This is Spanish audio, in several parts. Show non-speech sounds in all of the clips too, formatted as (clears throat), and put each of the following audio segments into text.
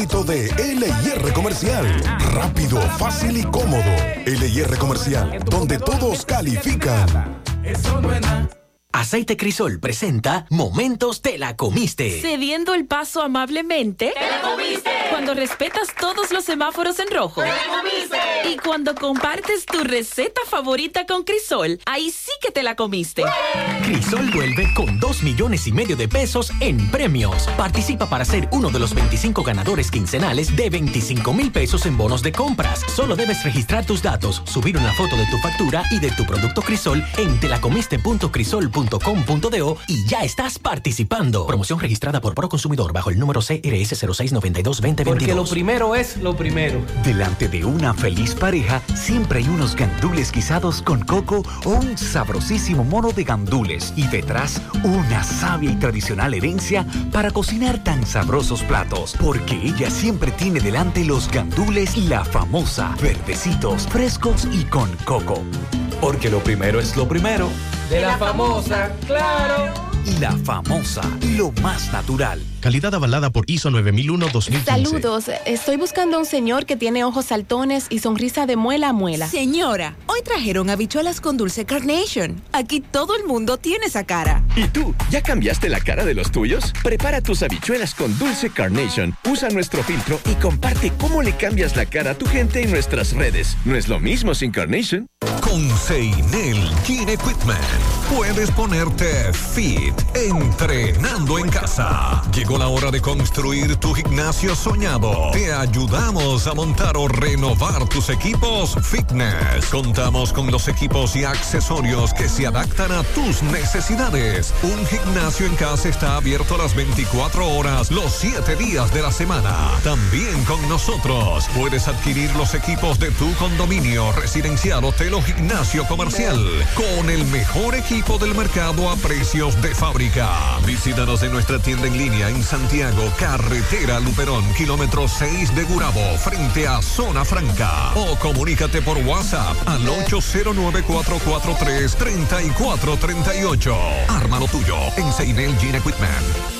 crédito de LIR Comercial. Rápido, fácil y cómodo. LIR Comercial, donde todos califican. Eso no Aceite Crisol presenta Momentos te la comiste. Cediendo el paso amablemente. ¡Te la comiste! Cuando respetas todos los semáforos en rojo. ¡Te la comiste! Y cuando compartes tu receta favorita con Crisol, ahí sí que te la comiste. Crisol vuelve con 2 millones y medio de pesos en premios. Participa para ser uno de los 25 ganadores quincenales de 25 mil pesos en bonos de compras. Solo debes registrar tus datos, subir una foto de tu factura y de tu producto Crisol en telacomiste.crisol.com y ya estás participando. Promoción registrada por Proconsumidor bajo el número CRS 0692 Porque lo primero es lo primero. Delante de una feliz pareja siempre hay unos gandules guisados con coco o un sabrosísimo mono de gandules y detrás una sabia y tradicional herencia para cocinar tan sabrosos platos. Porque ella siempre tiene delante los gandules la famosa, verdecitos, frescos y con coco. Porque lo primero es lo primero. De la famosa, claro y la famosa, lo más natural. Calidad avalada por ISO 9001-2015. Saludos, estoy buscando a un señor que tiene ojos saltones y sonrisa de muela a muela. Señora, hoy trajeron habichuelas con dulce carnation. Aquí todo el mundo tiene esa cara. ¿Y tú, ya cambiaste la cara de los tuyos? Prepara tus habichuelas con dulce carnation, usa nuestro filtro y comparte cómo le cambias la cara a tu gente en nuestras redes. No es lo mismo sin carnation. Con Seinel Gene Equipment puedes ponerte fit entrenando en casa. Llegó la hora de construir tu gimnasio soñado. Te ayudamos a montar o renovar tus equipos fitness. Contamos con los equipos y accesorios que se adaptan a tus necesidades. Un gimnasio en casa está abierto las 24 horas, los 7 días de la semana. También con nosotros puedes adquirir los equipos de tu condominio, residencial, hotel o gimnasio comercial con el mejor equipo del mercado a precios de fábrica. Visítanos en nuestra tienda en línea en Santiago, Carretera Luperón, kilómetro 6 de Gurabo, frente a Zona Franca. O comunícate por WhatsApp al 809-443-3438. Ármalo tuyo en Seinel Gene Equipment.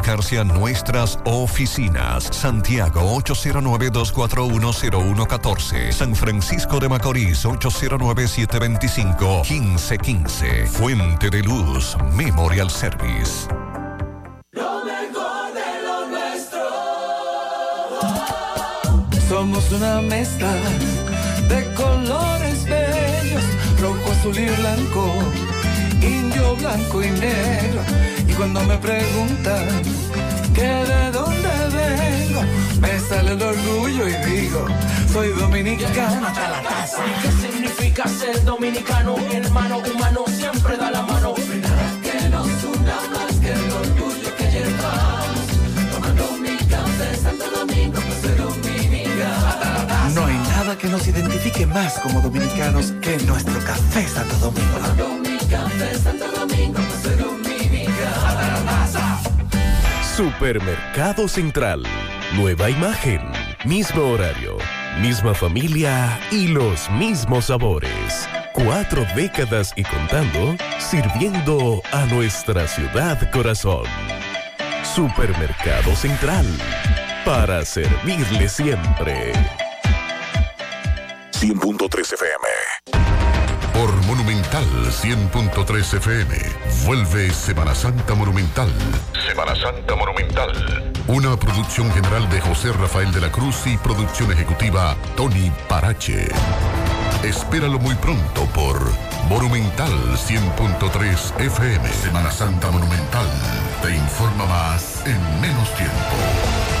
comunicarse a nuestras oficinas. Santiago 809-241-0114. San Francisco de Macorís 809-725-1515. Fuente de Luz Memorial Service. Lo mejor de lo nuestro. Somos una mezcla de colores bellos, rojo, azul y blanco, indio, blanco y negro. Y cuando me preguntan que de dónde vengo, me sale el orgullo y digo, soy dominicano hasta la casa. ¿Qué significa ser dominicano? Hermano humano siempre da la mano. Que nos una más que el orgullo que llevamos. Tomando mi café Santo Domingo, pues soy dominicano. No hay nada que nos identifique más como dominicanos que nuestro café Santo Domingo. Café Santo Domingo, pues soy dominicano. Supermercado Central. Nueva imagen, mismo horario, misma familia y los mismos sabores. Cuatro décadas y contando, sirviendo a nuestra ciudad corazón. Supermercado Central. Para servirle siempre. 100.3 FM. Por Monumental 100.3 FM. Vuelve Semana Santa Monumental. Semana Santa Monumental. Una producción general de José Rafael de la Cruz y producción ejecutiva Tony Parache. Espéralo muy pronto por Monumental 100.3 FM. Semana Santa Monumental. Te informa más en menos tiempo.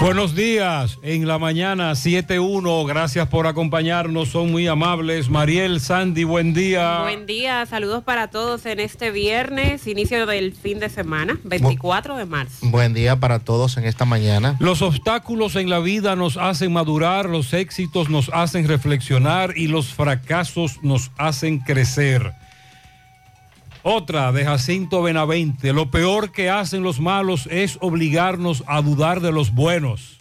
Buenos días, en la mañana 7.1, gracias por acompañarnos, son muy amables. Mariel, Sandy, buen día. Buen día, saludos para todos en este viernes, inicio del fin de semana, 24 de marzo. Buen día para todos en esta mañana. Los obstáculos en la vida nos hacen madurar, los éxitos nos hacen reflexionar y los fracasos nos hacen crecer. Otra de Jacinto Benavente, lo peor que hacen los malos es obligarnos a dudar de los buenos.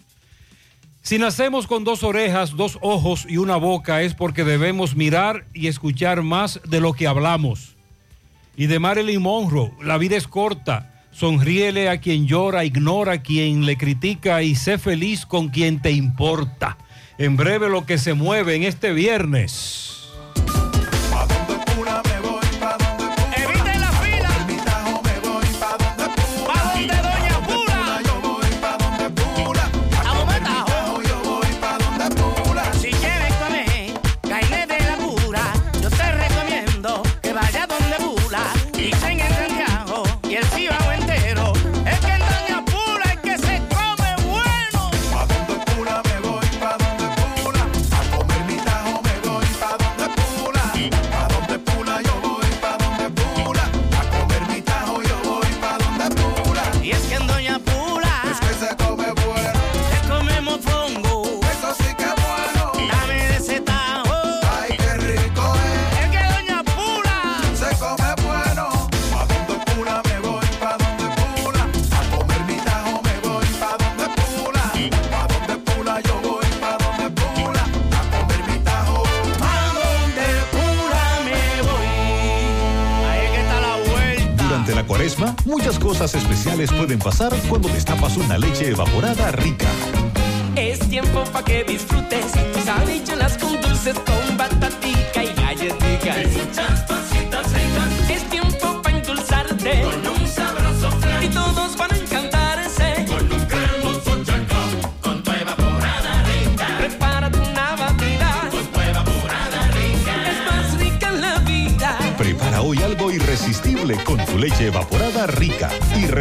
Si nacemos con dos orejas, dos ojos y una boca es porque debemos mirar y escuchar más de lo que hablamos. Y de Marilyn Monroe, la vida es corta, sonríele a quien llora, ignora a quien le critica y sé feliz con quien te importa. En breve lo que se mueve en este viernes. Pueden pasar cuando destapas una leche evaporada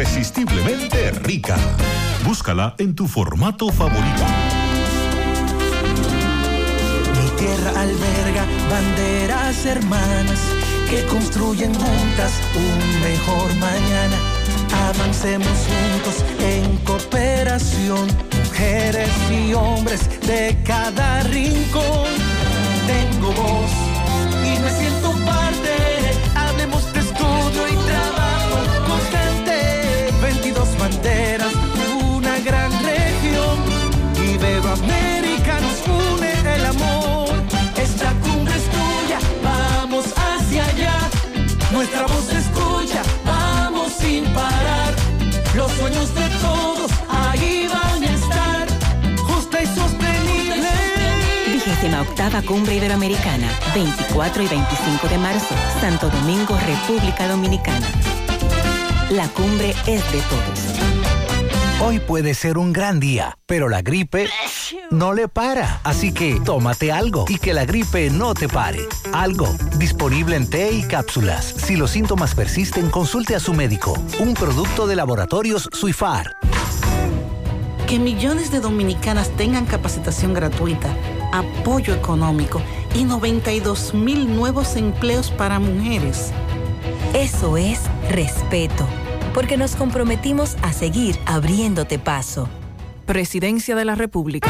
Irresistiblemente rica. Búscala en tu formato favorito. Mi tierra alberga banderas hermanas que construyen juntas un mejor mañana. Avancemos juntos en cooperación, mujeres y hombres de cada rincón. Tengo voz y me siento parte. Octava Cumbre Iberoamericana, 24 y 25 de marzo, Santo Domingo, República Dominicana. La cumbre es de todos. Hoy puede ser un gran día, pero la gripe no le para. Así que tómate algo y que la gripe no te pare. Algo, disponible en té y cápsulas. Si los síntomas persisten, consulte a su médico. Un producto de laboratorios Suifar. Que millones de dominicanas tengan capacitación gratuita, apoyo económico y 92 mil nuevos empleos para mujeres. Eso es respeto, porque nos comprometimos a seguir abriéndote paso. Presidencia de la República.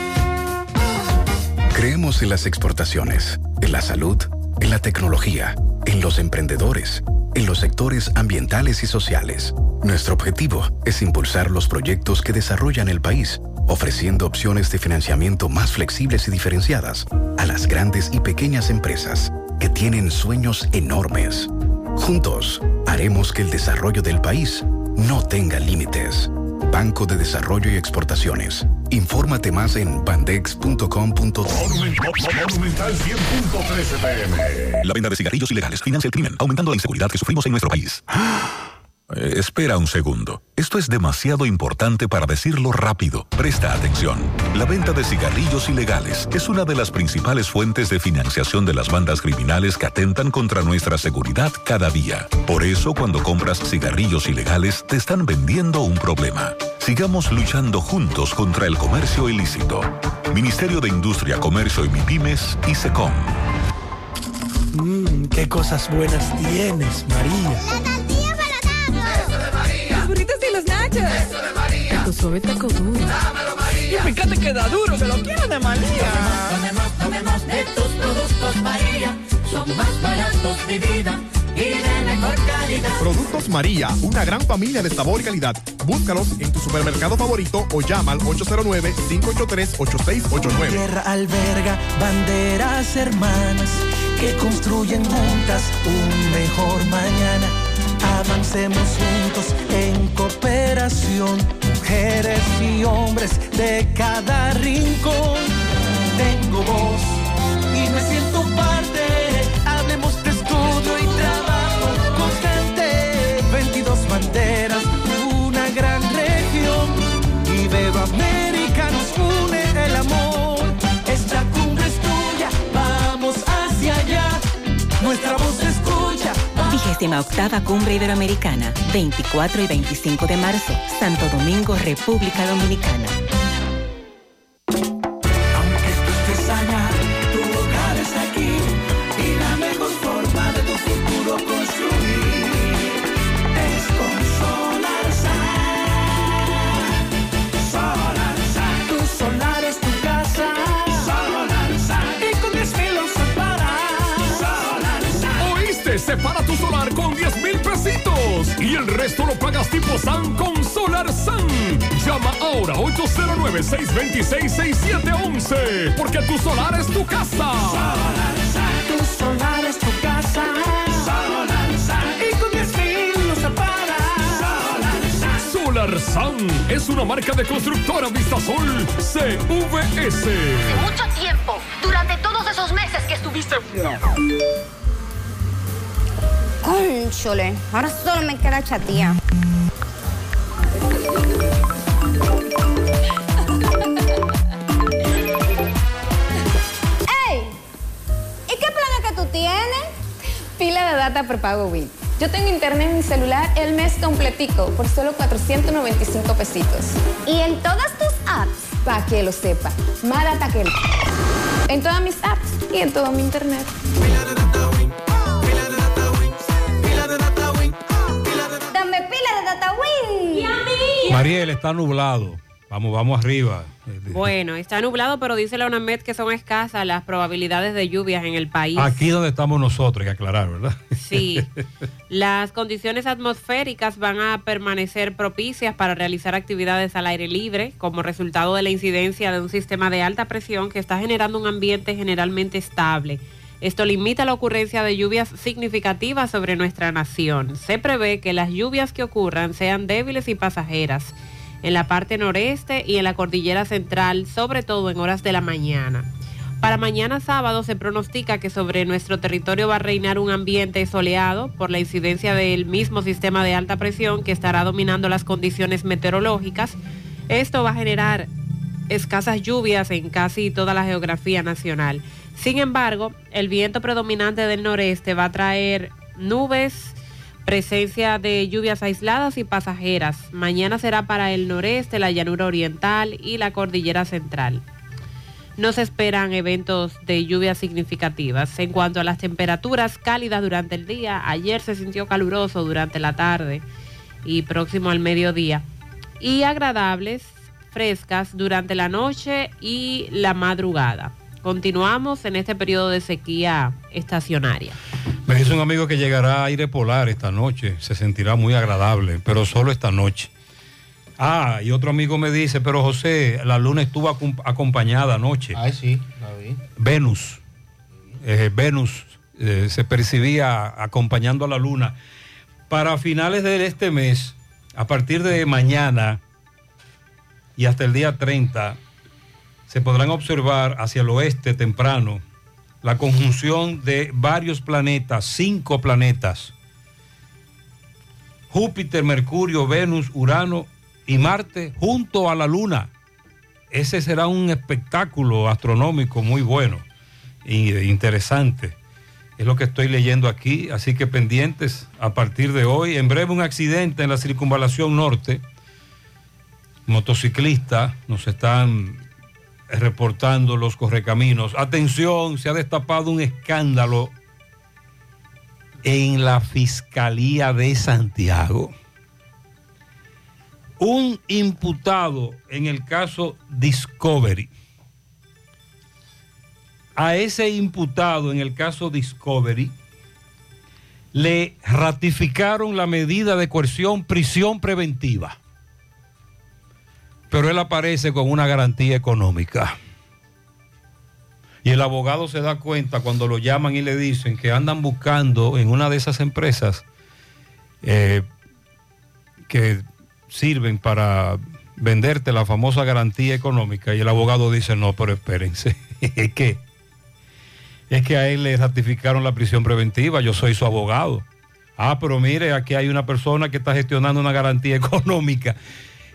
Creemos en las exportaciones, en la salud, en la tecnología, en los emprendedores, en los sectores ambientales y sociales. Nuestro objetivo es impulsar los proyectos que desarrollan el país, ofreciendo opciones de financiamiento más flexibles y diferenciadas a las grandes y pequeñas empresas que tienen sueños enormes. Juntos, haremos que el desarrollo del país no tenga límites. Banco de Desarrollo y Exportaciones. Infórmate más en bandex.com.do. Monumental 100.13 pm. La venta de cigarrillos ilegales financia el crimen, aumentando la inseguridad que sufrimos en nuestro país. Eh, espera un segundo. Esto es demasiado importante para decirlo rápido. Presta atención. La venta de cigarrillos ilegales es una de las principales fuentes de financiación de las bandas criminales que atentan contra nuestra seguridad cada día. Por eso, cuando compras cigarrillos ilegales, te están vendiendo un problema. Sigamos luchando juntos contra el comercio ilícito. Ministerio de Industria, Comercio y MIPIMES y SECOM. Mmm, qué cosas buenas tienes, María. Y los nachos. Eso de María. Tu suave taco duro. Dámelo, María. Y fíjate que da duro, que lo quiero de María. Tomemos, tomemos de tus productos, María. Son más baratos de vida y de mejor calidad. Productos María, una gran familia de sabor y calidad. Búscalos en tu supermercado favorito o llama al 809-583-8689. Tierra alberga banderas hermanas que construyen juntas un mejor mañana. Avancemos juntos en cooperación, mujeres y hombres de cada rincón. Tengo voz y me siento parte. Vigésima octava Cumbre Iberoamericana, 24 y 25 de marzo, Santo Domingo, República Dominicana. 096266711. Porque tu solar es tu casa. Solar, solar. Tu es tu casa. Solar, y con 10 mil no se para. Solar Sun es una marca de constructora vista Vistasol CVS. De mucho tiempo, durante todos esos meses que estuviste. en Cónchole, ahora solo me queda chatía. Data prepago Wii. Yo tengo internet en mi celular el mes completico por solo 495 pesitos. ¿Y en todas tus apps? Para que lo sepa. Más data que el... En todas mis apps y en todo mi internet. Dame pila de data win. ¿Y a mí? Mariel, está nublado. Vamos, vamos arriba. Bueno, está nublado, pero dice la UNAMED que son escasas las probabilidades de lluvias en el país. Aquí donde estamos nosotros, hay que aclarar, ¿verdad? Sí. Las condiciones atmosféricas van a permanecer propicias para realizar actividades al aire libre como resultado de la incidencia de un sistema de alta presión que está generando un ambiente generalmente estable. Esto limita la ocurrencia de lluvias significativas sobre nuestra nación. Se prevé que las lluvias que ocurran sean débiles y pasajeras en la parte noreste y en la cordillera central, sobre todo en horas de la mañana. Para mañana sábado se pronostica que sobre nuestro territorio va a reinar un ambiente soleado por la incidencia del mismo sistema de alta presión que estará dominando las condiciones meteorológicas. Esto va a generar escasas lluvias en casi toda la geografía nacional. Sin embargo, el viento predominante del noreste va a traer nubes, presencia de lluvias aisladas y pasajeras. Mañana será para el noreste, la llanura oriental y la cordillera central. No se esperan eventos de lluvias significativas. En cuanto a las temperaturas cálidas durante el día, ayer se sintió caluroso durante la tarde y próximo al mediodía. Y agradables, frescas durante la noche y la madrugada. Continuamos en este periodo de sequía estacionaria. Me dice un amigo que llegará aire polar esta noche. Se sentirá muy agradable, pero solo esta noche. Ah, y otro amigo me dice, pero José, la luna estuvo acom- acompañada anoche. Ay, sí, la vi. Venus, eh, Venus eh, se percibía acompañando a la luna. Para finales de este mes, a partir de mañana y hasta el día 30, se podrán observar hacia el oeste temprano la conjunción de varios planetas, cinco planetas. Júpiter, Mercurio, Venus, Urano y Marte junto a la Luna. Ese será un espectáculo astronómico muy bueno e interesante. Es lo que estoy leyendo aquí, así que pendientes a partir de hoy. En breve un accidente en la circunvalación norte. Motociclista, nos están reportando los correcaminos. Atención, se ha destapado un escándalo en la Fiscalía de Santiago. Un imputado en el caso Discovery. A ese imputado en el caso Discovery le ratificaron la medida de coerción prisión preventiva. Pero él aparece con una garantía económica. Y el abogado se da cuenta cuando lo llaman y le dicen que andan buscando en una de esas empresas eh, que sirven para venderte la famosa garantía económica. Y el abogado dice, no, pero espérense, (laughs) es que, es que a él le ratificaron la prisión preventiva, yo soy su abogado. Ah, pero mire, aquí hay una persona que está gestionando una garantía (laughs) económica.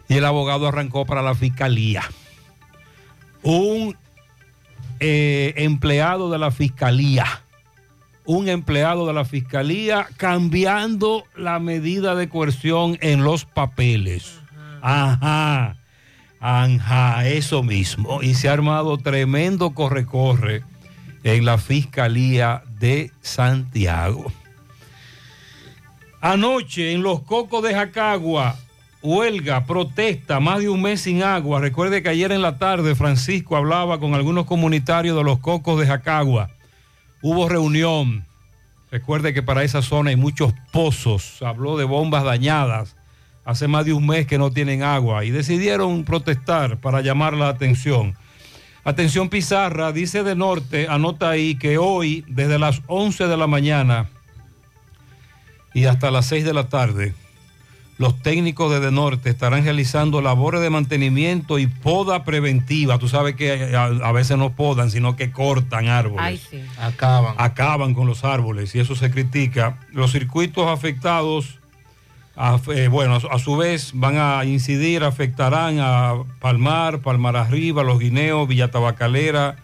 Y el abogado arrancó para la fiscalía. Un eh, empleado de la fiscalía, un empleado de la fiscalía cambiando la medida de coerción en los papeles. Ajá, ajá, eso mismo. Y se ha armado tremendo corre-corre en la fiscalía de Santiago. Anoche en los cocos de Jacagua, huelga, protesta, más de un mes sin agua. Recuerde que ayer en la tarde Francisco hablaba con algunos comunitarios de los cocos de Jacagua. Hubo reunión. Recuerde que para esa zona hay muchos pozos. Habló de bombas dañadas. Hace más de un mes que no tienen agua y decidieron protestar para llamar la atención. Atención Pizarra, dice de norte, anota ahí que hoy, desde las 11 de la mañana y hasta las 6 de la tarde, los técnicos de De Norte estarán realizando labores de mantenimiento y poda preventiva. Tú sabes que a, a veces no podan, sino que cortan árboles. Ay, sí. Acaban. Acaban con los árboles y eso se critica. Los circuitos afectados, a- eh, bueno, a su- a su vez van a incidir, afectarán a Palmar, Palmar Arriba, Los Guineos, Villa Tabacalera,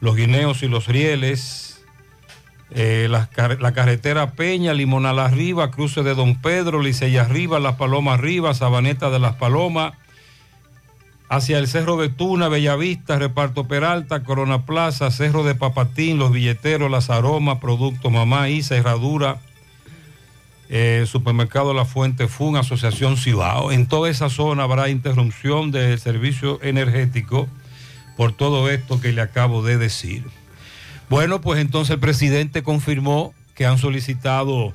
Los Guineos y Los Rieles, eh, la, car- la carretera Peña, Limonal Arriba, Cruce de Don Pedro, Licey Arriba, Las Palomas Arriba, Sabaneta de Las Palomas, hacia el Cerro de Tuna, Bellavista, Reparto Peralta, Corona Plaza, Cerro de Papatín, Los Billeteros, Las Aromas, Producto Mamá, Isa, Herradura, eh, Supermercado La Fuente Fun, Asociación Cibao. En toda esa zona habrá interrupción del servicio energético por todo esto que le acabo de decir. Bueno, pues entonces el presidente confirmó que han solicitado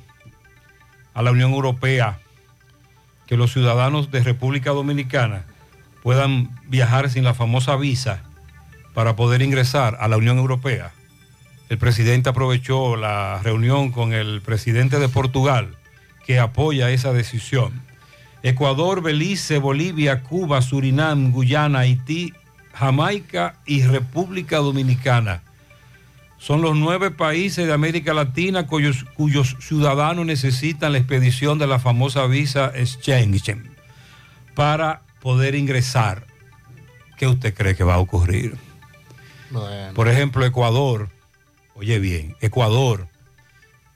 a la Unión Europea que los ciudadanos de República Dominicana puedan viajar sin la famosa visa para poder ingresar a la Unión Europea. El presidente aprovechó la reunión con el presidente de Portugal, que apoya esa decisión. Ecuador, Belice, Bolivia, Cuba, Surinam, Guyana, Haití, Jamaica y República Dominicana. Son los nueve países de América Latina cuyos, cuyos ciudadanos necesitan la expedición de la famosa visa Schengen para poder ingresar. ¿Qué usted cree que va a ocurrir? Bueno. Por ejemplo, Ecuador, oye bien, Ecuador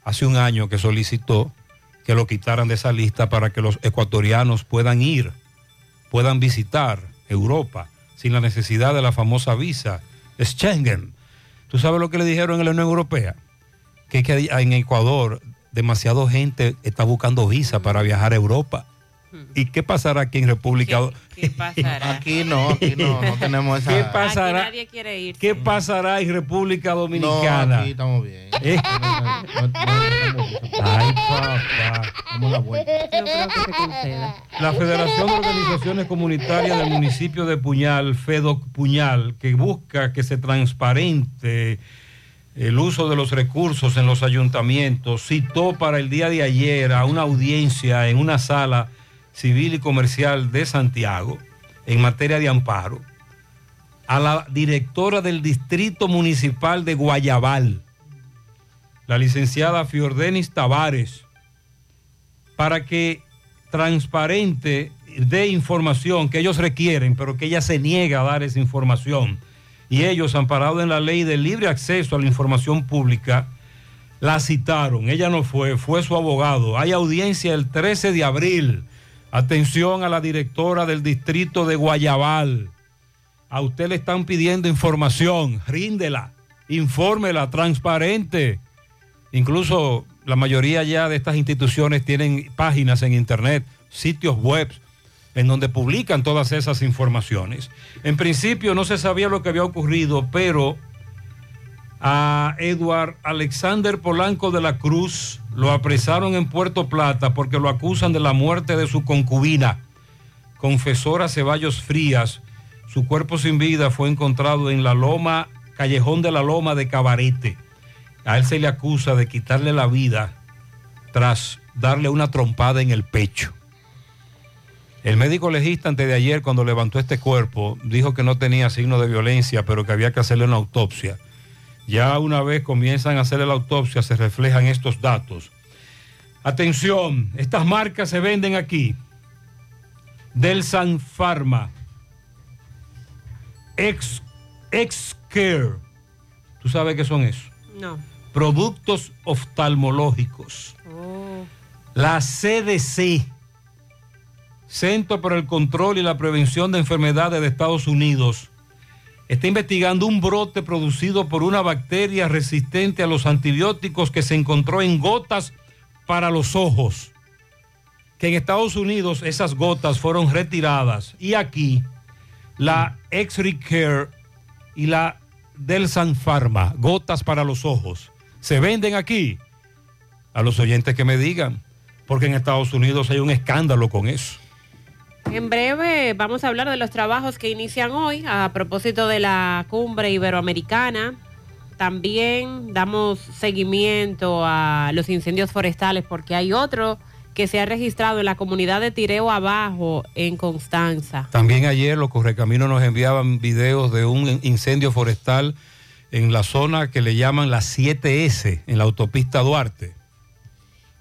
hace un año que solicitó que lo quitaran de esa lista para que los ecuatorianos puedan ir, puedan visitar Europa sin la necesidad de la famosa visa Schengen. ¿Tú sabes lo que le dijeron en la Unión Europea? Que, en Ecuador demasiada gente está buscando visa para viajar a Europa. ¿Y qué pasará aquí en República ¿Qué pasará? Aquí no, aquí no, no (laughs) tenemos esa. ¿Qué pasará? Aquí nadie quiere ir. ¿Qué pasará en República Dominicana? No, aquí estamos bien. (laughs) ¿Eh? Ay, papá. Damos la vuelta. No creo que se conceda. La Federación de Organizaciones Comunitarias del municipio de Puñal, FEDOC Puñal, que busca que se transparente el uso de los recursos en los ayuntamientos, citó para el día de ayer a una audiencia en una sala civil y comercial de Santiago en materia de amparo a la directora del Distrito Municipal de Guayabal, la licenciada Fiordenis Tavares, para que transparente de información que ellos requieren, pero que ella se niega a dar esa información. Y ellos, amparados en la ley de libre acceso a la información pública, la citaron. Ella no fue, fue su abogado. Hay audiencia el 13 de abril. Atención a la directora del distrito de Guayabal. A usted le están pidiendo información, ríndela, infórmela, transparente. Incluso la mayoría ya de estas instituciones tienen páginas en internet, sitios web, en donde publican todas esas informaciones. En principio no se sabía lo que había ocurrido, pero a Edward Alexander Polanco de la Cruz lo apresaron en Puerto Plata porque lo acusan de la muerte de su concubina, confesora Ceballos Frías. Su cuerpo sin vida fue encontrado en la loma, callejón de la loma de Cabarete. A él se le acusa de quitarle la vida tras darle una trompada en el pecho. El médico legista antes de ayer, cuando levantó este cuerpo, dijo que no tenía signo de violencia, pero que había que hacerle una autopsia. Ya una vez comienzan a hacerle la autopsia, se reflejan estos datos. Atención, estas marcas se venden aquí. Del San Pharma, Ex, Ex Care. ¿Tú sabes qué son eso? No. Productos oftalmológicos. Oh. La CDC, Centro para el Control y la Prevención de Enfermedades de Estados Unidos, está investigando un brote producido por una bacteria resistente a los antibióticos que se encontró en gotas para los ojos. Que en Estados Unidos esas gotas fueron retiradas y aquí la X-Ray Care y la del San Pharma, gotas para los ojos, se venden aquí. A los oyentes que me digan, porque en Estados Unidos hay un escándalo con eso. En breve vamos a hablar de los trabajos que inician hoy a propósito de la cumbre iberoamericana. También damos seguimiento a los incendios forestales porque hay otro que se ha registrado en la comunidad de Tireo Abajo en Constanza. También ayer los correcaminos nos enviaban videos de un incendio forestal en la zona que le llaman la 7S, en la autopista Duarte.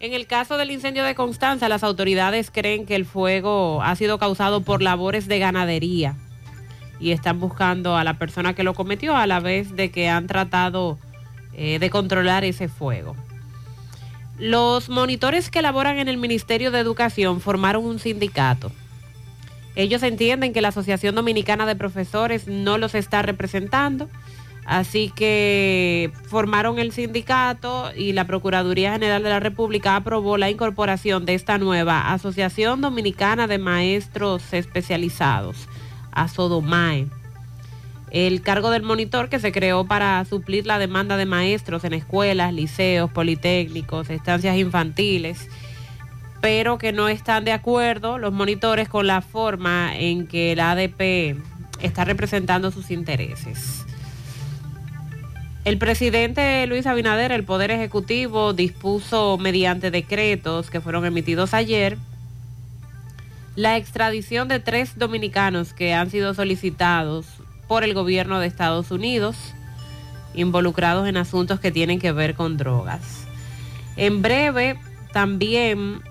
En el caso del incendio de Constanza, las autoridades creen que el fuego ha sido causado por labores de ganadería y están buscando a la persona que lo cometió a la vez de que han tratado eh, de controlar ese fuego. Los monitores que laboran en el Ministerio de Educación formaron un sindicato. Ellos entienden que la Asociación Dominicana de Profesores no los está representando, así que formaron el sindicato y la Procuraduría General de la República aprobó la incorporación de esta nueva Asociación Dominicana de Maestros Especializados, ASODOMAE. El cargo del monitor que se creó para suplir la demanda de maestros en escuelas, liceos, politécnicos, estancias infantiles, pero que no están de acuerdo los monitores con la forma en que la ADP está representando sus intereses. El presidente Luis Abinader, el Poder Ejecutivo, dispuso mediante decretos que fueron emitidos ayer la extradición de tres dominicanos que han sido solicitados por el gobierno de Estados Unidos, involucrados en asuntos que tienen que ver con drogas. En breve, también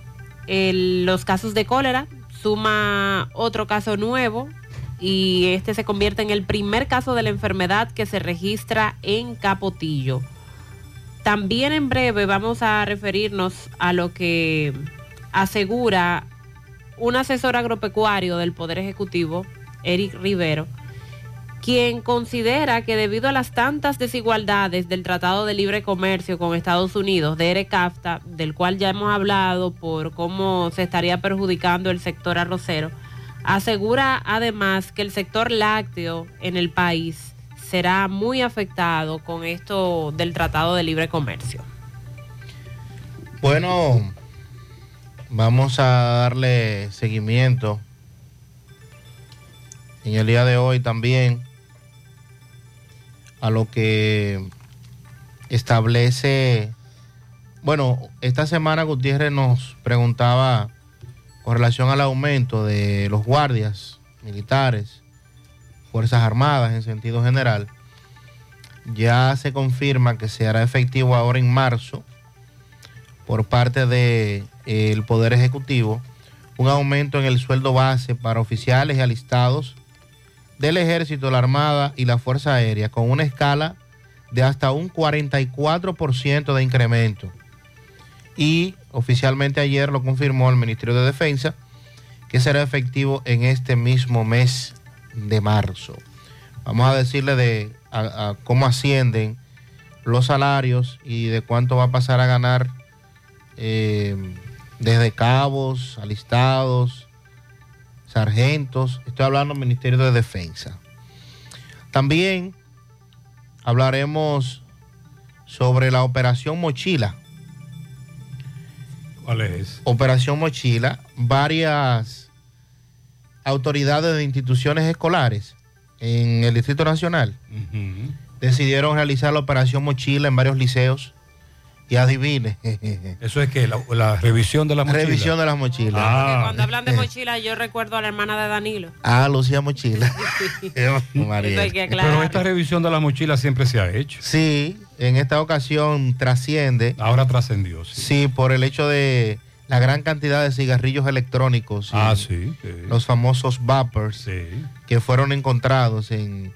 los casos de cólera suma otro caso nuevo y este se convierte en el primer caso de la enfermedad que se registra en Capotillo. También en breve vamos a referirnos a lo que asegura un asesor agropecuario del Poder Ejecutivo, Eric Rivero, quien considera que debido a las tantas desigualdades del Tratado de Libre Comercio con Estados Unidos, de ERECAFTA, del cual ya hemos hablado por cómo se estaría perjudicando el sector arrocero, asegura además que el sector lácteo en el país será muy afectado con esto del Tratado de Libre Comercio. Bueno, vamos a darle seguimiento en el día de hoy también a lo que establece, bueno, esta semana Gutiérrez nos preguntaba con relación al aumento de los guardias militares, Fuerzas Armadas en sentido general. Ya se confirma que se hará efectivo ahora en marzo por parte del el Poder Ejecutivo un aumento en el sueldo base para oficiales y alistados del Ejército, la Armada y la Fuerza Aérea con una escala de hasta un 44% de incremento. Y oficialmente ayer lo confirmó el Ministerio de Defensa que será efectivo en este mismo mes de marzo. Vamos a decirle de cómo ascienden los salarios y de cuánto va a pasar a ganar eh, desde cabos, alistados, sargentos. Estoy hablando del Ministerio de Defensa. También hablaremos sobre la operación Mochila. ¿Cuál es? Operación Mochila. Varias autoridades de instituciones escolares en el Distrito Nacional decidieron realizar la operación Mochila en varios liceos. Y adivine. (laughs) Eso es que la, la revisión de las mochilas. Revisión de las mochilas. Ah, Cuando hablan de mochila, yo recuerdo a la hermana de Danilo. Ah, Lucía Mochila. María. (laughs) Eso hay que aclarar. Pero esta revisión de las mochilas siempre se ha hecho. Sí, en esta ocasión trasciende. Ahora trascendió, sí. Sí, por el hecho de la gran cantidad de cigarrillos electrónicos. Ah, sí, sí. Los famosos vapors que fueron encontrados en,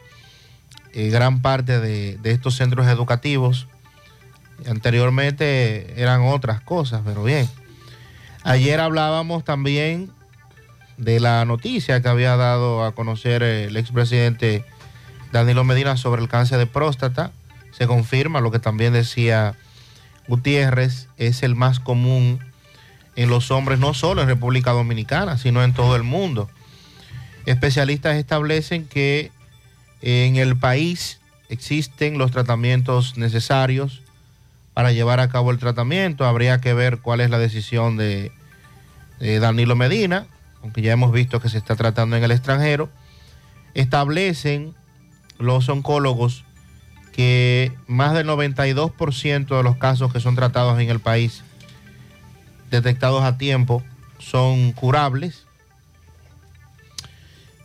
eh, gran parte de, de estos centros educativos. Anteriormente eran otras cosas, pero bien. Ayer hablábamos también de la noticia que había dado a conocer el expresidente Danilo Medina sobre el cáncer de próstata. Se confirma lo que también decía Gutiérrez, es el más común en los hombres, no solo en República Dominicana, sino en todo el mundo. Especialistas establecen que en el país existen los tratamientos necesarios para llevar a cabo el tratamiento. Habría que ver cuál es la decisión de, Danilo Medina, aunque ya hemos visto que se está tratando en el extranjero. Establecen los oncólogos que más del 92% de los casos que son tratados en el país, detectados a tiempo, son curables.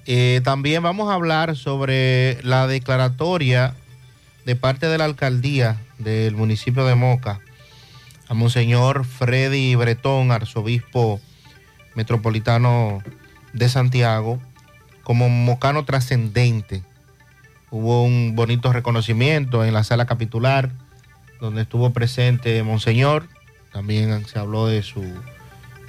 Eh, también vamos a hablar sobre la declaratoria de parte de la alcaldía del municipio de Moca a Monseñor Freddy Bretón, arzobispo metropolitano de Santiago, como mocano trascendente. Hubo un bonito reconocimiento en la sala capitular, donde estuvo presente Monseñor. También se habló de su,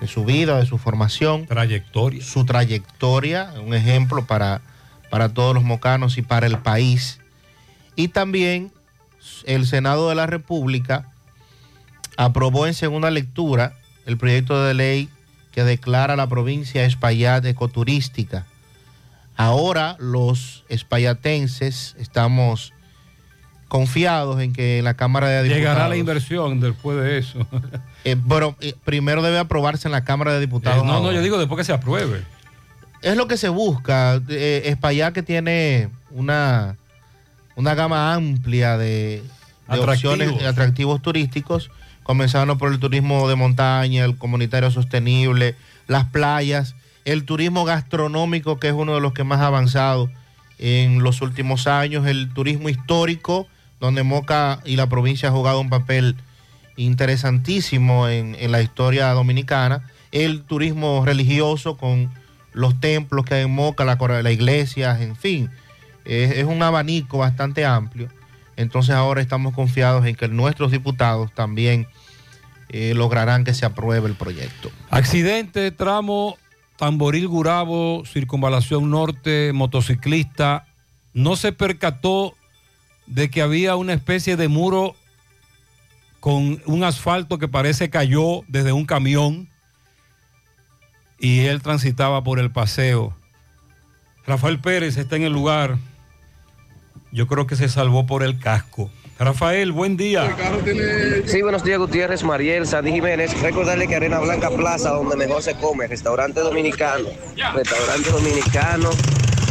de su vida, de su formación. Trayectoria. Su trayectoria, un ejemplo para, para todos los mocanos y para el país. Y también el Senado de la República aprobó en segunda lectura el proyecto de ley que declara la provincia Espaillat ecoturística. Ahora los espayatenses estamos confiados en que la Cámara de Diputados... Llegará la inversión después de eso. (laughs) Eh, pero eh, primero debe aprobarse en la Cámara de Diputados. Eh, no, no, yo digo después que se apruebe. Es lo que se busca. Eh, Espaillat que tiene una, una gama amplia de, de Atractivos. opciones de atractivos turísticos, comenzando por el turismo de montaña, el comunitario sostenible, las playas, el turismo gastronómico, que es uno de los que más ha avanzado en los últimos años, el turismo histórico, donde Moca y la provincia ha jugado un papel interesantísimo en, en la historia dominicana, el turismo religioso con los templos que hay en Moca, la, cora- la iglesia, en fin, es, un abanico bastante amplio. Entonces ahora estamos confiados en que nuestros diputados también eh, lograrán que se apruebe el proyecto. Accidente, tramo Tamboril Gurabo, circunvalación norte, motociclista no se percató de que había una especie de muro con un asfalto que parece cayó desde un camión y él transitaba por el paseo. Rafael Pérez está en el lugar. Yo creo que se salvó por el casco. Rafael, buen día. Sí, buenos días, Gutiérrez, Mariel, Sandy Jiménez. Recordarle que Arena Blanca Plaza, donde mejor se come, restaurante dominicano. Restaurante dominicano,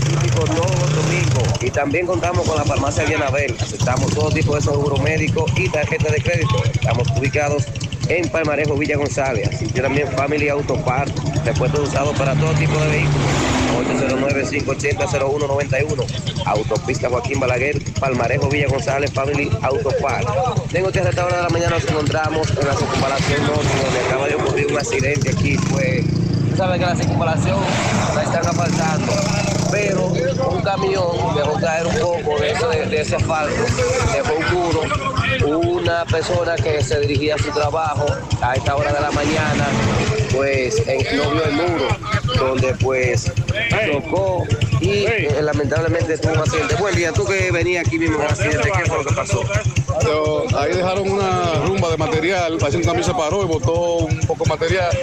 típico todos los domingos. Y también contamos con la farmacia Bienabel. Aceptamos todo tipo de seguro médico y tarjeta de crédito. Estamos ubicados en Palmarejo, Villa González. Que también Family Auto Parts, repuestos usados para todo tipo de vehículos. 809-580-0191. Autopista Joaquín Balaguer, Palmarejo, Villa González, Family Auto Parts. Tengo usted a esta hora de la mañana nos encontramos en la circunvalación norte, donde acaba de ocurrir un accidente aquí. Pues, tú sabes que la circunvalación la están apartando pero un camión dejó caer un poco de ese, de ese asfalto, dejó un muro, una persona que se dirigía a su trabajo a esta hora de la mañana, pues en, no vio el muro, donde pues tocó y eh, lamentablemente tuvo un accidente. Buen día, tú que venías aquí mismo el accidente, ¿qué fue lo que pasó? Pero ahí dejaron una rumba de material, que un camión se paró y botó un poco de material.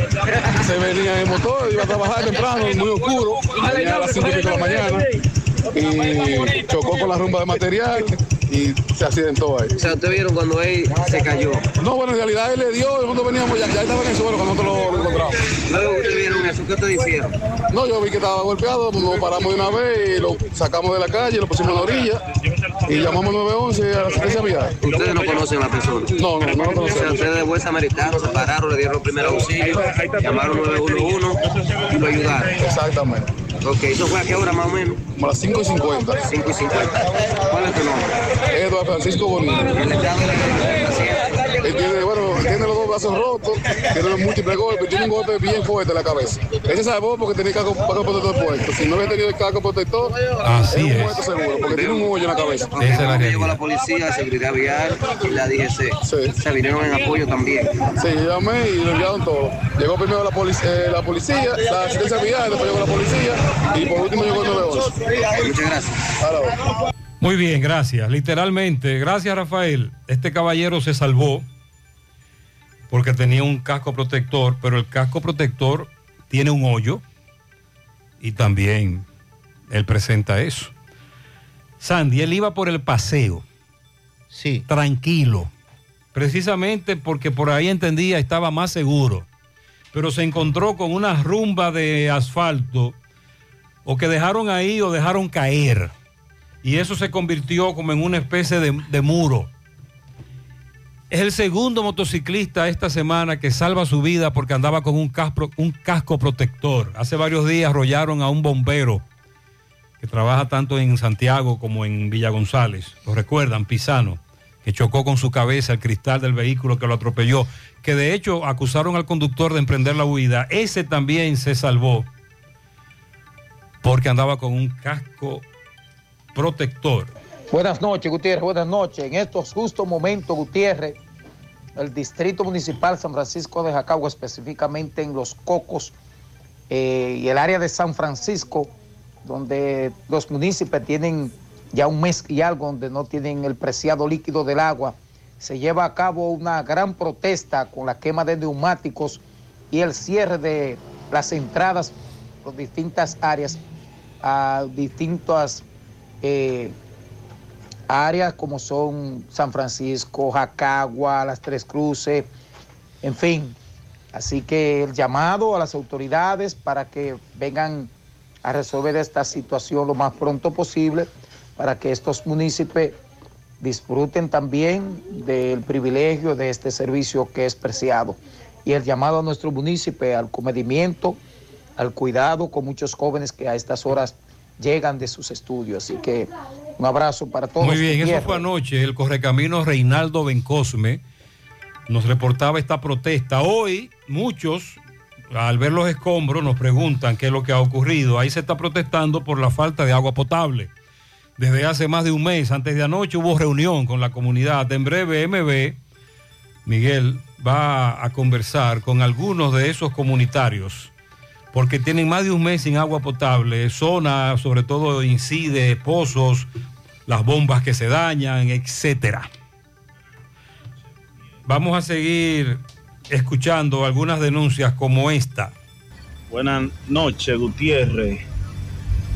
Se venía en motor, iba a trabajar temprano, muy oscuro, venía a las 5 y pico de la mañana y chocó con la rumba de material y se accidentó ahí. O sea, ¿ustedes vieron cuando él se cayó? No, bueno, en realidad él le dio, nosotros veníamos, ya, ya estaba en el suelo cuando nosotros lo, lo encontramos. Luego ustedes vieron eso, ¿qué ustedes hicieron? No, yo vi que estaba golpeado, nos paramos de una vez y lo sacamos de la calle, lo pusimos a la orilla y llamamos 911 a la asistencia vial. ¿Ustedes no conocen a la persona? No, no, no lo O sea, ustedes de buen samaritano se pararon, le dieron los primeros auxilios, llamaron 911 y lo ayudaron. Exactamente. Ok, ¿eso fue a qué hora más o menos? Como a las 5 y 50. 5 y 50. ¿Cuál es tu nombre? Eduardo Francisco Bonilla. El estado de la. Él tiene, bueno, tiene los dos brazos rotos, tiene los múltiples golpes, tiene un golpe bien fuerte en la cabeza. Ese salvó porque tenía el casco, casco protector puesto. Si no hubiera tenido el casco protector, Así es un es. muerto seguro, porque tiene un hoyo en la cabeza. Ok, luego que llegó la policía, seguridad vial y la DGC. Se vinieron en apoyo también. Sí, yo llamé y lo enviaron todo. Llegó primero la, polic- eh, la policía, la asistencia vial, después llegó la policía y por último llegó el 911. Muchas gracias. Muy bien, gracias. Literalmente, gracias Rafael. Este caballero se salvó porque tenía un casco protector, pero el casco protector tiene un hoyo y también él presenta eso. Sandy, él iba por el paseo. Sí. Tranquilo. Precisamente porque por ahí entendía estaba más seguro. Pero se encontró con una rumba de asfalto o que dejaron ahí o dejaron caer. Y eso se convirtió como en una especie de, de muro. Es el segundo motociclista esta semana que salva su vida porque andaba con un casco, protector. Hace varios días arrollaron a un bombero que trabaja tanto en Santiago como en Villa González. Lo recuerdan, Pisano, que chocó con su cabeza el cristal del vehículo que lo atropelló, que de hecho acusaron al conductor de emprender la huida. Ese también se salvó porque andaba con un casco protector. Buenas noches, Gutiérrez. Buenas noches. En estos justos momentos, Gutiérrez, el Distrito Municipal San Francisco de Jacagua, específicamente en Los Cocos eh, y el área de San Francisco, donde los municipios tienen ya un mes y algo donde no tienen el preciado líquido del agua, se lleva a cabo una gran protesta con la quema de neumáticos y el cierre de las entradas por distintas áreas a distintas eh, áreas como son San Francisco, Jacagua, Las Tres Cruces, en fin. Así que el llamado a las autoridades para que vengan a resolver esta situación lo más pronto posible, para que estos municipios disfruten también del privilegio de este servicio que es preciado. Y el llamado a nuestro municipio al comedimiento, al cuidado con muchos jóvenes que a estas horas llegan de sus estudios. Así que un abrazo para todos. Muy bien, eso fue anoche. El correcamino Reinaldo Bencosme nos reportaba esta protesta. Hoy muchos, al ver los escombros, nos preguntan qué es lo que ha ocurrido. Ahí se está protestando por la falta de agua potable. Desde hace más de un mes, antes de anoche, hubo reunión con la comunidad. En breve, MB, Miguel, va a conversar con algunos de esos comunitarios porque tienen más de un mes sin agua potable, zona sobre todo incide, pozos, las bombas que se dañan, etcétera. Vamos a seguir escuchando algunas denuncias como esta. Buenas noches, Gutiérrez.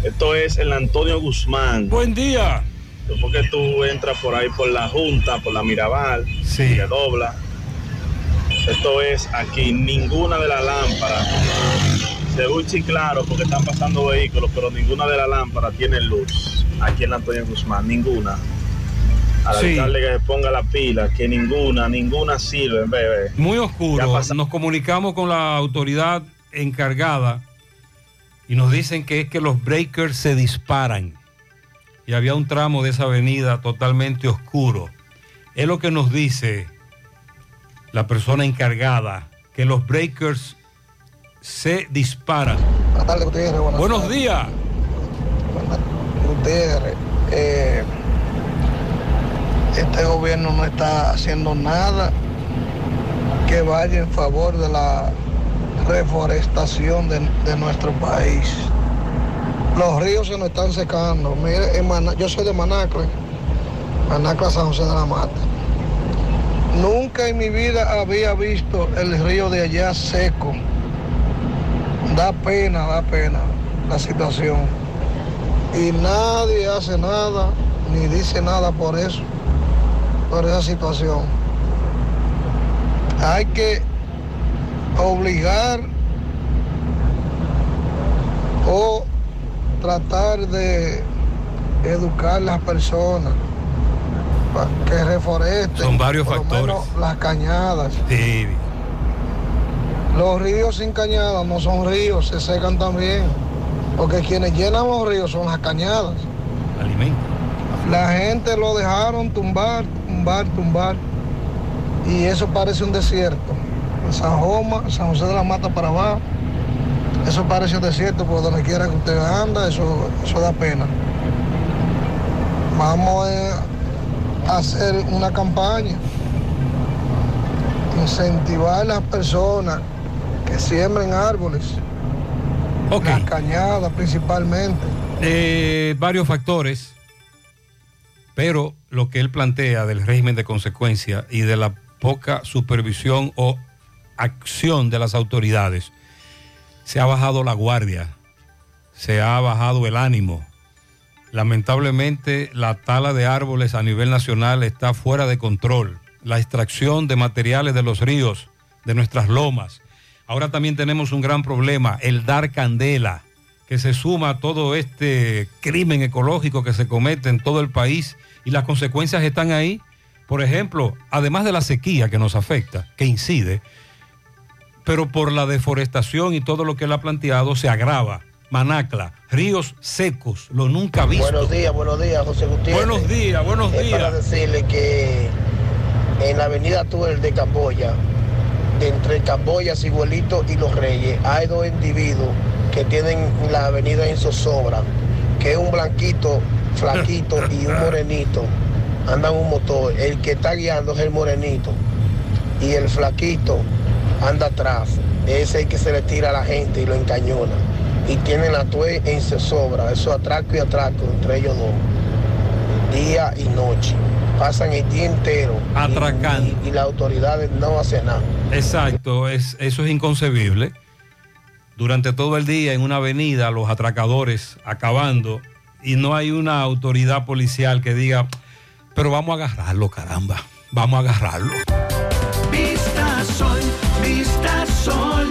Esto es el Antonio Guzmán. Buen día. Después que tú entras por ahí por la Junta, por la Mirabal, sí. te dobla. Esto es aquí, ninguna de las lámparas. Se escucha claro porque están pasando vehículos, pero ninguna de las lámparas tiene luz. Aquí en Antonio Guzmán, ninguna. Al Sí. alcalde que se ponga la pila, que ninguna, ninguna sirve, bebé. Muy oscuro. Nos comunicamos con la autoridad encargada y nos dicen que es que los breakers se disparan. Y había un tramo de esa avenida totalmente oscuro. Es lo que nos dice la persona encargada, que los breakers se disparan. Buenas tardes, Gutiérrez. Buenas Buenos tardes. días. Gutiérrez, eh, este gobierno no está haciendo nada que vaya en favor de la reforestación de, de nuestro país. Los ríos se nos están secando. Mire, en yo soy de Manacre, Manacre San José de la Mata. Nunca en mi vida había visto el río de allá seco. Da pena, da pena la situación. Y nadie hace nada, ni dice nada por eso, por esa situación. Hay que obligar o tratar de educar a las personas para que reforesten. Son varios por lo factores. menos las cañadas. Sí. Los ríos sin cañadas no son ríos, se secan también. Porque quienes llenan los ríos son las cañadas. Alimento. La gente lo dejaron tumbar, tumbar, tumbar. Y eso parece un desierto. En San Joma, San José de la Mata para abajo. Eso parece un desierto, por donde quiera que usted anda, eso, eso da pena. Vamos eh, a hacer una campaña. Incentivar a las personas siembren árboles. Las cañadas principalmente. Eh, varios factores, pero lo que él plantea del régimen de consecuencia y de la poca supervisión o acción de las autoridades, se ha bajado la guardia, se ha bajado el ánimo. Lamentablemente la tala de árboles a nivel nacional está fuera de control. La extracción de materiales de los ríos, de nuestras lomas. Ahora también tenemos un gran problema, el dar candela, que se suma a todo este crimen ecológico que se comete en todo el país y las consecuencias están ahí. Por ejemplo, además de la sequía que nos afecta, que incide, pero por la deforestación y todo lo que él ha planteado se agrava. Manacla, ríos secos, lo nunca visto. Buenos días, buenos días, José Gutiérrez. Buenos días, buenos Es días. para decirle que en la avenida Tuel de Camboya, entre Camboya, Ciguelito y Los Reyes, hay dos individuos que tienen la avenida en zozobra, que es un blanquito, flaquito y un morenito. Andan un motor. El que está guiando es el morenito. Y el flaquito anda atrás. Ese es el que se le tira a la gente y lo encañona. Y tienen la tuve en zozobra. Eso atraco y atraco entre ellos dos. Día y noche. Pasan el día entero. y- Atracando. Y, y las autoridades no hacen nada. Exacto, es, eso es inconcebible. Durante todo el día en una avenida, los atracadores acabando y no hay una autoridad policial que diga, pero vamos a agarrarlo, caramba, vamos a agarrarlo. Vista Sol, Vista Sol,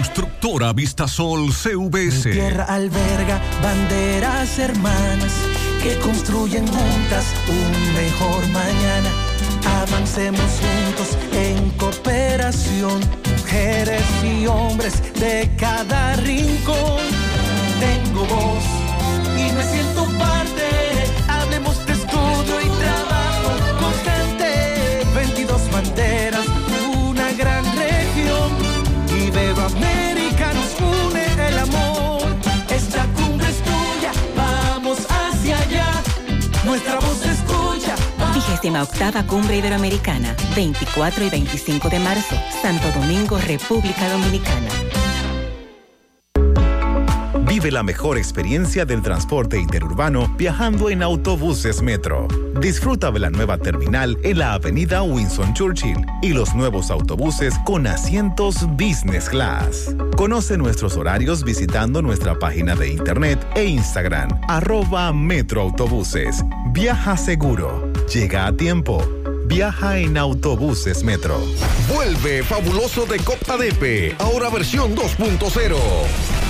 Constructora Vistasol CVS. Mi tierra alberga banderas hermanas que construyen juntas un mejor mañana. Avancemos juntos en cooperación, mujeres y hombres de cada rincón. Tengo voz y me siento parte. 38 Cumbre Iberoamericana, 24 y 25 de marzo, Santo Domingo, República Dominicana. Vive la mejor experiencia del transporte interurbano viajando en autobuses Metro. Disfruta de la nueva terminal en la avenida Winston Churchill y los nuevos autobuses con asientos Business Class. Conoce nuestros horarios visitando nuestra página de internet e Instagram, arroba Metroautobuses. Viaja seguro. Llega a tiempo. Viaja en autobuses Metro. Vuelve fabuloso de Copa Depe, ahora versión 2.0.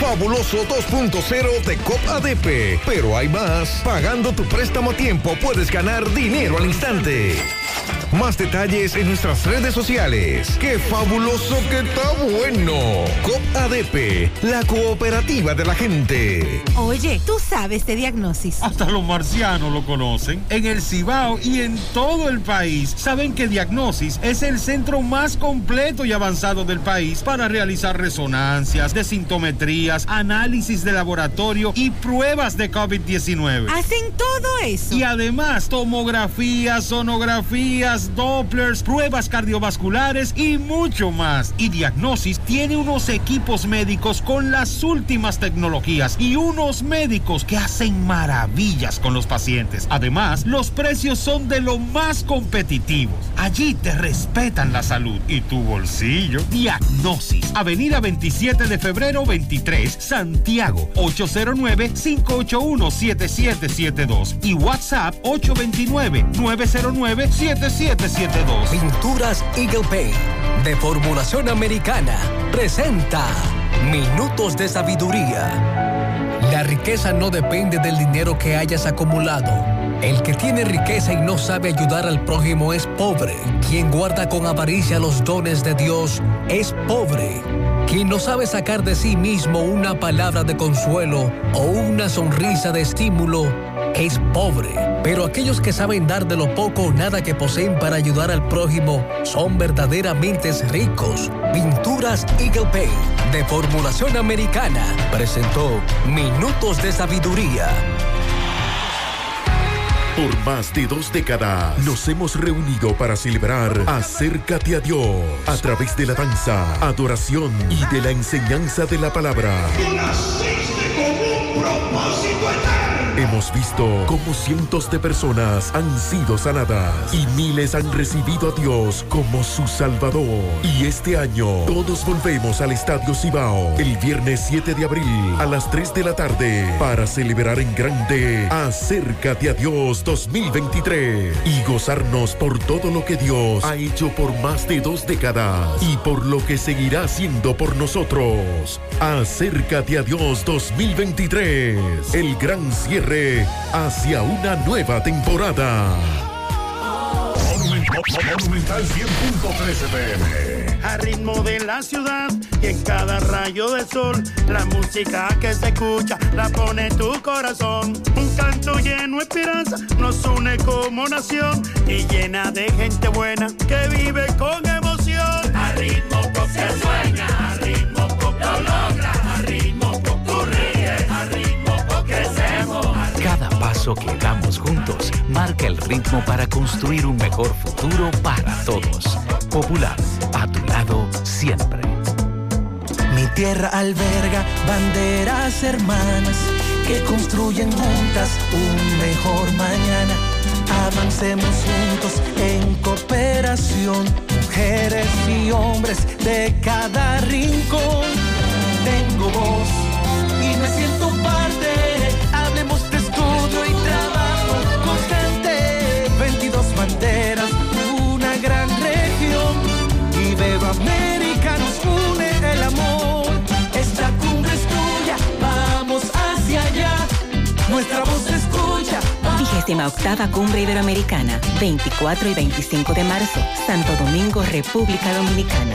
Fabuloso 2.0 de COP ADP. Pero hay más. Pagando tu préstamo a tiempo puedes ganar dinero al instante. Más detalles en nuestras redes sociales. ¡Qué fabuloso que está bueno! COP ADP, la cooperativa de la gente. Oye, tú sabes de diagnosis. Hasta los marcianos lo conocen. En el Cibao y en todo el país saben que Diagnosis es el centro más completo y avanzado del país para realizar resonancias, desintometrías, análisis de laboratorio y pruebas de COVID-19. Hacen todo eso. Y además, tomografías, sonografías, Dopplers, pruebas cardiovasculares y mucho más. Y Diagnosis tiene unos equipos médicos con las últimas tecnologías y unos médicos que hacen maravillas con los pacientes. Además, los precios son de lo más competitivos. Allí te respetan la salud y tu bolsillo. Diagnosis, Avenida 27 de febrero 23, Santiago, 809-581-7772 y WhatsApp 829-909-7772. Pinturas Eagle Paint de formulación americana presenta Minutos de Sabiduría. La riqueza no depende del dinero que hayas acumulado. El que tiene riqueza y no sabe ayudar al prójimo es pobre. Quien guarda con avaricia los dones de Dios es pobre. Quien no sabe sacar de sí mismo una palabra de consuelo o una sonrisa de estímulo es pobre. Pero aquellos que saben dar de lo poco o nada que poseen para ayudar al prójimo son verdaderamente ricos. Pinturas Eagle Paint de formulación americana presentó Minutos de Sabiduría. Por más de dos décadas nos hemos reunido para celebrar Acércate a Dios a través de la danza, adoración y de la enseñanza de la palabra. Hemos visto cómo cientos de personas han sido sanadas y miles han recibido a Dios como su Salvador. Y este año todos volvemos al Estadio Cibao el viernes 7 de abril a las 3 de la tarde para celebrar en grande Acércate a Dios 2023 y gozarnos por todo lo que Dios ha hecho por más de dos décadas y por lo que seguirá haciendo por nosotros. Acércate a Dios 2023, el gran cierre hacia una nueva temporada. Monumental 100.13 pm. A ritmo de la ciudad y en cada rayo de sol, la música que se escucha la pone tu corazón. Un canto lleno de esperanza nos une como nación y llena de gente buena que vive con emoción. A ritmo que sueña, a ritmo lo logra, paso que damos juntos marca el ritmo para construir un mejor futuro para todos. Popular, a tu lado siempre. Mi tierra alberga banderas hermanas que construyen juntas un mejor mañana. Avancemos juntos en cooperación, mujeres y hombres de cada rincón. Tengo voz me siento parte. Hablemos de estudio y 22 banderas, una gran región. Y Beba América nos une el amor. Esta cumbre es tuya, vamos hacia allá. Nuestra voz se escucha. Vigésima octava Cumbre Iberoamericana, 24 y 25 de marzo, Santo Domingo, República Dominicana.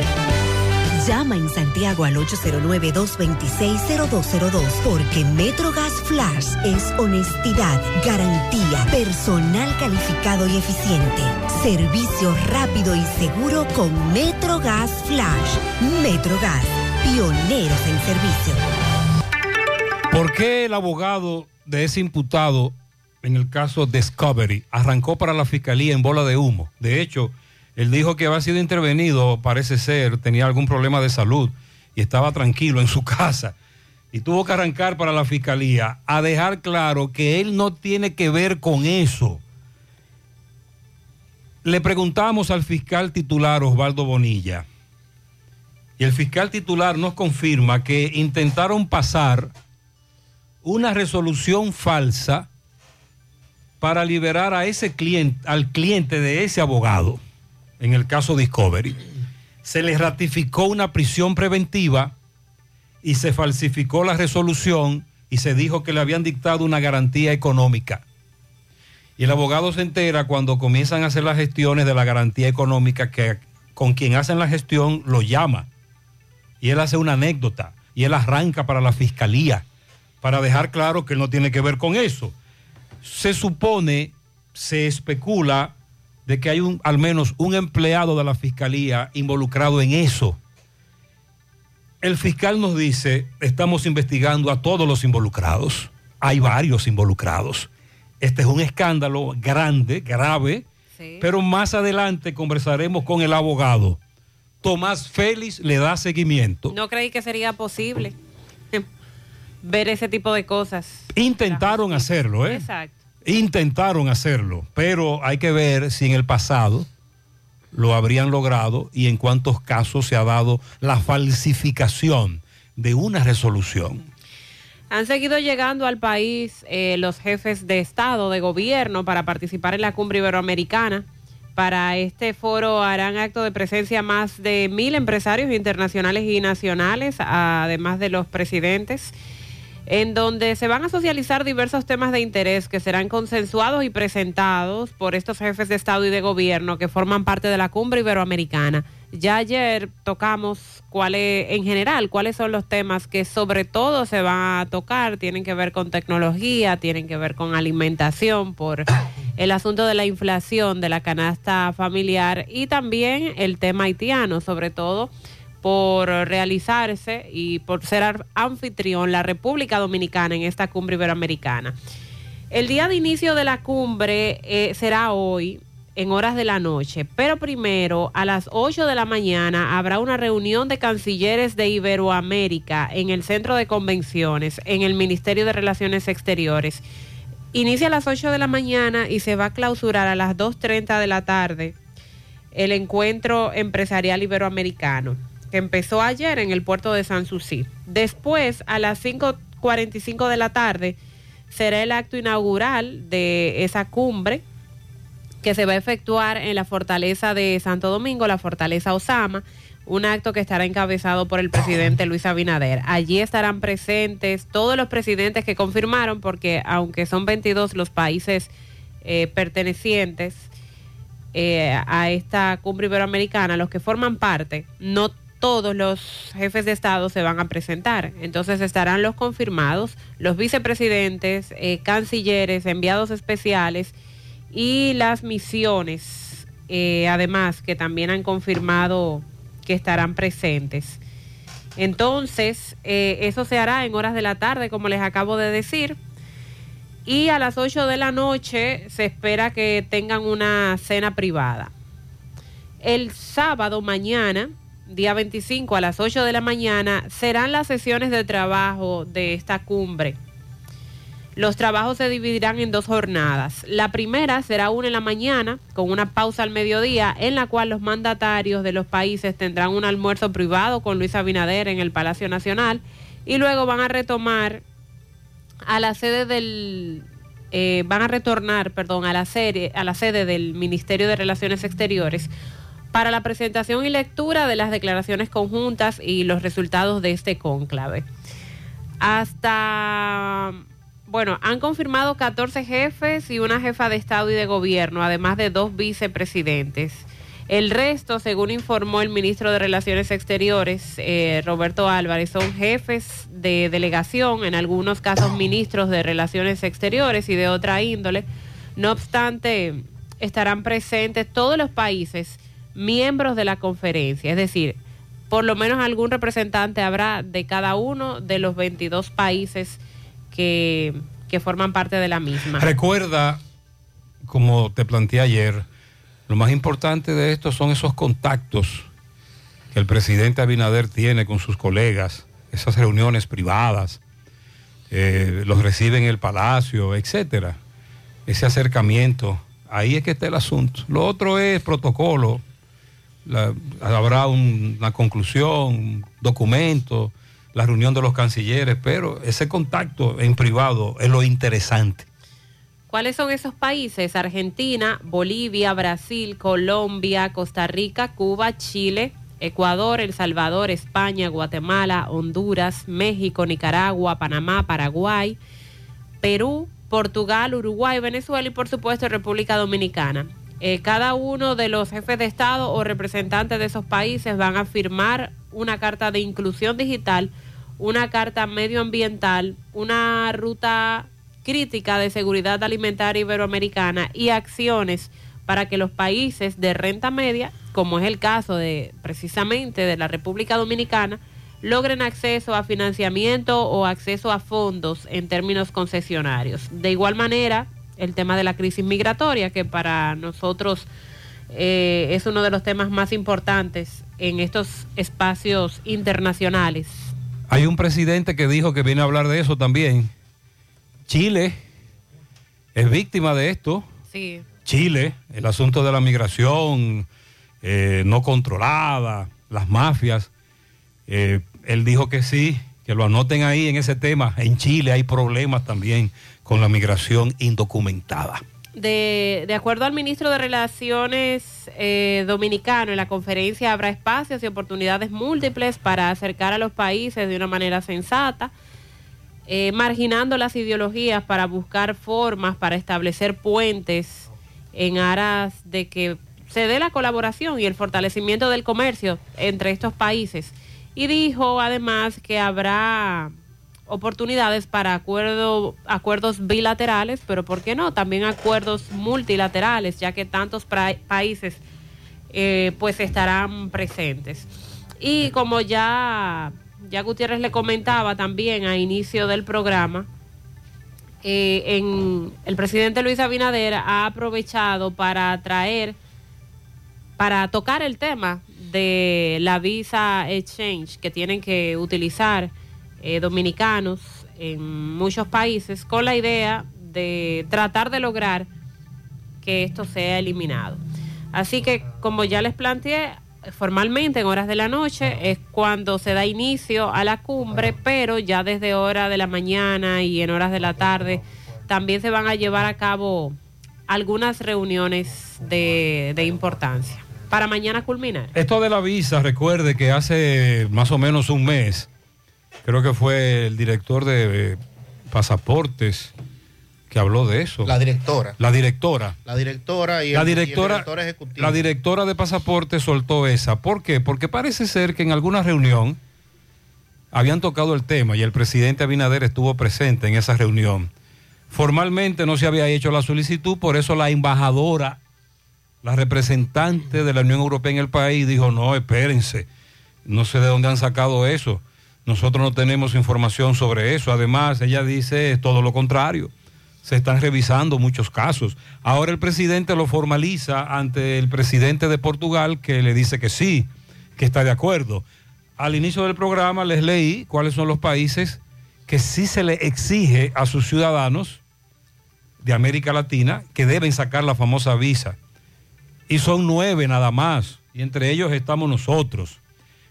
Llama en Santiago al 809-226-0202 porque Metrogas Flash es honestidad, garantía, personal calificado y eficiente, servicio rápido y seguro con Metrogas Flash. Metrogas, pioneros en servicio. ¿Por qué el abogado de ese imputado en el caso Discovery arrancó para la fiscalía en bola de humo? De hecho, él dijo que había sido intervenido, parece ser, tenía algún problema de salud y estaba tranquilo en su (laughs) casa. Y tuvo que arrancar para la fiscalía a dejar claro que él no tiene que ver con eso. Le preguntamos al fiscal titular Osvaldo Bonilla. Y el fiscal titular nos confirma que intentaron pasar una resolución falsa para liberar a ese cliente, al cliente de ese abogado, en el caso Discovery. Se le ratificó una prisión preventiva y se falsificó la resolución y se dijo que le habían dictado una garantía económica. Y el abogado se entera cuando comienzan a hacer las gestiones de la garantía económica que con quien hacen la gestión lo llama. Y él hace una anécdota y él arranca para la fiscalía para dejar claro que él no tiene que ver con eso. Se supone, se especula de que hay un, al menos un empleado de la fiscalía involucrado en eso. El fiscal nos dice, estamos investigando a todos los involucrados. Hay varios involucrados. Este es un escándalo grande, grave, pero más adelante conversaremos con el abogado. Tomás Félix le da seguimiento. No creí que sería posible (laughs) ver ese tipo de cosas. Intentaron hacerlo, ¿eh? Exacto. Intentaron hacerlo, pero hay que ver si en el pasado lo habrían logrado y en cuántos casos se ha dado la falsificación de una resolución. Han seguido llegando al país eh, los jefes de Estado, de gobierno, para participar en la cumbre iberoamericana. Para este foro harán acto de presencia más de mil empresarios internacionales y nacionales, además de los presidentes, en donde se van a socializar diversos temas de interés que serán consensuados y presentados por estos jefes de Estado y de gobierno que forman parte de la cumbre iberoamericana. Ya ayer tocamos cuáles, en general, cuáles son los temas que sobre todo se van a tocar, tienen que ver con tecnología, tienen que ver con alimentación, por el asunto de la inflación, de la canasta familiar y también el tema haitiano, sobre todo por realizarse y por ser anfitrión la República Dominicana en esta cumbre iberoamericana. El día de inicio de la cumbre eh, será hoy en horas de la noche, pero primero a las 8 de la mañana habrá una reunión de cancilleres de Iberoamérica en el centro de convenciones, en el Ministerio de Relaciones Exteriores. Inicia a las 8 de la mañana y se va a clausurar a las 2.30 de la tarde el encuentro empresarial iberoamericano, que empezó ayer en el puerto de San Susi. Después, a las 5.45 de la tarde, será el acto inaugural de esa cumbre que se va a efectuar en la fortaleza de Santo Domingo, la fortaleza Osama, un acto que estará encabezado por el presidente Luis Abinader. Allí estarán presentes todos los presidentes que confirmaron, porque aunque son 22 los países eh, pertenecientes eh, a esta cumbre iberoamericana, los que forman parte, no todos los jefes de Estado se van a presentar. Entonces estarán los confirmados, los vicepresidentes, eh, cancilleres, enviados especiales y las misiones, eh, además, que también han confirmado que estarán presentes. Entonces, eh, eso se hará en horas de la tarde, como les acabo de decir. Y a las 8 de la noche se espera que tengan una cena privada. El sábado mañana, día 25 a las 8 de la mañana, serán las sesiones de trabajo de esta cumbre. Los trabajos se dividirán en dos jornadas. La primera será una en la mañana, con una pausa al mediodía, en la cual los mandatarios de los países tendrán un almuerzo privado con Luis Abinader en el Palacio Nacional y luego van a retomar a la sede del eh, van a retornar, perdón, a la, serie, a la sede del Ministerio de Relaciones Exteriores para la presentación y lectura de las declaraciones conjuntas y los resultados de este cónclave. Hasta, bueno, han confirmado 14 jefes y una jefa de Estado y de Gobierno, además de dos vicepresidentes. El resto, según informó el ministro de Relaciones Exteriores, eh, Roberto Álvarez, son jefes de delegación, en algunos casos ministros de Relaciones Exteriores y de otra índole. No obstante, estarán presentes todos los países miembros de la conferencia, es decir, por lo menos algún representante habrá de cada uno de los 22 países que, que forman parte de la misma. Recuerda, como te planteé ayer, lo más importante de esto son esos contactos que el presidente Abinader tiene con sus colegas, esas reuniones privadas, eh, los recibe en el palacio, etcétera. Ese acercamiento, ahí es que está el asunto. Lo otro es protocolo, la- habrá un- una conclusión, un documento, la reunión de los cancilleres, pero ese contacto en privado es lo interesante. ¿Cuáles son esos países? Argentina, Bolivia, Brasil, Colombia, Costa Rica, Cuba, Chile, Ecuador, El Salvador, España, Guatemala, Honduras, México, Nicaragua, Panamá, Paraguay, Perú, Portugal, Uruguay, Venezuela y por supuesto República Dominicana. Eh, cada uno de los jefes de Estado o representantes de esos países van a firmar una carta de inclusión digital, una carta medioambiental, una ruta crítica de seguridad alimentaria iberoamericana y acciones para que los países de renta media, como es el caso de precisamente de la República Dominicana, logren acceso a financiamiento o acceso a fondos en términos concesionarios. De igual manera, el tema de la crisis migratoria, que para nosotros eh, es uno de los temas más importantes en estos espacios internacionales. Hay un presidente que dijo que viene a hablar de eso también. Chile es víctima de esto. Sí. Chile, el asunto de la migración eh, no controlada, las mafias. Eh, él dijo que sí, que lo anoten ahí en ese tema. En Chile hay problemas también con la migración indocumentada. De, de acuerdo al ministro de Relaciones eh, Dominicano, en la conferencia habrá espacios y oportunidades múltiples para acercar a los países de una manera sensata, eh, marginando las ideologías para buscar formas para establecer puentes en aras de que se dé la colaboración y el fortalecimiento del comercio entre estos países. Y dijo además que habrá oportunidades para acuerdo, acuerdos bilaterales, pero ¿por qué no? También acuerdos multilaterales, ya que tantos países eh, pues estarán presentes. Y como ya, ya Gutiérrez le comentaba también a inicio del programa, eh, en, el presidente Luis Abinader ha aprovechado para traer, para tocar el tema de la visa exchange que tienen que utilizar eh, dominicanos en muchos países con la idea de tratar de lograr que esto sea eliminado. Así que, como ya les planteé, formalmente en horas de la noche es cuando se da inicio a la cumbre, pero ya desde hora de la mañana y en horas de la tarde también se van a llevar a cabo algunas reuniones de, de importancia. Para mañana culminar. Esto de la visa, recuerde que hace más o menos un mes, creo que fue el director de eh, pasaportes que habló de eso. La directora. La directora. La directora y, La el- y el directora, director ejecutivo. la directora de pasaporte soltó esa. ¿Por qué? Porque parece ser que en alguna reunión habían tocado el tema y el presidente Abinader estuvo presente en esa reunión. Formalmente no se había hecho la solicitud, por eso la embajadora, la representante de la Unión Europea en el país dijo, no, espérense, no sé de dónde han sacado eso. Nosotros no tenemos información sobre eso. Además, ella dice todo lo contrario. Se están revisando muchos casos. Ahora el presidente lo formaliza ante el presidente de Portugal que le dice que sí, que está de acuerdo. Al inicio del programa les leí cuáles son los países que sí se le exige a sus ciudadanos de América Latina que deben sacar la famosa visa. Y son nueve nada más. Y entre ellos estamos nosotros.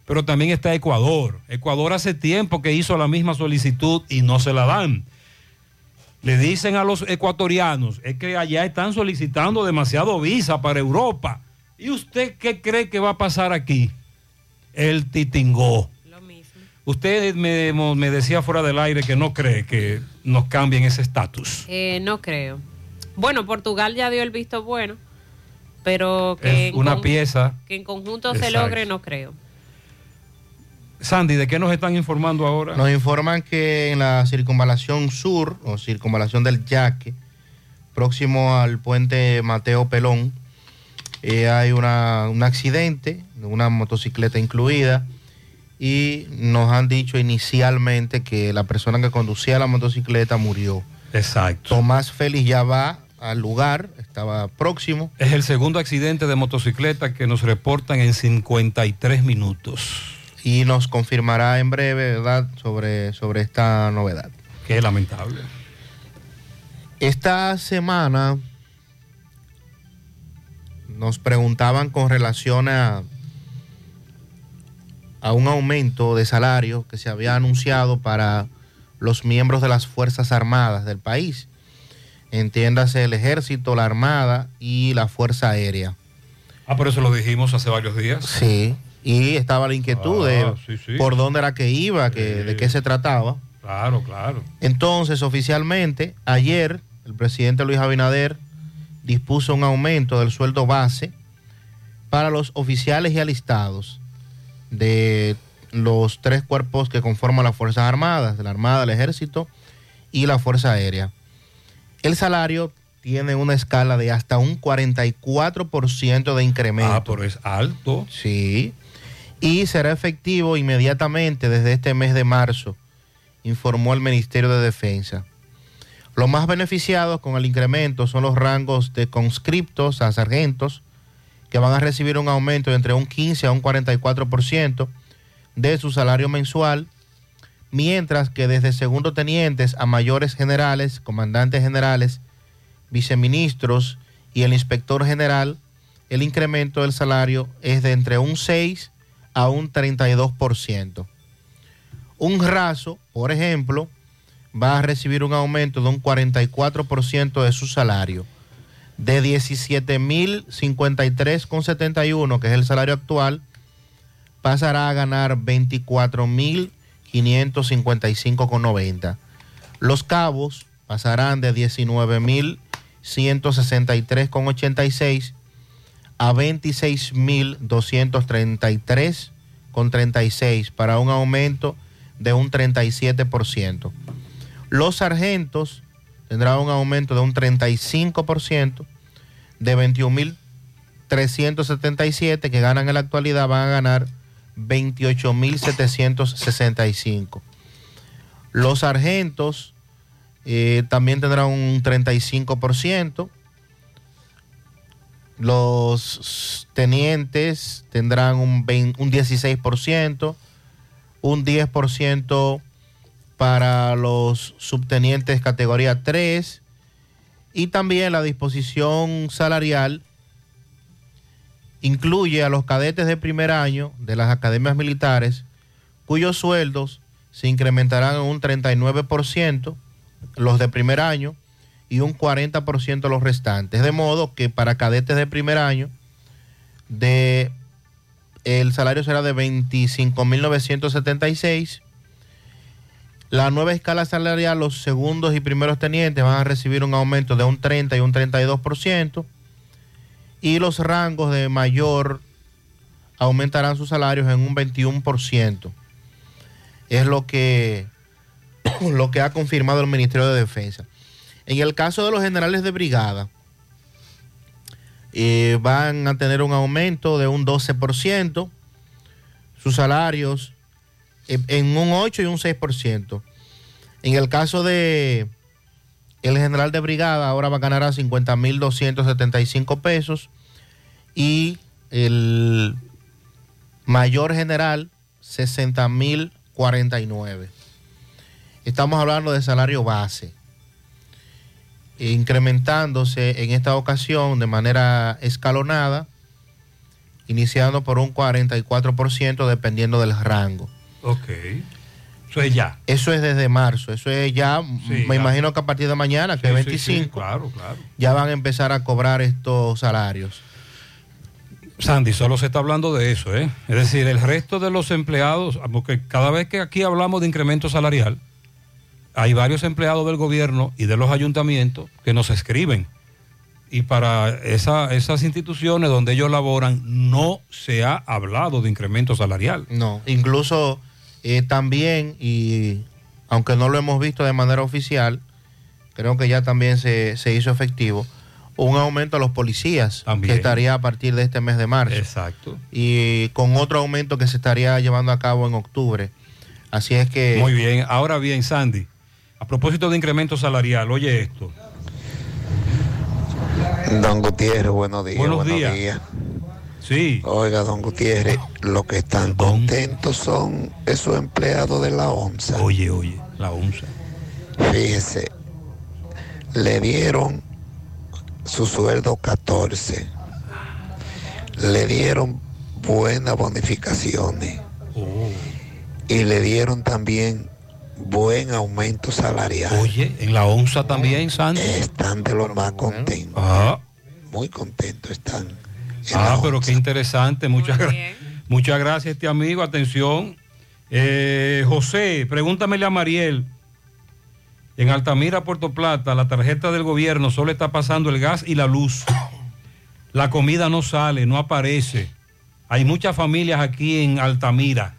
Pero también está Ecuador. Ecuador hace tiempo que hizo la misma solicitud y no se la dan. Le dicen a los ecuatorianos, es que allá están solicitando demasiado visa para Europa. ¿Y usted qué cree que va a pasar aquí? El titingó. Usted me, me decía fuera del aire que no cree que nos cambien ese estatus. Eh, no creo. Bueno, Portugal ya dio el visto bueno, pero que, Es una pieza. que en conjunto se logre, no creo. Sandy, ¿de qué nos están informando ahora? Nos informan que en la circunvalación sur, o circunvalación del Yaque, próximo al puente Mateo Pelón, eh, hay una- un accidente, una motocicleta incluida, y nos han dicho inicialmente que la persona que conducía la motocicleta murió. Exacto. Tomás Félix ya va al lugar, estaba próximo. Es el segundo accidente de motocicleta que nos reportan en 53 minutos. Y nos confirmará en breve, ¿verdad?, sobre, sobre esta novedad. Qué lamentable. Esta semana nos preguntaban con relación a, a un aumento de salario que se había anunciado para los miembros de las Fuerzas Armadas del país. Entiéndase el ejército, la Armada y la Fuerza Aérea. Ah, por eso lo dijimos hace varios días. Sí, y estaba la inquietud de Ah, sí, sí. por dónde era que iba, que, de qué se trataba. Claro, claro. Entonces, oficialmente, ayer el presidente Luis Abinader dispuso un aumento del sueldo base para los oficiales y alistados de los tres cuerpos que conforman las Fuerzas Armadas, de la Armada, el Ejército y la Fuerza Aérea. El salario tiene una escala de hasta un 44% de incremento. Ah, pero es alto. Sí. Y será efectivo inmediatamente desde este mes de marzo, informó el Ministerio de Defensa. Los más beneficiados con el incremento son los rangos de conscriptos a sargentos, que van a recibir un aumento de entre un 15 a un 44% de su salario mensual, mientras que desde segundo tenientes a mayores generales, comandantes generales, viceministros y el inspector general, el incremento del salario es de entre un 6 a un 32%. Un raso, por ejemplo, va a recibir un aumento de un 44% de su salario. De 17.053,71, que es el salario actual, pasará a ganar 24.555,90. Los cabos pasarán de 19.163,86 a 26.233,36 para un aumento de un 37%. Los sargentos tendrán un aumento de un 35%, de 21.377 que ganan en la actualidad van a ganar 28.765. Los sargentos eh, también tendrán un 35%. Los tenientes tendrán un, 20 un 16%, un 10% para los subtenientes categoría 3 Y también la disposición salarial incluye a los cadetes de primer año de las academias militares, cuyos sueldos se incrementarán en un 39%, los de primer año, y un 40% los restantes. De modo que para cadetes de primer año, de, el salario será de 25.976. La nueva escala salarial, los segundos y primeros tenientes van a recibir un aumento de un 30 y un 32%. Y los rangos de mayor aumentarán sus salarios en un 21%. Es lo que, (coughs) lo que ha confirmado el Ministerio de Defensa. En el caso de los generales de brigada, eh, van a tener un aumento de un 12%, sus salarios en, un 8 y un 6%. En el caso de el general de brigada, ahora va a ganar a 50.275 pesos y el mayor general 60.049. Estamos hablando de salario base incrementándose en esta ocasión de manera escalonada, iniciando por un 44% dependiendo del rango. Ok. Eso es ya. Eso es desde marzo, eso es ya, Sí, me ya. imagino que a partir de mañana, que Sí, es sí, 25, sí, claro, claro. ya van a empezar a cobrar estos salarios. Sandy, solo se está hablando de eso, ¿eh? Es decir, el resto de los empleados, porque cada vez que aquí hablamos de incremento salarial, hay varios empleados del gobierno y de los ayuntamientos que nos escriben. Y para esa- esas instituciones donde ellos laboran no se ha hablado de incremento salarial. No, incluso eh, también, y aunque no lo hemos visto de manera oficial, creo que ya también se, se hizo efectivo, un aumento a los policías, También. que estaría a partir de este mes de marzo. Exacto. Y con otro aumento que se estaría llevando a cabo en octubre. Así es que... Muy bien. Ahora bien, Sandy, a propósito de incremento salarial, oye esto. Don Gutiérrez, buenos días. Buenos días. Sí. Oiga, don Gutiérrez, los que están contentos son esos empleados de la OMSA. Oye, oye, la OMSA. Fíjese, le dieron su sueldo 14. Le dieron buenas bonificaciones. Y le dieron también buen aumento salarial. Oye, en la OMSA también, Sandy. Están de los más contentos. Ah. Muy contentos están. Ah, pero qué interesante. Muchas, gra- muchas gracias, este amigo. Atención. Eh, José, pregúntamele a Mariel. En Altamira, Puerto Plata, la tarjeta del gobierno solo está pasando el gas y la luz. La comida no sale, no aparece. Hay muchas familias aquí en Altamira.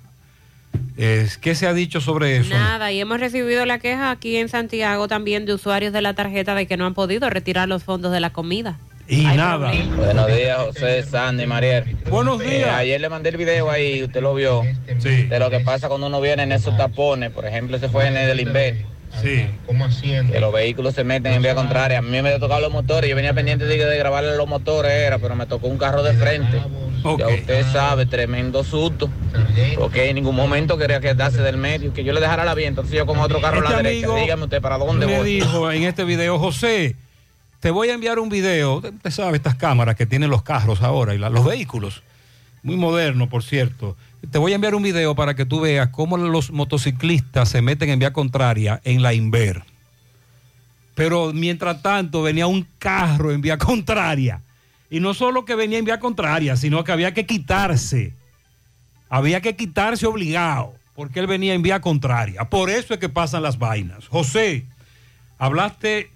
Eh, ¿Qué se ha dicho sobre eso? Nada, y hemos recibido la queja aquí en Santiago también de usuarios de la tarjeta de que no han podido retirar los fondos de la comida. Y nada. Buenos días, José, Sandy, Mariel. Buenos días. ayer le mandé el video ahí, usted lo vio. De lo que pasa cuando uno viene en esos tapones. Por ejemplo, se fue en el Inver. Sí. Que los vehículos se meten en vía contraria. A mí me tocado los motores. Yo venía pendiente de, de grabarle los motores, era, pero me tocó un carro de frente. Ya usted sabe, tremendo susto. Porque en ningún momento quería quedarse del medio, que yo le dejara la vía. Entonces yo con otro carro a la Este derecha. Dígame usted para dónde me voy. dijo (laughs) en este video, José, te voy a enviar un video. Usted sabe estas cámaras que tienen los carros ahora y la- los vehículos. Muy moderno, por cierto. Te voy a enviar un video para que tú veas cómo los motociclistas se meten en vía contraria en la Inver. Pero mientras tanto venía un carro en vía contraria. Y no solo que venía en vía contraria, sino que había que quitarse. Había que quitarse obligado, porque él venía en vía contraria. Por eso es que pasan las vainas. José, hablaste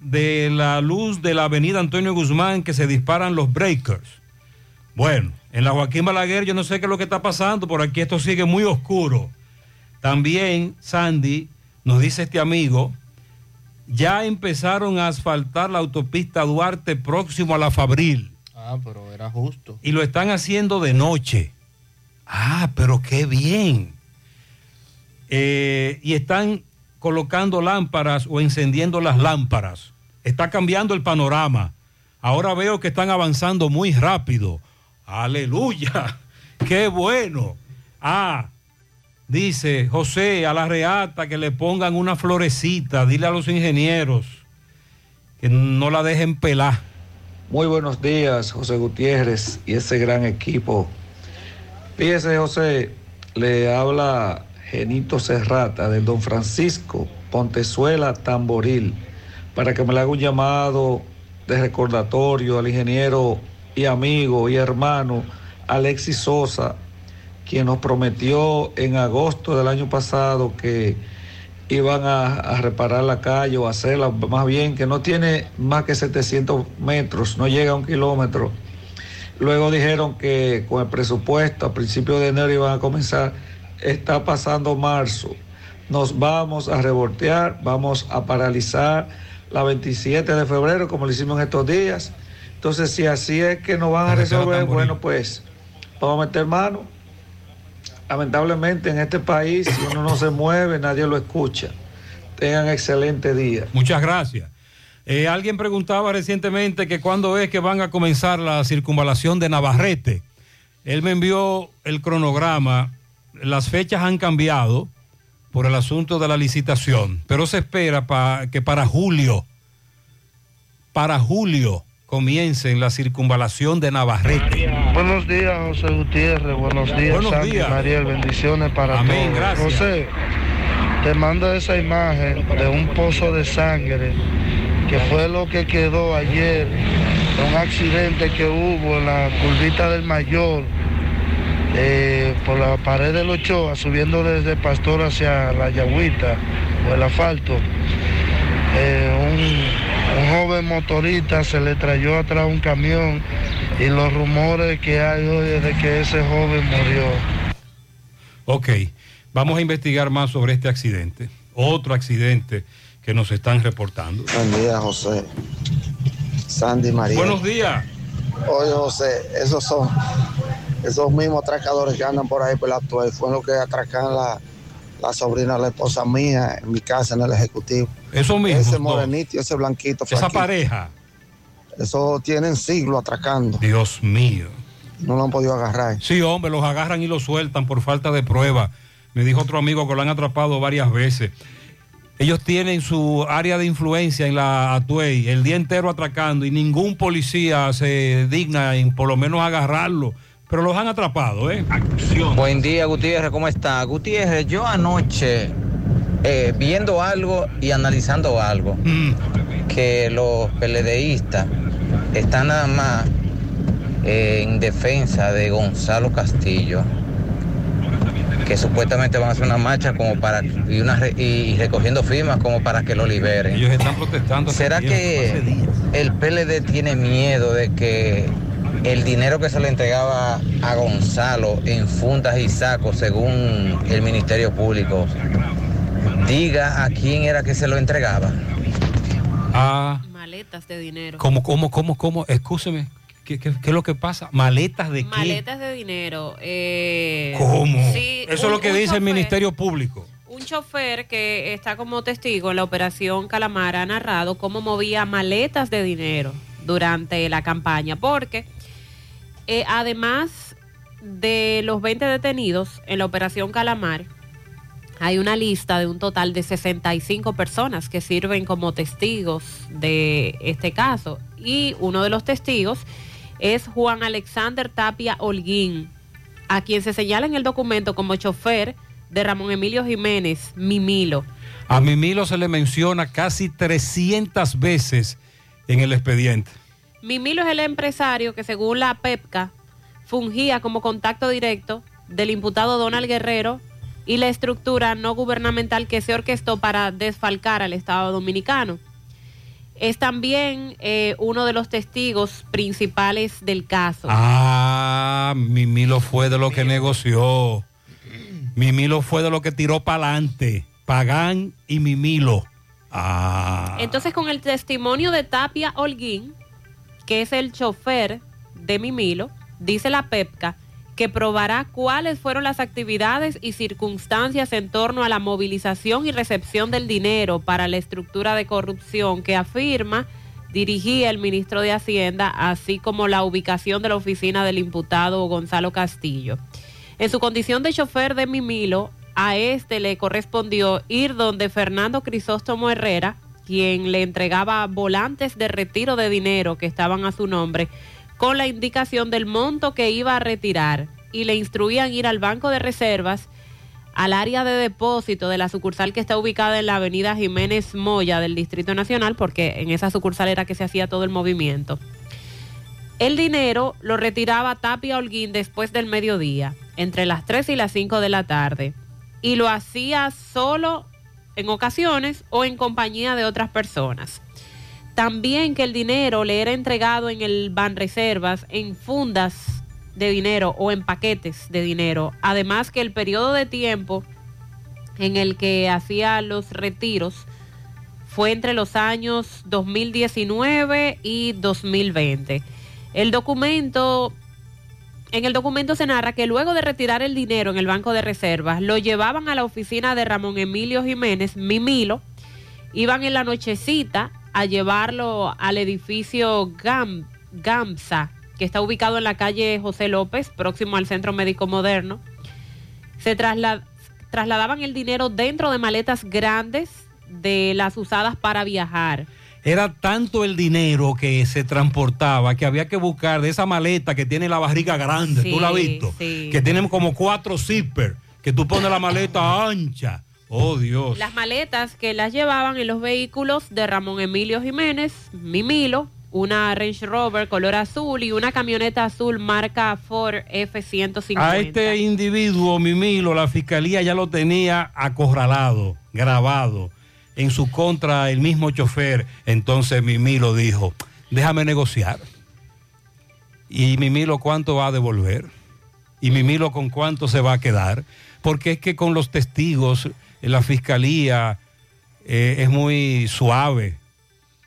de la luz de la avenida Antonio Guzmán que se disparan los breakers. Bueno, en la Joaquín Balaguer yo no sé qué es lo que está pasando, por aquí esto sigue muy oscuro. También, Sandy, nos dice este amigo, ya empezaron a asfaltar la autopista Duarte próximo a la Fabril Ah, pero era justo. y lo están haciendo de noche. Ah, pero qué bien. Eh, y están colocando lámparas o encendiendo las lámparas. Está cambiando el panorama. Ahora veo que están avanzando muy rápido. Aleluya. (laughs) Qué bueno. Ah, dice José a la reata que le pongan una florecita. Dile a los ingenieros que no la dejen pelar. Muy buenos días, José Gutiérrez y ese gran equipo. Fíjese, José, le habla Genito Serrata de Don Francisco Pontezuela Tamboril para que me le haga un llamado de recordatorio al ingeniero y amigo y hermano Alexis Sosa, quien nos prometió en agosto del año pasado que iban a, reparar la calle o hacerla, más bien que no tiene más que 700 metros, no llega a un kilómetro. Luego dijeron que con el presupuesto a principios de enero iban a comenzar. Está pasando marzo. Nos vamos a revoltear, vamos a paralizar la 27 de febrero, como lo hicimos en estos días. Entonces, si así es que nos van a resolver, bueno, pues vamos a meter mano. Lamentablemente en este país, si uno no se mueve, nadie lo escucha. Tengan excelente día. Muchas gracias. Eh, alguien preguntaba recientemente que cuándo es que van a comenzar la circunvalación de Navarrete. Él me envió el cronograma. Las fechas han cambiado por el asunto de la licitación, pero se espera pa- que para julio, para julio, comiencen la circunvalación de Navarrete. Buenos días, José Gutiérrez. Buenos días, Buenos días. Mariel. Bendiciones para Amén, todos. gracias. José, te mando esa imagen de un pozo de sangre que fue lo que quedó ayer de un accidente que hubo en la curvita del Mayor eh, por la pared del Ochoa, subiendo desde Pastor hacia la Yagüita o el asfalto. Eh, un, un joven motorista se le trayó atrás un camión y los rumores que hay hoy es de que ese joven murió. Ok, vamos a investigar más sobre este accidente. Otro accidente que nos están reportando. Buen día, José. Sandy María. Buenos días. Oye, José, esos son esos mismos atracadores que andan por ahí por la actual. Fueron los que atracan la, la sobrina, la esposa mía, en mi casa, en el Ejecutivo. Eso mismo. Ese morenito y ese blanquito. Esa flaquito. pareja. Eso tienen siglos atracando. Dios mío. No lo han podido agarrar. Sí, hombre, los agarran y los sueltan por falta de prueba. Me dijo otro amigo que lo han atrapado varias veces. Ellos tienen su área de influencia en la Atuey, el día entero atracando y ningún policía se digna en por lo menos agarrarlo. Pero los han atrapado, ¿eh? Buen día, Gutiérrez, ¿cómo está? Gutiérrez, yo anoche, eh, viendo algo y analizando algo, que los PLDistas están nada más eh, en defensa de Gonzalo Castillo, que supuestamente van a hacer una marcha como para y, una y recogiendo firmas como para que lo liberen. Ellos están protestando. ¿Será que el PLD tiene miedo de que el dinero que se le entregaba a Gonzalo en fundas y sacos, según el Ministerio Público, diga a quién era que se lo entregaba? Ah, Maletas de dinero. ¿cómo, cómo, cómo, cómo? Escúcheme. ¿Qué, qué, qué es lo que pasa? ¿Maletas de qué? Maletas de dinero. eh, ¿Cómo? sí, Eso es lo que dice el Ministerio Público. Un chofer que está como testigo en la operación Calamar ha narrado cómo movía maletas de dinero durante la campaña, porque eh, además de los 20 detenidos en la operación Calamar, hay una lista de un total de 65 personas que sirven como testigos de este caso. Y uno de los testigos es Juan Alexander Tapia Holguín, a quien se señala en el documento como chofer de Ramón Emilio Jiménez, Mimilo. A Mimilo se le menciona casi 300 veces en el expediente. Mimilo es el empresario que según la PEPCA fungía como contacto directo del imputado Donald Guerrero y la estructura no gubernamental que se orquestó para desfalcar al Estado Dominicano. Es también eh, uno de los testigos principales del caso. Ah, Mimilo fue de lo que negoció. Mimilo fue de lo que tiró para adelante. Pagán y Mimilo. Ah. Entonces, con el testimonio de Tapia Holguín, que es el chofer de Mimilo, dice la PEPCA que probará cuáles fueron las actividades y circunstancias en torno a la movilización y recepción del dinero para la estructura de corrupción que afirma dirigía el ministro de Hacienda, así como la ubicación de la oficina del imputado Gonzalo Castillo. En su condición de chofer de Mimilo, a este le correspondió ir donde Fernando Crisóstomo Herrera, quien le entregaba volantes de retiro de dinero que estaban a su nombre con la indicación del monto que iba a retirar y le instruían ir al banco de reservas al área de depósito de la sucursal que está ubicada en la avenida Jiménez Moya del Distrito Nacional, porque en esa sucursal era que se hacía todo el movimiento. El dinero lo retiraba Tapia Holguín después del mediodía, entre las 3 y las 5 de la tarde, y lo hacía solo en ocasiones o en compañía de otras personas. También que el dinero le era entregado en el Banreservas en fundas de dinero o en paquetes de dinero. Además que el periodo de tiempo en el que hacía los retiros fue entre los años 2019 y 2020. El documento, en el documento se narra que luego de retirar el dinero en el Banco de Reservas, lo llevaban a la oficina de Ramón Emilio Jiménez, Mimilo, iban en la nochecita a llevarlo al edificio Gam, GAMSA, que está ubicado en la calle José López, próximo al Centro Médico Moderno. Se trasladaban el dinero dentro de maletas grandes de las usadas para viajar. Era tanto el dinero que se transportaba que había que buscar de esa maleta que tiene la barriga grande, tú la has visto, que tienen como cuatro zippers, que tú pones la maleta ancha. Oh Dios. Las maletas que las llevaban en los vehículos de Ramón Emilio Jiménez, Mimilo, una Range Rover color azul y una camioneta azul marca Ford F-150. A este individuo, Mimilo, la fiscalía ya lo tenía acorralado, grabado. En su contra, el mismo chofer. Entonces Mimilo dijo, déjame negociar. Y Mimilo, ¿cuánto va a devolver? Y Mimilo, ¿con cuánto se va a quedar? Porque es que con los testigos, la fiscalía eh, es muy suave,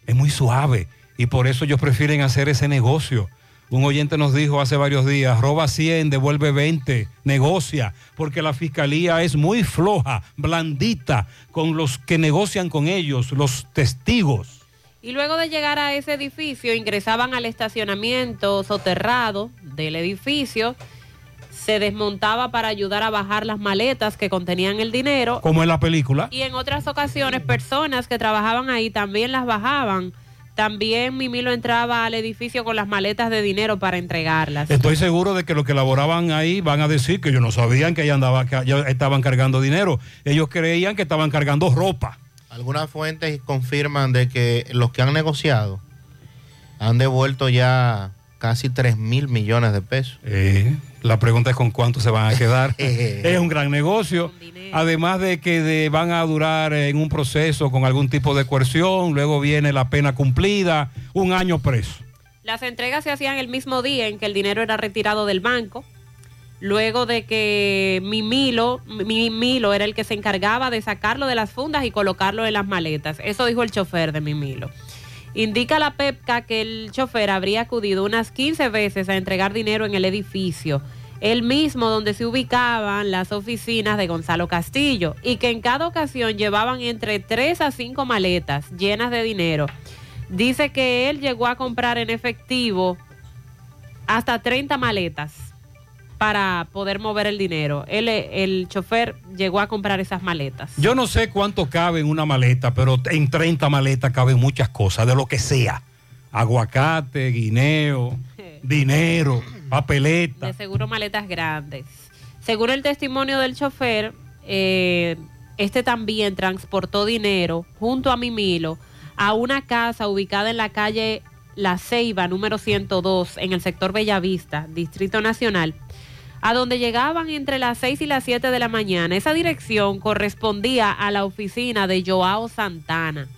es muy suave y por eso ellos prefieren hacer ese negocio. Un oyente nos dijo hace varios días, roba 100, devuelve 20, negocia, porque la fiscalía es muy floja, blandita, con los que negocian con ellos, los testigos. Y luego de llegar a ese edificio, ingresaban al estacionamiento soterrado del edificio, se desmontaba para ayudar a bajar las maletas que contenían el dinero. Como en la película. Y en otras ocasiones, personas que trabajaban ahí también las bajaban también Mimilo entraba al edificio con las maletas de dinero para entregarlas. Estoy seguro de que los que laboraban ahí van a decir que ellos no sabían que ella andaba, que ya estaban cargando dinero. Ellos creían que estaban cargando ropa. Algunas fuentes confirman de que los que han negociado han devuelto ya casi 3 mil millones de pesos. Eh, la pregunta es con cuánto se van a quedar. (laughs) es un gran negocio. Además de que van a durar en un proceso con algún tipo de coerción, luego viene la pena cumplida, un año preso. Las entregas se hacían el mismo día en que el dinero era retirado del banco. Luego de que Mimilo, Mimilo era el que se encargaba de sacarlo de las fundas y colocarlo en las maletas. Eso dijo el chofer de Mimilo. Indica la PEPCA que el chofer habría acudido unas 15 veces a entregar dinero en el edificio, el mismo donde se ubicaban las oficinas de Gonzalo Castillo, y que en cada ocasión llevaban entre 3 a 5 maletas llenas de dinero. Dice que él llegó a comprar en efectivo hasta 30 maletas para poder mover el dinero. Él, el chofer llegó a comprar esas maletas. Yo no sé cuánto cabe en una maleta, pero en 30 maletas caben muchas cosas, de lo que sea. Aguacate, guineo, (laughs) dinero, papeleta. De seguro maletas grandes. Según el testimonio del chofer, eh, este también transportó dinero junto a Mimilo a una casa ubicada en la calle La Ceiba, número 102, en el sector Bellavista, Distrito Nacional a donde llegaban entre las 6 y las 7 de la mañana. Esa dirección correspondía a la oficina de Joao Santana.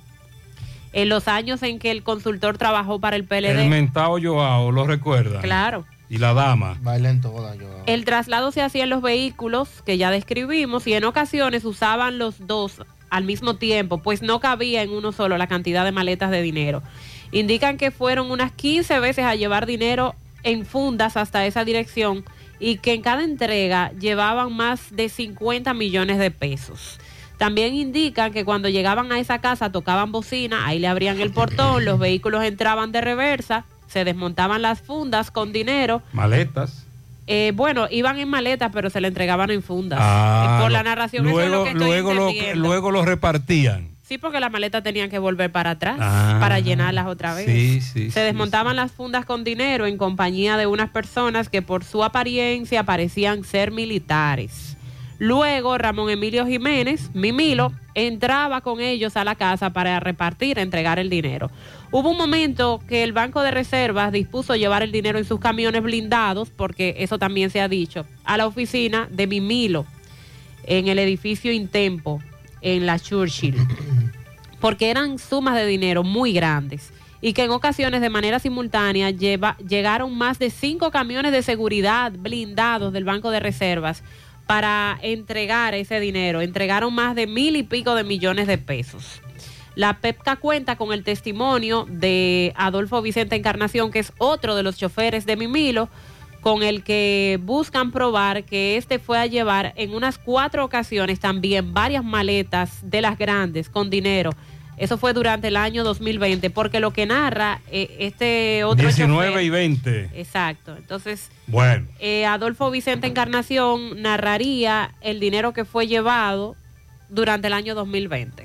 En los años en que el consultor trabajó para el PLD. El mentado Joao, ¿lo recuerda? Claro. Y la dama. Bailen toda, Joao. El traslado se hacía en los vehículos que ya describimos y en ocasiones usaban los dos al mismo tiempo, pues no cabía en uno solo la cantidad de maletas de dinero. Indican que fueron unas 15 veces a llevar dinero en fundas hasta esa dirección y que en cada entrega llevaban más de 50 millones de pesos. También indican que cuando llegaban a esa casa tocaban bocina, ahí le abrían el portón, los vehículos entraban de reversa, se desmontaban las fundas con dinero. Maletas. Eh, bueno, iban en maletas, pero se le entregaban en fundas. Ah, por la narración, luego, luego, lo, luego lo repartían. Sí, porque las maletas tenían que volver para atrás Ah, para llenarlas otra vez. sí, sí, Se desmontaban las fundas con dinero en compañía de unas personas que por su apariencia parecían ser militares. Luego Ramón Emilio Jiménez, Mimilo, entraba con ellos a la casa para repartir, entregar el dinero. Hubo un momento que el Banco de Reservas dispuso llevar el dinero en sus camiones blindados, porque eso también se ha dicho, a la oficina de Mimilo en el edificio Intempo, en la Churchill, (clears throat) porque eran sumas de dinero muy grandes y que en ocasiones de manera simultánea lleva- llegaron más de cinco camiones de seguridad blindados del Banco de Reservas para entregar ese dinero. Entregaron más de mil y pico de millones de pesos. La PEPCA cuenta con el testimonio de Adolfo Vicente Encarnación, que es otro de los choferes de Mimilo, con el que buscan probar que este fue a llevar en unas cuatro ocasiones también varias maletas de las grandes con dinero. Eso fue durante el año 2020, porque lo que narra eh, este otro 19 chofer- y 20. Exacto. Entonces, Bueno, eh, Adolfo Vicente Encarnación narraría el dinero que fue llevado durante el año 2020.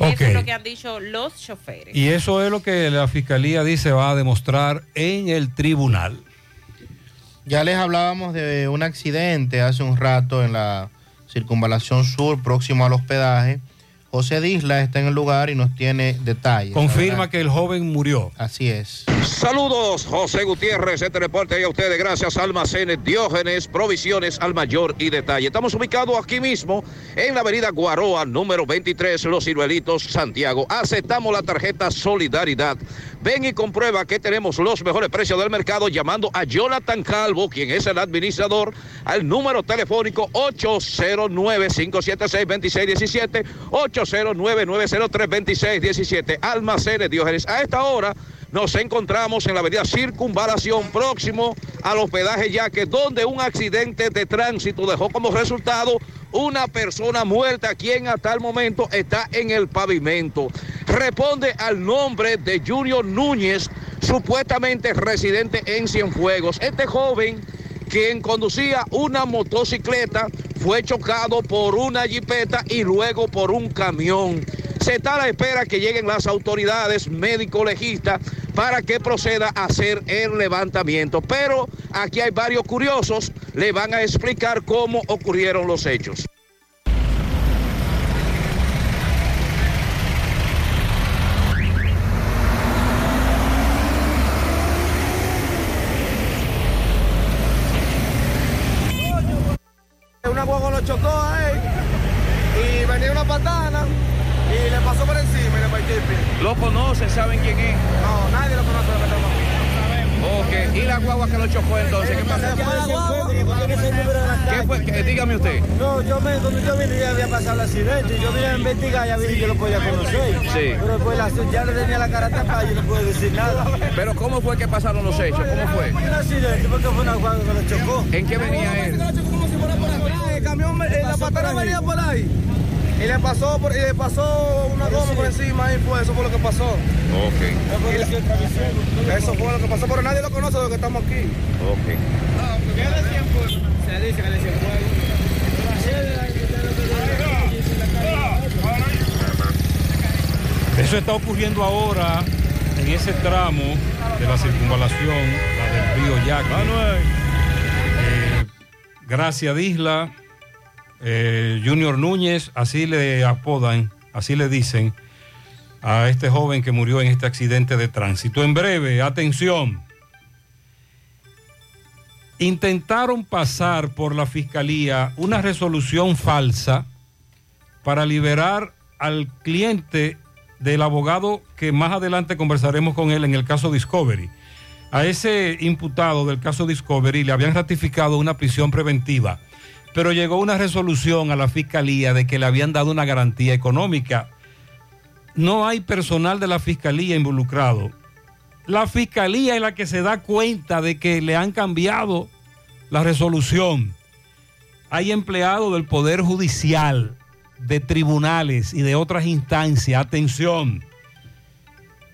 ok. Eso es lo que han dicho los choferes. Y eso es lo que la fiscalía dice va a demostrar en el tribunal. Ya les hablábamos de un accidente hace un rato en la circunvalación sur, próximo al hospedaje. José Disla está en el lugar y nos tiene detalles. Confirma que el joven murió. Así es. Saludos, José Gutiérrez, este reporte y a ustedes gracias Almacenes Diógenes, Provisiones al Mayor y Detalle. Estamos ubicados aquí mismo en la avenida Guaroa, número 23, Los Ciruelitos, Santiago. Aceptamos la tarjeta Solidaridad. Ven y comprueba que tenemos los mejores precios del mercado llamando a Jonathan Calvo, quien es el administrador, al número telefónico 809-576-2617, 809-903-2617. Almacenes Diógenes. A esta hora nos encontramos en la avenida Circunvalación, próximo al hospedaje Yaque, donde un accidente de tránsito dejó como resultado una persona muerta, quien hasta el momento está en el pavimento. Responde al nombre de Junior Núñez, supuestamente residente en Cienfuegos. Este joven quien conducía una motocicleta fue chocado por una jipeta y luego por un camión. Se está a la espera que lleguen las autoridades médico-legistas para que proceda a hacer el levantamiento. Pero aquí hay varios curiosos, le van a explicar cómo ocurrieron los hechos. Una guagua lo chocó a él y venía una patana y le pasó por encima y le partió el pie. ¿Lo conocen? ¿Saben quién es? No, nadie lo conoce lo que estamos aquí. Ok, ¿y la guagua que lo chocó entonces? ¿Qué pasó? ¿Qué fue? ¿Qué- dígame usted. No, yo me, cuando yo vine ya había pasado el accidente y yo vine a investigar ya vi que yo lo podía conocer. Sí. Pero pues la, ya le tenía la cara tapada y yo no puedo decir nada. Pero ¿cómo fue que pasaron los hechos? ¿Cómo fue? Un accidente porque fue una guagua que lo chocó. ¿En qué venía él? El camión, eh, la patana venía por ahí. Y le pasó, por, y le pasó una goma por encima y fue, eso fue lo que pasó. Ok, Eso fue lo que pasó, pero nadie lo conoce de lo que estamos aquí. ok. Se dice que le Eso está ocurriendo ahora en ese tramo de la circunvalación, la del río Yaqui. Eh, Gracia Disla, eh, Junior Núñez, así le apodan, así le dicen a este joven que murió en este accidente de tránsito. En breve, atención. Intentaron pasar por la fiscalía una resolución falsa para liberar al cliente del abogado que más adelante conversaremos con él en el caso Discovery. A ese imputado del caso Discovery le habían ratificado una prisión preventiva, pero llegó una resolución a la fiscalía de que le habían dado una garantía económica. No hay personal de la fiscalía involucrado. La fiscalía es la que se da cuenta de que le han cambiado la resolución. Hay empleados del Poder Judicial, de tribunales y de otras instancias. Atención.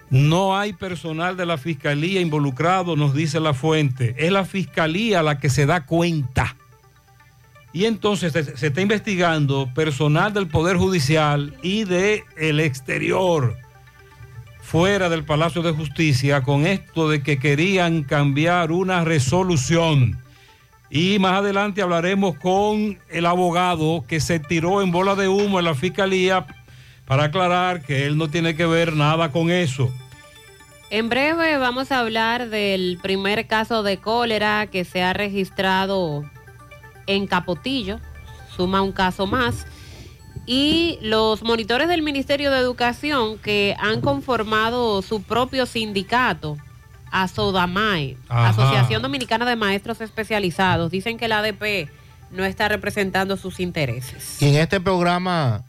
No hay personal de la fiscalía involucrado, nos dice la fuente. Es la fiscalía la que se da cuenta Y entonces se, está investigando personal del Poder Judicial y del el exterior, fuera del Palacio de Justicia, con esto de que querían cambiar una resolución. Y más adelante hablaremos con el abogado que se tiró en bola de humo en la fiscalía para aclarar que él no tiene que ver nada con eso. En breve vamos a hablar del primer caso de cólera que se ha registrado en Capotillo, suma un caso más, y los monitores del Ministerio de Educación que han conformado su propio sindicato, ASODAMAE, Ajá. Asociación Dominicana de Maestros Especializados, dicen que la ADP no está representando sus intereses. Y en este programa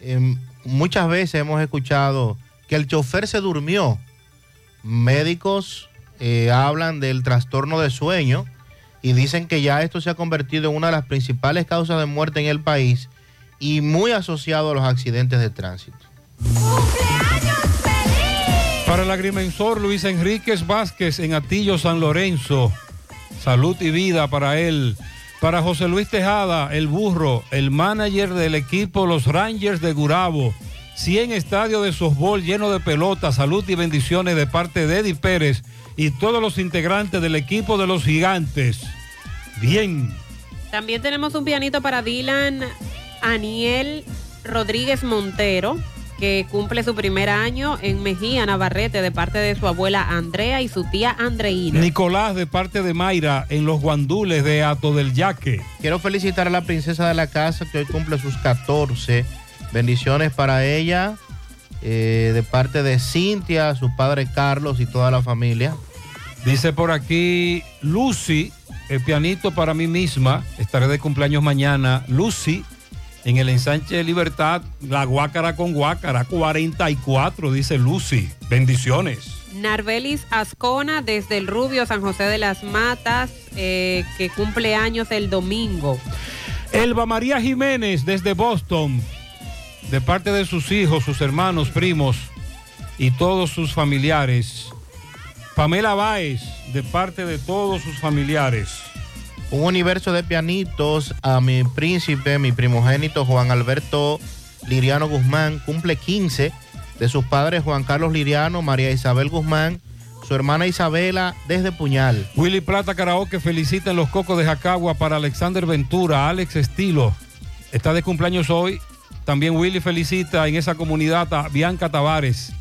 em, muchas veces hemos escuchado que el chofer se durmió. Médicos eh, hablan del trastorno de sueño y dicen que ya esto se ha convertido en una de las principales causas de muerte en el país y muy asociado a los accidentes de tránsito. Para el agrimensor Luis Enríquez Vázquez en Atillo San Lorenzo, salud y vida para él. Para José Luis Tejada, el burro, el manager del equipo Los Rangers de Gurabo. 100 estadios de softball lleno de pelotas, salud y bendiciones de parte de Eddie Pérez y todos los integrantes del equipo de los gigantes. Bien. También tenemos un pianito para Dylan Aniel Rodríguez Montero, que cumple su primer año en Mejía, Navarrete, de parte de su abuela Andrea y su tía Andreina. Nicolás de parte de Mayra en los guandules de Ato del Yaque. Quiero felicitar a la princesa de la casa que hoy cumple sus 14. Bendiciones para ella, eh, de parte de Cintia, su padre Carlos y toda la familia. Dice por aquí Lucy, el pianito para mí misma. Estaré de cumpleaños mañana. Lucy, en el ensanche de Libertad, la guácara con guácara, 44, dice Lucy. Bendiciones. Narvelis Ascona desde el Rubio San José de las Matas, eh, que cumple años el domingo. Elba María Jiménez desde Boston, de parte de sus hijos, sus hermanos, primos y todos sus familiares. Pamela Báez, de parte de todos sus familiares. Un universo de pianitos a mi príncipe, mi primogénito Juan Alberto Liriano Guzmán, cumple 15 de sus padres Juan Carlos Liriano, María Isabel Guzmán, su hermana Isabela desde Puñal. Willy Plata Karaoke felicita en los Cocos de Jacagua para Alexander Ventura, Alex Estilo. Está de cumpleaños hoy. También Willy felicita en esa comunidad a Bianca Tavares,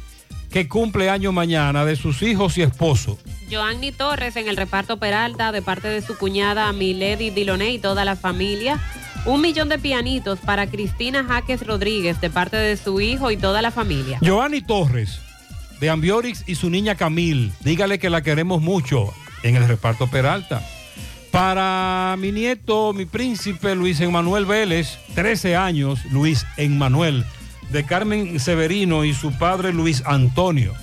que cumple año mañana de sus hijos y esposo. Joanny Torres en el reparto Peralta, de parte de su cuñada Milady Diloné y toda la familia. Un millón de pianitos para Cristina Jaques Rodríguez, de parte de su hijo y toda la familia. Joanny Torres, de Ambiorix y su niña Camil. Dígale que la queremos mucho en el reparto Peralta. Para mi nieto, mi príncipe Luis Emanuel Vélez, 13 años, Luis Emanuel, de Carmen Severino y su padre Luis Antonio.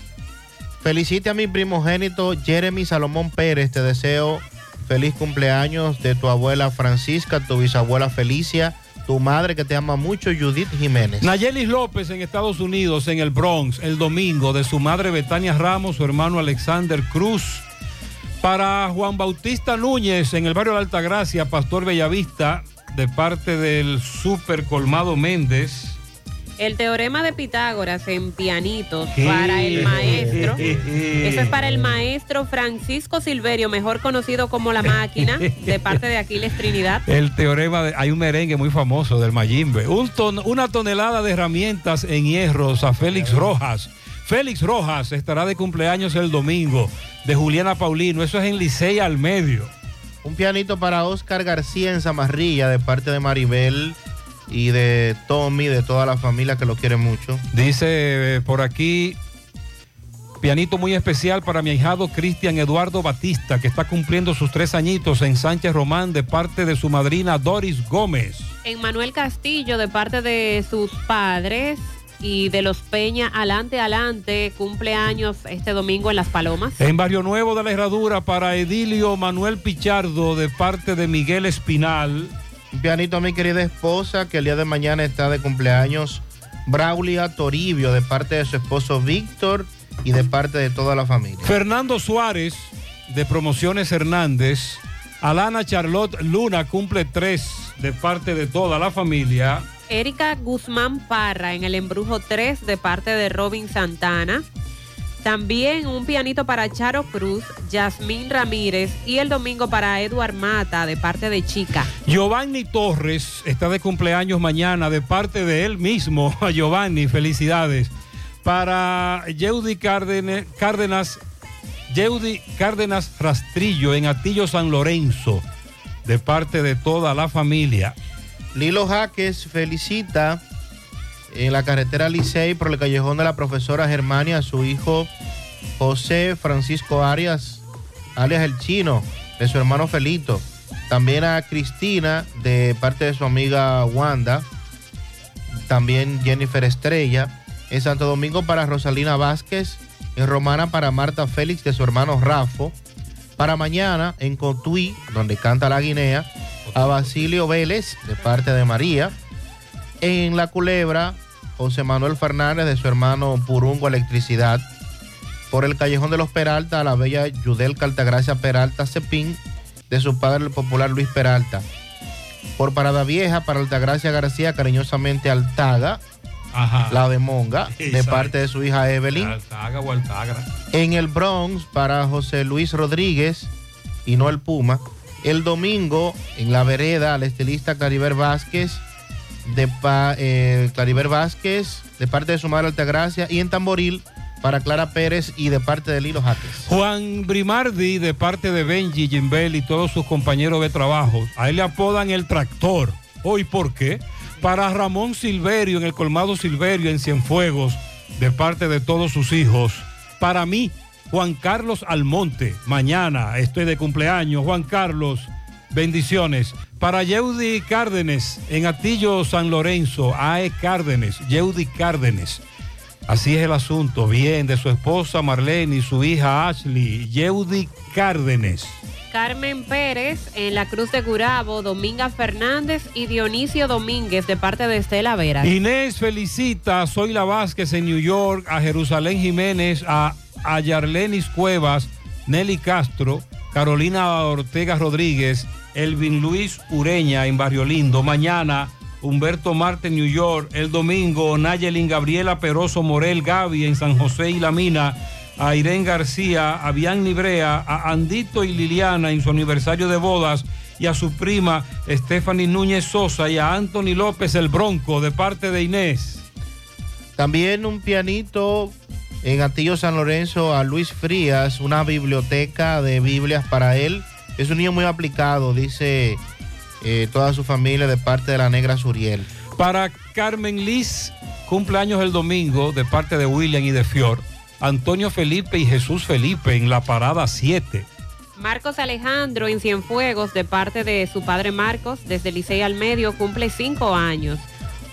Felicite a mi primogénito Jeremy Salomón Pérez. Te deseo feliz cumpleaños de tu abuela Francisca, tu bisabuela Felicia, tu madre que te ama mucho, Judith Jiménez. Nayelis López en Estados Unidos, en el Bronx, el domingo, de su madre Betania Ramos, su hermano Alexander Cruz. Para Juan Bautista Núñez, en el barrio de Altagracia, Pastor Bellavista, de parte del Super Colmado Méndez. El teorema de Pitágoras en pianitos para el maestro. (laughs) Eso es para el maestro Francisco Silverio, mejor conocido como La Máquina, de parte de Aquiles Trinidad. El teorema, de, hay un merengue muy famoso del Mayimbe. Un ton- una tonelada de herramientas en hierros a Félix Rojas. Félix Rojas estará de cumpleaños el domingo, de Juliana Paulino. Eso es en Licey al medio. Un pianito para Oscar García en Zamarrilla, de parte de Maribel y de Tommy, de toda la familia que lo quiere mucho. Dice eh, por aquí, pianito muy especial para mi ahijado Cristian Eduardo Batista, que está cumpliendo sus tres añitos en Sánchez Román de parte de su madrina Doris Gómez. En Manuel Castillo, de parte de sus padres y de los Peña, adelante, adelante, cumpleaños este domingo en Las Palomas. En Barrio Nuevo de la Herradura para Edilio Manuel Pichardo de parte de Miguel Espinal. Un pianito a mi querida esposa que el día de mañana está de cumpleaños. Braulia Toribio de parte de su esposo Víctor y de parte de toda la familia. Fernando Suárez de Promociones Hernández Alana Charlotte Luna cumple tres de parte de toda la familia. Erika Guzmán Parra en el embrujo 3 de parte de Robin Santana. También un pianito para Charo Cruz, Yasmín Ramírez y el domingo para Eduard Mata de parte de Chica. Giovanni Torres está de cumpleaños mañana de parte de él mismo. (laughs) A Giovanni, felicidades. Para Yeudi Cárdenas, Cárdenas, Yeudi Cárdenas Rastrillo en Atillo San Lorenzo, de parte de toda la familia. Lilo Jaques felicita en la carretera Licey por el callejón de la profesora Germania a su hijo José Francisco Arias, alias el chino, de su hermano Felito. También a Cristina de parte de su amiga Wanda. También Jennifer Estrella. En Santo Domingo para Rosalina Vázquez. En Romana para Marta Félix de su hermano Rafo. Para mañana en Cotuí, donde canta la Guinea, a Basilio Vélez de parte de María. En La Culebra, José Manuel Fernández de su hermano Purungo Electricidad. Por el Callejón de los Peralta, a la bella Yudel Caltagracia Peralta Cepín, de su padre el popular Luis Peralta. Por Parada Vieja, para Altagracia García, cariñosamente Altaga, Ajá. la de Monga, de parte de su hija Evelyn. Altaga o Altagra. En el Bronx para José Luis Rodríguez y no el Puma. El domingo en la vereda al estilista Clariver Vázquez de pa- eh, Clariver Vázquez de parte de su madre Altagracia y en Tamboril para Clara Pérez y de parte de Lilo Jaques. Juan Brimardi, de parte de Benji, Jimbel y todos sus compañeros de trabajo. A él le apodan el tractor. ¿Hoy por qué? Para Ramón Silverio, en el colmado Silverio, en Cienfuegos, de parte de todos sus hijos. Para mí, Juan Carlos Almonte. Mañana estoy de cumpleaños. Juan Carlos, bendiciones. Para Yeudi Cárdenes, en Atillo San Lorenzo, AE Cárdenes, Yeudi Cárdenes. Así es el asunto. Bien, de su esposa Marlene y su hija Ashley, Yeudi Cárdenes. Carmen Pérez en la Cruz de Gurabo, Dominga Fernández y Dionisio Domínguez de parte de Estela Vera. Inés felicita a Zoila Vázquez en New York, a Jerusalén Jiménez, a, a Yarlenis Cuevas, Nelly Castro, Carolina Ortega Rodríguez, Elvin Luis Ureña en Barrio Lindo. Mañana, Humberto Marte en New York. El domingo, Nayelin Gabriela Peroso Morel Gaby en San José y La Mina. A Irene García, a Bian Librea, a Andito y Liliana en su aniversario de bodas y a su prima Stephanie Núñez Sosa y a Anthony López el Bronco de parte de Inés. También un pianito en Atillo San Lorenzo a Luis Frías, una biblioteca de Biblias para él. Es un niño muy aplicado, dice eh, toda su familia de parte de la negra Suriel. Para Carmen Liz, cumpleaños el domingo de parte de William y de Fior. Antonio Felipe y Jesús Felipe en la parada 7. Marcos Alejandro en Cienfuegos de parte de su padre Marcos desde Licey al Medio cumple cinco años.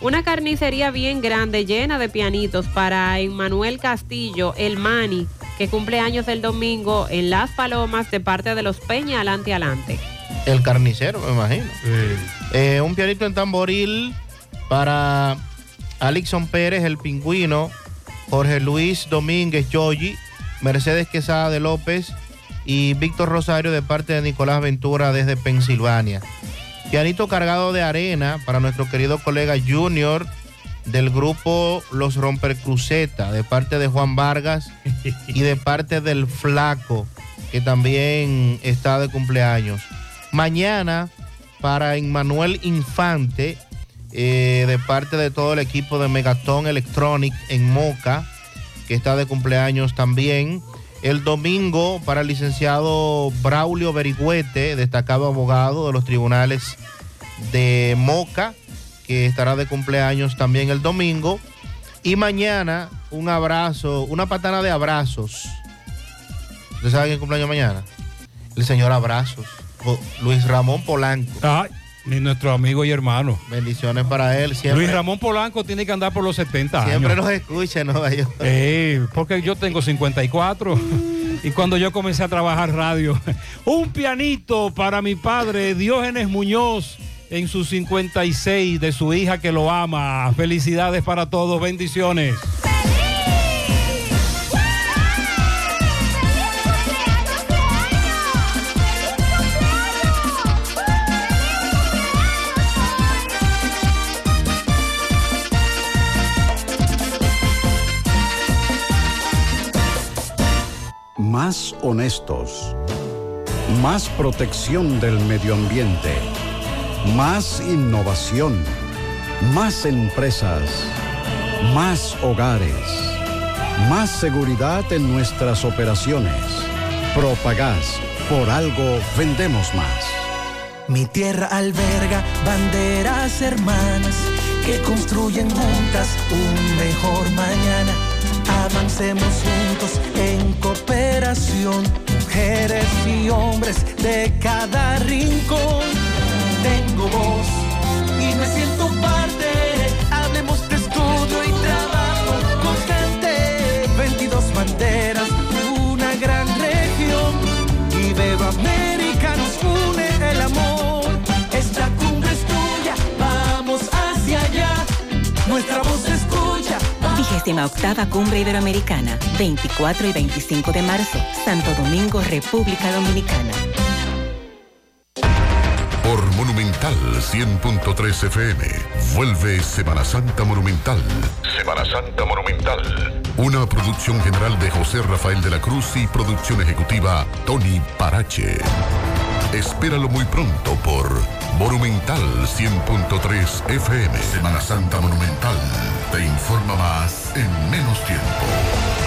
Una carnicería bien grande llena de pianitos para Emmanuel Castillo, el Mani, que cumple años el domingo en Las Palomas de parte de los Peña Alante Alante. El carnicero, me imagino. Eh, un pianito en tamboril para Alixon Pérez, el pingüino, Jorge Luis Domínguez Yoyi, Mercedes Quesada de López y Víctor Rosario de parte de Nicolás Ventura desde Pensilvania. Pianito cargado de arena para nuestro querido colega Junior del grupo Los Rompercruceta de parte de Juan Vargas y de parte del Flaco que también está de cumpleaños. Mañana para Emmanuel Infante eh, de parte de todo el equipo de Megaton Electronic en Moca que está de cumpleaños también. El domingo para el licenciado Braulio Berigüete, destacado abogado de los tribunales de Moca, que estará de cumpleaños también el domingo. Y mañana un abrazo, una patana de abrazos. ¿Usted sabe quién cumpleaños mañana? El señor Abrazos, Luis Ramón Polanco. Ay, ni nuestro amigo y hermano. Bendiciones para él. Siempre, Luis Ramón Polanco tiene que andar por los 70 siempre años. nos escucha en Nueva York. Porque yo tengo 54 y cuando yo comencé a trabajar radio, (laughs) un pianito para mi padre Diógenes Muñoz en sus 56 de su hija que lo ama. Felicidades para todos, bendiciones. Más honestos, más protección del medio ambiente más innovación, más empresas, más hogares, más seguridad en nuestras operaciones. Propagás, por algo vendemos más. Mi tierra alberga banderas hermanas que construyen juntas un mejor mañana. Avancemos juntos en cooperación, mujeres y hombres de cada rincón. Tengo voz y me siento parte. Hablemos de estudio y trabajo constante. 22 banderas, una gran región. Y veo América nos une el amor. Esta cumbre es tuya, vamos hacia allá. Nuestra voz se escucha. Vigésima octava Cumbre Iberoamericana, 24 y 25 de marzo, Santo Domingo, República Dominicana. Monumental 100.3 FM. Vuelve Semana Santa Monumental. Semana Santa Monumental. Una producción general de José Rafael de la Cruz y producción ejecutiva Tony Parache. Espéralo muy pronto por Monumental 100.3 FM. Semana Santa Monumental. Te informa más en menos tiempo.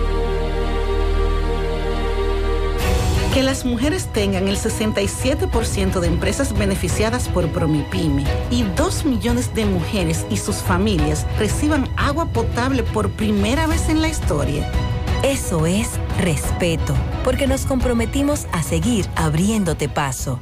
Que las mujeres tengan el 67% de empresas beneficiadas por Promipyme y 2 millones de mujeres y sus familias reciban agua potable por primera vez en la historia. Eso es respeto, porque nos comprometimos a seguir abriéndote paso.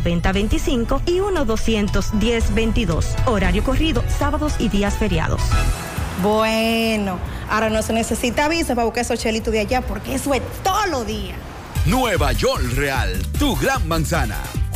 1-210-9025 y 1-210-22. Horario corrido, sábados y días feriados. Bueno, ahora no se necesita visa para buscar esos chelitos de allá porque eso es todo lo día. Nueva York Real, tu gran manzana.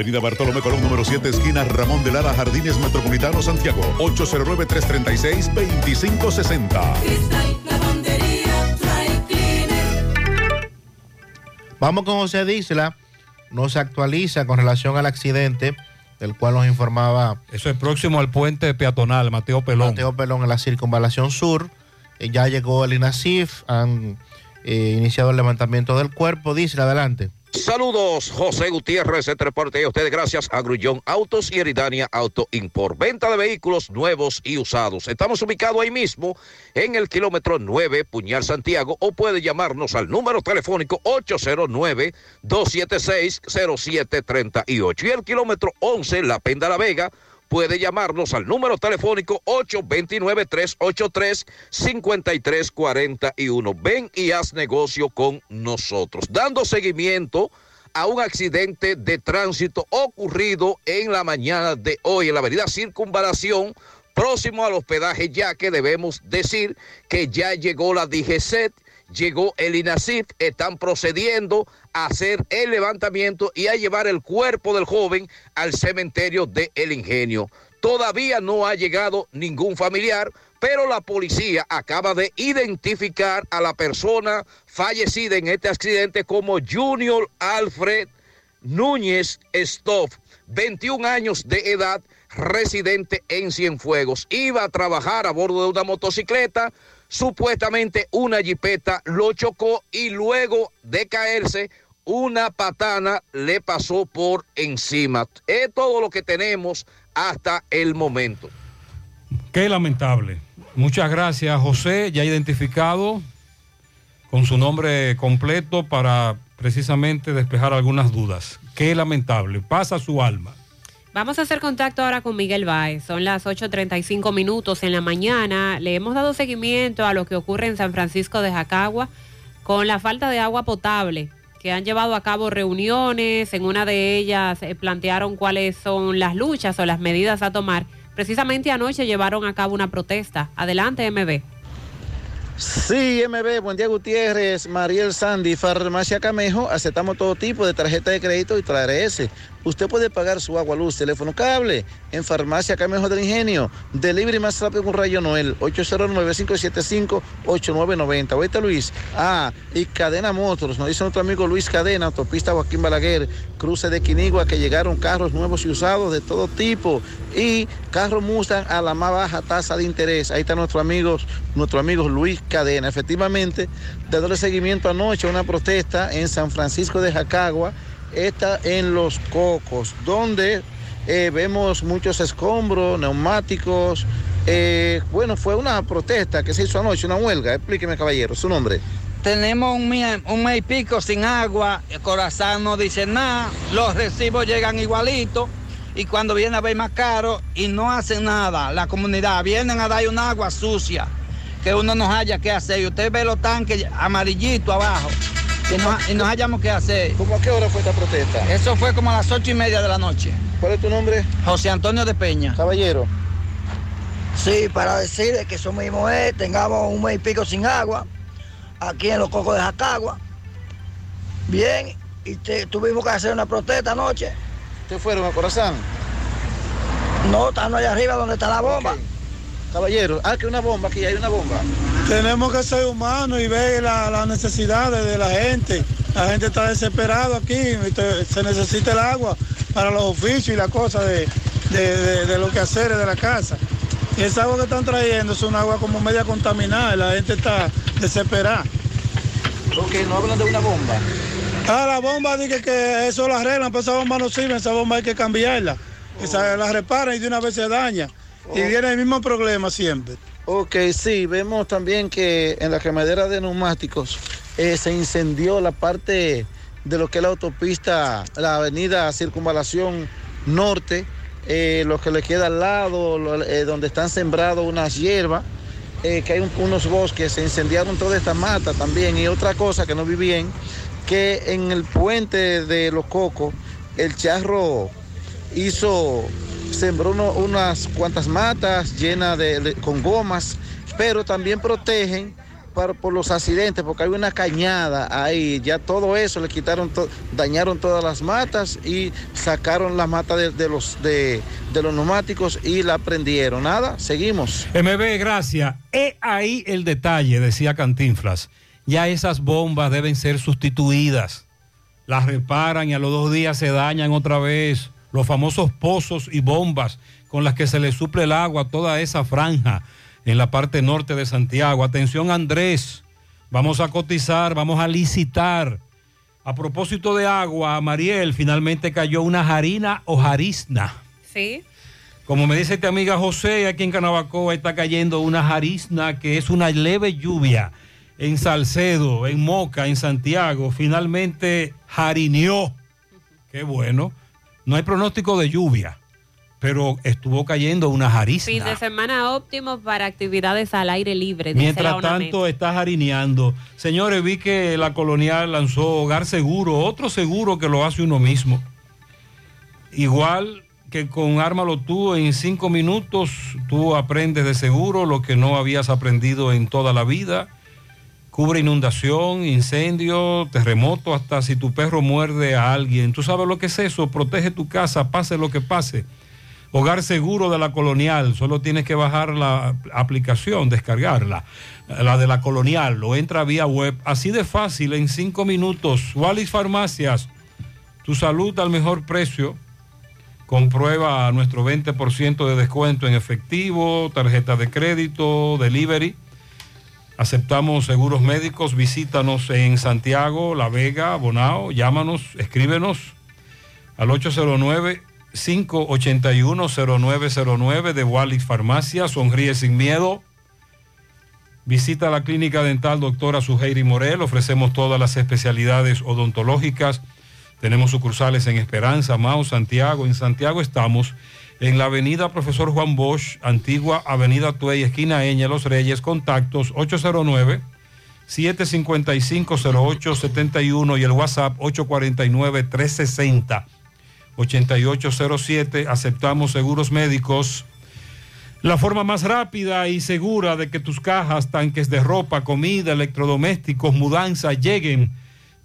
Avenida Bartolomé Colón, número 7, esquina Ramón de Lara, Jardines Metropolitano, Santiago. 809-336-2560. Cristal, lavandería, dry cleaner. Vamos con José Disla. Nos actualiza con relación al accidente del cual nos informaba Eso es próximo al puente peatonal, Mateo Pelón. Mateo Pelón en la circunvalación sur. Eh, ya llegó el INASIF, han eh, iniciado el levantamiento del cuerpo. Disla, adelante. Saludos, José Gutiérrez, este reporte a ustedes gracias a Grullón Autos y Eridania Auto Import. Venta de vehículos nuevos y usados. Estamos ubicados ahí mismo en el kilómetro 9, Puñal Santiago, o puede llamarnos al número telefónico 809-276-0738. Y el kilómetro 11, La Penda La Vega, puede llamarnos al número telefónico 829-383-5341. Ven y haz negocio con nosotros. Dando seguimiento a un accidente de tránsito ocurrido en la mañana de hoy en la avenida Circunvalación, próximo al hospedaje, ya que debemos decir que ya llegó la DGCET, llegó el INASIF, están procediendo a hacer el levantamiento y a llevar el cuerpo del joven al cementerio de El Ingenio. Todavía no ha llegado ningún familiar, pero la policía acaba de identificar a la persona fallecida en este accidente como Junior Alfred Núñez Stoff, 21 años de edad, residente en Cienfuegos. Iba a trabajar a bordo de una motocicleta, supuestamente una jipeta lo chocó y luego de caerse, una patana le pasó por encima. Es todo lo que tenemos hasta el momento. Qué lamentable. Muchas gracias, José, ya identificado con su nombre completo para precisamente despejar algunas dudas. Qué lamentable. Pasa su alma. Vamos a hacer contacto ahora con Miguel Báez. Son las 8.35 minutos en la mañana. Le hemos dado seguimiento a lo que ocurre en San Francisco de Jacagua con la falta de agua potable, que han llevado a cabo reuniones. En una de ellas eh, plantearon cuáles son las luchas o las medidas a tomar. Precisamente anoche llevaron a cabo una protesta. Adelante, MB. Sí, MB, buen día Gutiérrez, Mariel Sandy, Farmacia Camejo, aceptamos todo tipo de tarjeta de crédito y TRS. Usted puede pagar su agua, luz, teléfono, cable en Farmacia Camejo del Ingenio. Delivery más rápido con Rayo Noel, 809-575-8990. Oíste Luis. Ah, y Cadena Motors, nos dice nuestro amigo Luis Cadena, autopista Joaquín Balaguer, cruce de Quinigua, que llegaron carros nuevos y usados de todo tipo. Y carros Mustang a la más baja tasa de interés. Ahí está nuestro amigo, nuestro amigo Luis Cadena. Efectivamente, dándole seguimiento anoche a una protesta en San Francisco de Jacagua, está en Los Cocos, donde eh, vemos muchos escombros, neumáticos. Eh, bueno, fue una protesta que se hizo anoche, una huelga. Explíqueme, caballero, su nombre. Tenemos un un mes y pico sin agua, el corazón no dice nada, los recibos llegan igualitos y cuando viene a ver más caro y no hacen nada, la comunidad vienen a dar un agua sucia que uno no haya qué hacer y usted ve los tanques amarillitos abajo y no, y no hayamos qué hacer. ¿Cómo a qué hora fue esta protesta? Eso fue como a las ocho y media de la noche. ¿Cuál es tu nombre? José Antonio de Peña. Caballero. Sí, para decir que eso mismo es, tengamos un mes y pico sin agua, aquí en los cocos de Jacagua. Bien, y te- tuvimos que hacer una protesta anoche. ¿Ustedes fueron a Corazán? No, están allá arriba donde está la bomba. Caballero, ah, que una bomba, aquí hay una bomba. Tenemos que ser humanos y ver la- las necesidades de la gente. La gente está desesperada aquí, y se necesita el agua para los oficios y las cosas de, de, de, de los quehaceres de la casa. Y esa agua que están trayendo es un agua como media contaminada, la gente está desesperada. Ok, no hablan de una bomba. Ah, la bomba, dije que eso la arreglan, pero esa bomba no sirve, esa bomba hay que cambiarla. Esa la reparan y de una vez se daña. Y Oh. viene el mismo problema siempre. Ok, sí, vemos también que en la quemadera de neumáticos eh, se incendió la parte de lo que es la autopista, la avenida Circunvalación Norte, eh, lo que le queda al lado, lo- eh, donde están sembrados unas hierbas, eh, que hay un- unos bosques, se incendiaron toda esta mata también. Y otra cosa que no vi bien, que en el puente de los cocos, el charro hizo, sembró unas cuantas matas llenas de, con gomas, pero también protegen para- por los accidentes, porque hay una cañada ahí, ya todo eso le quitaron, dañaron todas las matas y sacaron las matas de, de los, de, de los neumáticos y la prendieron. Nada, seguimos. MB, gracias. He ahí el detalle, decía Cantinflas. Ya esas bombas deben ser sustituidas. Las reparan y a los dos días se dañan otra vez. Los famosos pozos y bombas con las que se le suple el agua a toda esa franja en la parte norte de Santiago. Atención Andrés, vamos a cotizar, vamos a licitar. A propósito de agua, Mariel, finalmente cayó una jarina o jarizna. Sí. Como me dice esta amiga José, aquí en Canabacoa está cayendo una jarizna que es una leve lluvia en Salcedo, en Moca, en Santiago. Finalmente jarineó. Qué bueno. No hay pronóstico de lluvia, pero estuvo cayendo una Fin jarizna. de semana óptimo para actividades al aire libre. Mientras tanto está jarineando. Señores, vi que la colonial lanzó Hogar Seguro, otro seguro que lo hace uno mismo. Igual que con Ármalo tú, en cinco minutos tú aprendes de seguro lo que no habías aprendido en toda la vida. Cubre inundación, incendio, terremoto, hasta si tu perro muerde a alguien. ¿Tú sabes lo que es eso? Protege tu casa, pase lo que pase. Hogar Seguro de la Colonial. Solo tienes que bajar la aplicación, descargarla. La de la Colonial. O entra vía web. Así de fácil, en cinco minutos. Wallis Farmacias. Tu salud al mejor precio. Comprueba nuestro 20% de descuento en efectivo, tarjeta de crédito, delivery. Aceptamos seguros médicos. Visítanos en Santiago, La Vega, Bonao. Llámanos, escríbenos al 809-581-0909 de Wallis Farmacia. Sonríe sin miedo. Visita la clínica dental doctora Suheiri Morel. Ofrecemos todas las especialidades odontológicas. Tenemos sucursales en Esperanza, Mao, Santiago. En Santiago estamos en la avenida Profesor Juan Bosch, antigua avenida Tuey, esquina Eña, Los Reyes. Contactos 809 755-0871 y el WhatsApp 849-360. 8807, aceptamos seguros médicos. La forma más rápida y segura de que tus cajas, tanques de ropa, comida, electrodomésticos, mudanza lleguen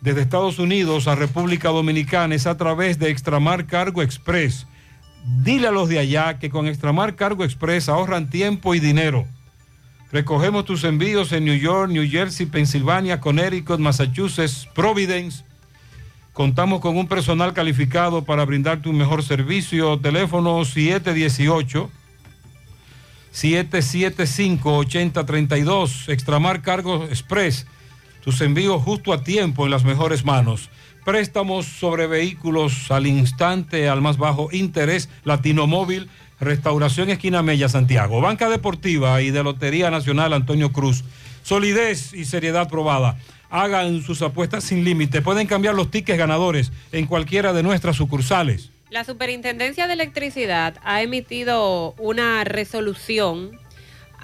desde Estados Unidos a República Dominicana es a través de Extramar Cargo Express. Dile a los de allá que con Extramar Cargo Express ahorran tiempo y dinero. Recogemos tus envíos en New York, New Jersey, Pensilvania, Connecticut, Massachusetts, Providence. Contamos con un personal calificado para brindarte un mejor servicio. Teléfono 718 775-8032. Extramar Cargo Express. Tus envíos justo a tiempo en las mejores manos. Préstamos sobre vehículos al instante, al más bajo interés. Latino Móvil, Restauración Esquina Mella, Santiago. Banca Deportiva y de Lotería Nacional Antonio Cruz. Solidez y seriedad probada. Hagan sus apuestas sin límite. Pueden cambiar los tickets ganadores en cualquiera de nuestras sucursales. La Superintendencia de Electricidad ha emitido una resolución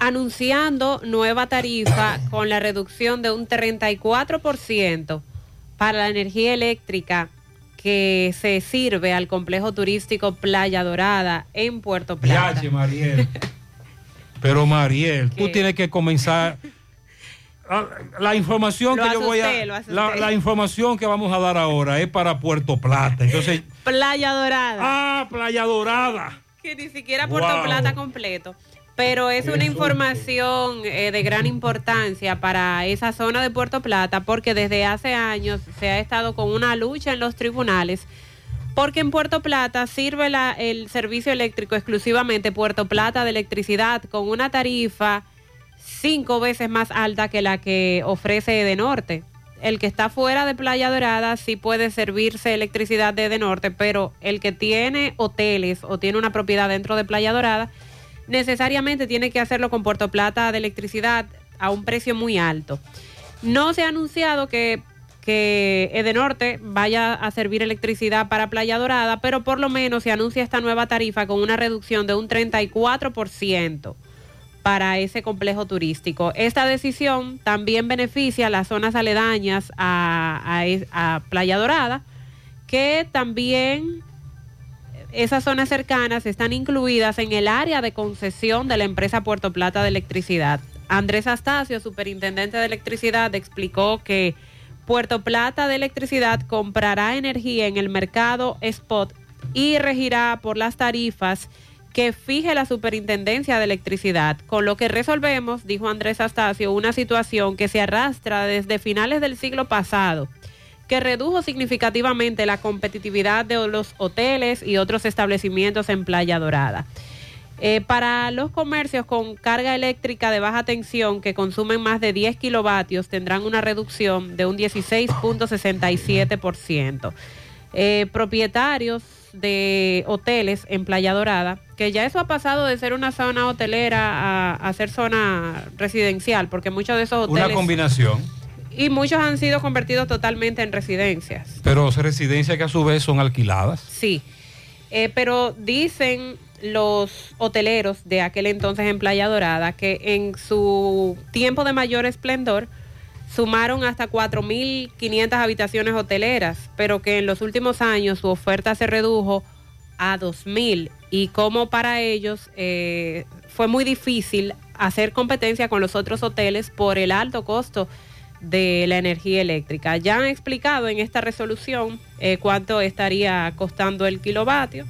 anunciando nueva tarifa con la reducción de un 34% para la energía eléctrica que se sirve al complejo turístico Playa Dorada en Puerto Plata. Yache, Mariel. (laughs) Pero Mariel, tú tienes que comenzar. Ah, La información Lo que yo voy a. La, información que vamos a dar ahora es para Puerto Plata. Entonces, Playa Dorada. Ah, Playa Dorada. Que ni siquiera Puerto Wow. Plata completo. Pero es una información eh, de gran importancia para esa zona de Puerto Plata porque desde hace años se ha estado con una lucha en los tribunales porque en Puerto Plata sirve la- el servicio eléctrico exclusivamente Puerto Plata de electricidad con una tarifa cinco veces más alta que la que ofrece Edenorte. El que está fuera de Playa Dorada sí puede servirse electricidad de Edenorte, pero el que tiene hoteles o tiene una propiedad dentro de Playa Dorada necesariamente tiene que hacerlo con Puerto Plata de electricidad a un precio muy alto. No se ha anunciado que, que Edenorte vaya a servir electricidad para Playa Dorada, pero por lo menos se anuncia esta nueva tarifa con una reducción de un 34% para ese complejo turístico. Esta decisión también beneficia a las zonas aledañas a, a Playa Dorada, que también esas zonas cercanas están incluidas en el área de concesión de la empresa Puerto Plata de Electricidad. Andrés Astacio, superintendente de electricidad, explicó que Puerto Plata de Electricidad comprará energía en el mercado spot y regirá por las tarifas que fije la superintendencia de electricidad, con lo que resolvemos, dijo Andrés Astacio, una situación que se arrastra desde finales del siglo pasado que redujo significativamente la competitividad de los hoteles y otros establecimientos en Playa Dorada. Eh, para los comercios con carga eléctrica de baja tensión que consumen más de 10 kilovatios tendrán una reducción de un 16.67%. Eh, propietarios de hoteles en Playa Dorada, que ya eso ha pasado de ser una zona hotelera a, a ser zona residencial, porque muchos de esos hoteles... Una combinación. Y muchos han sido convertidos totalmente en residencias. Pero residencias que a su vez son alquiladas. Sí. Eh, pero dicen los hoteleros de aquel entonces en Playa Dorada que en su tiempo de mayor esplendor sumaron hasta 4.500 habitaciones hoteleras, pero que en los últimos años su oferta se redujo a 2.000 y como para ellos eh, fue muy difícil hacer competencia con los otros hoteles por el alto costo de la energía eléctrica. Ya han explicado en esta resolución eh, cuánto estaría costando el kilovatio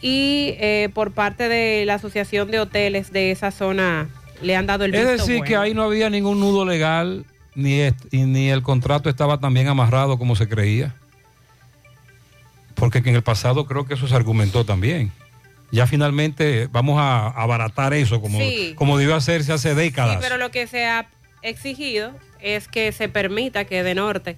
y eh, por parte de la Asociación de Hoteles de esa zona le han dado el Es visto decir, bueno. que ahí no había ningún nudo legal, ni, ni el contrato estaba tan bien amarrado como se creía. Porque que en el pasado creo que eso se argumentó también. Ya finalmente vamos a abaratar eso como, Sí. como debió hacerse hace Sí, décadas. pero lo que se ha exigido es que se permita que de norte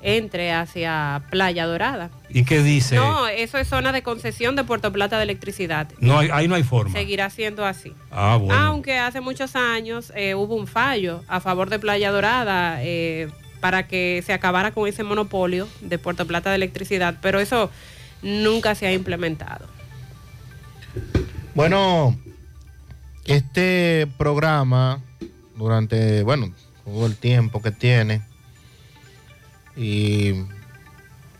entre hacia Playa Dorada. ¿Y qué dice? No, eso es zona de concesión de Puerto Plata de electricidad. No hay- ahí no hay forma. Seguirá siendo así. Ah, bueno. Aunque hace muchos años eh, hubo un fallo a favor de Playa Dorada eh, para que se acabara con ese monopolio de Puerto Plata de electricidad, pero eso nunca se ha implementado. Bueno, este programa, durante, bueno, todo el tiempo que tiene, y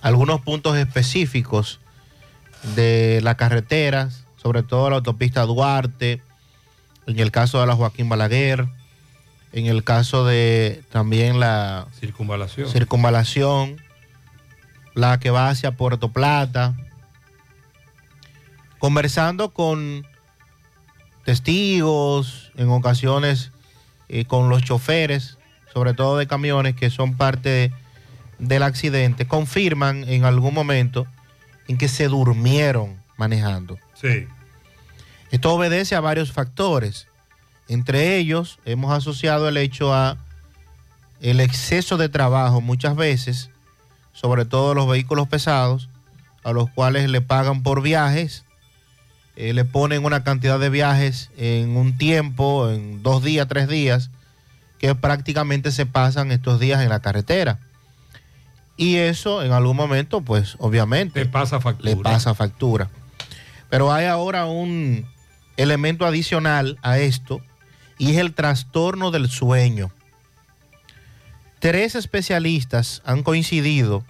algunos puntos específicos de las carreteras, sobre todo la autopista Duarte, en el caso de la Joaquín Balaguer, en el caso de también la Circunvalación. circunvalación, la que va hacia Puerto Plata, conversando con testigos, en ocasiones eh, con los choferes, sobre todo de camiones que son parte de- del accidente, confirman en algún momento en que se durmieron manejando. Sí. Esto obedece a varios factores. Entre ellos, hemos asociado el hecho a el exceso de trabajo muchas veces, sobre todo los vehículos pesados, a los cuales le pagan por viajes, eh, le ponen una cantidad de viajes en un tiempo, en dos días, tres días, que prácticamente se pasan estos días en la carretera. Y eso en algún momento, pues obviamente, pasa factura. le pasa factura. Pero hay ahora un elemento adicional a esto y es el trastorno del sueño. Tres especialistas han coincidido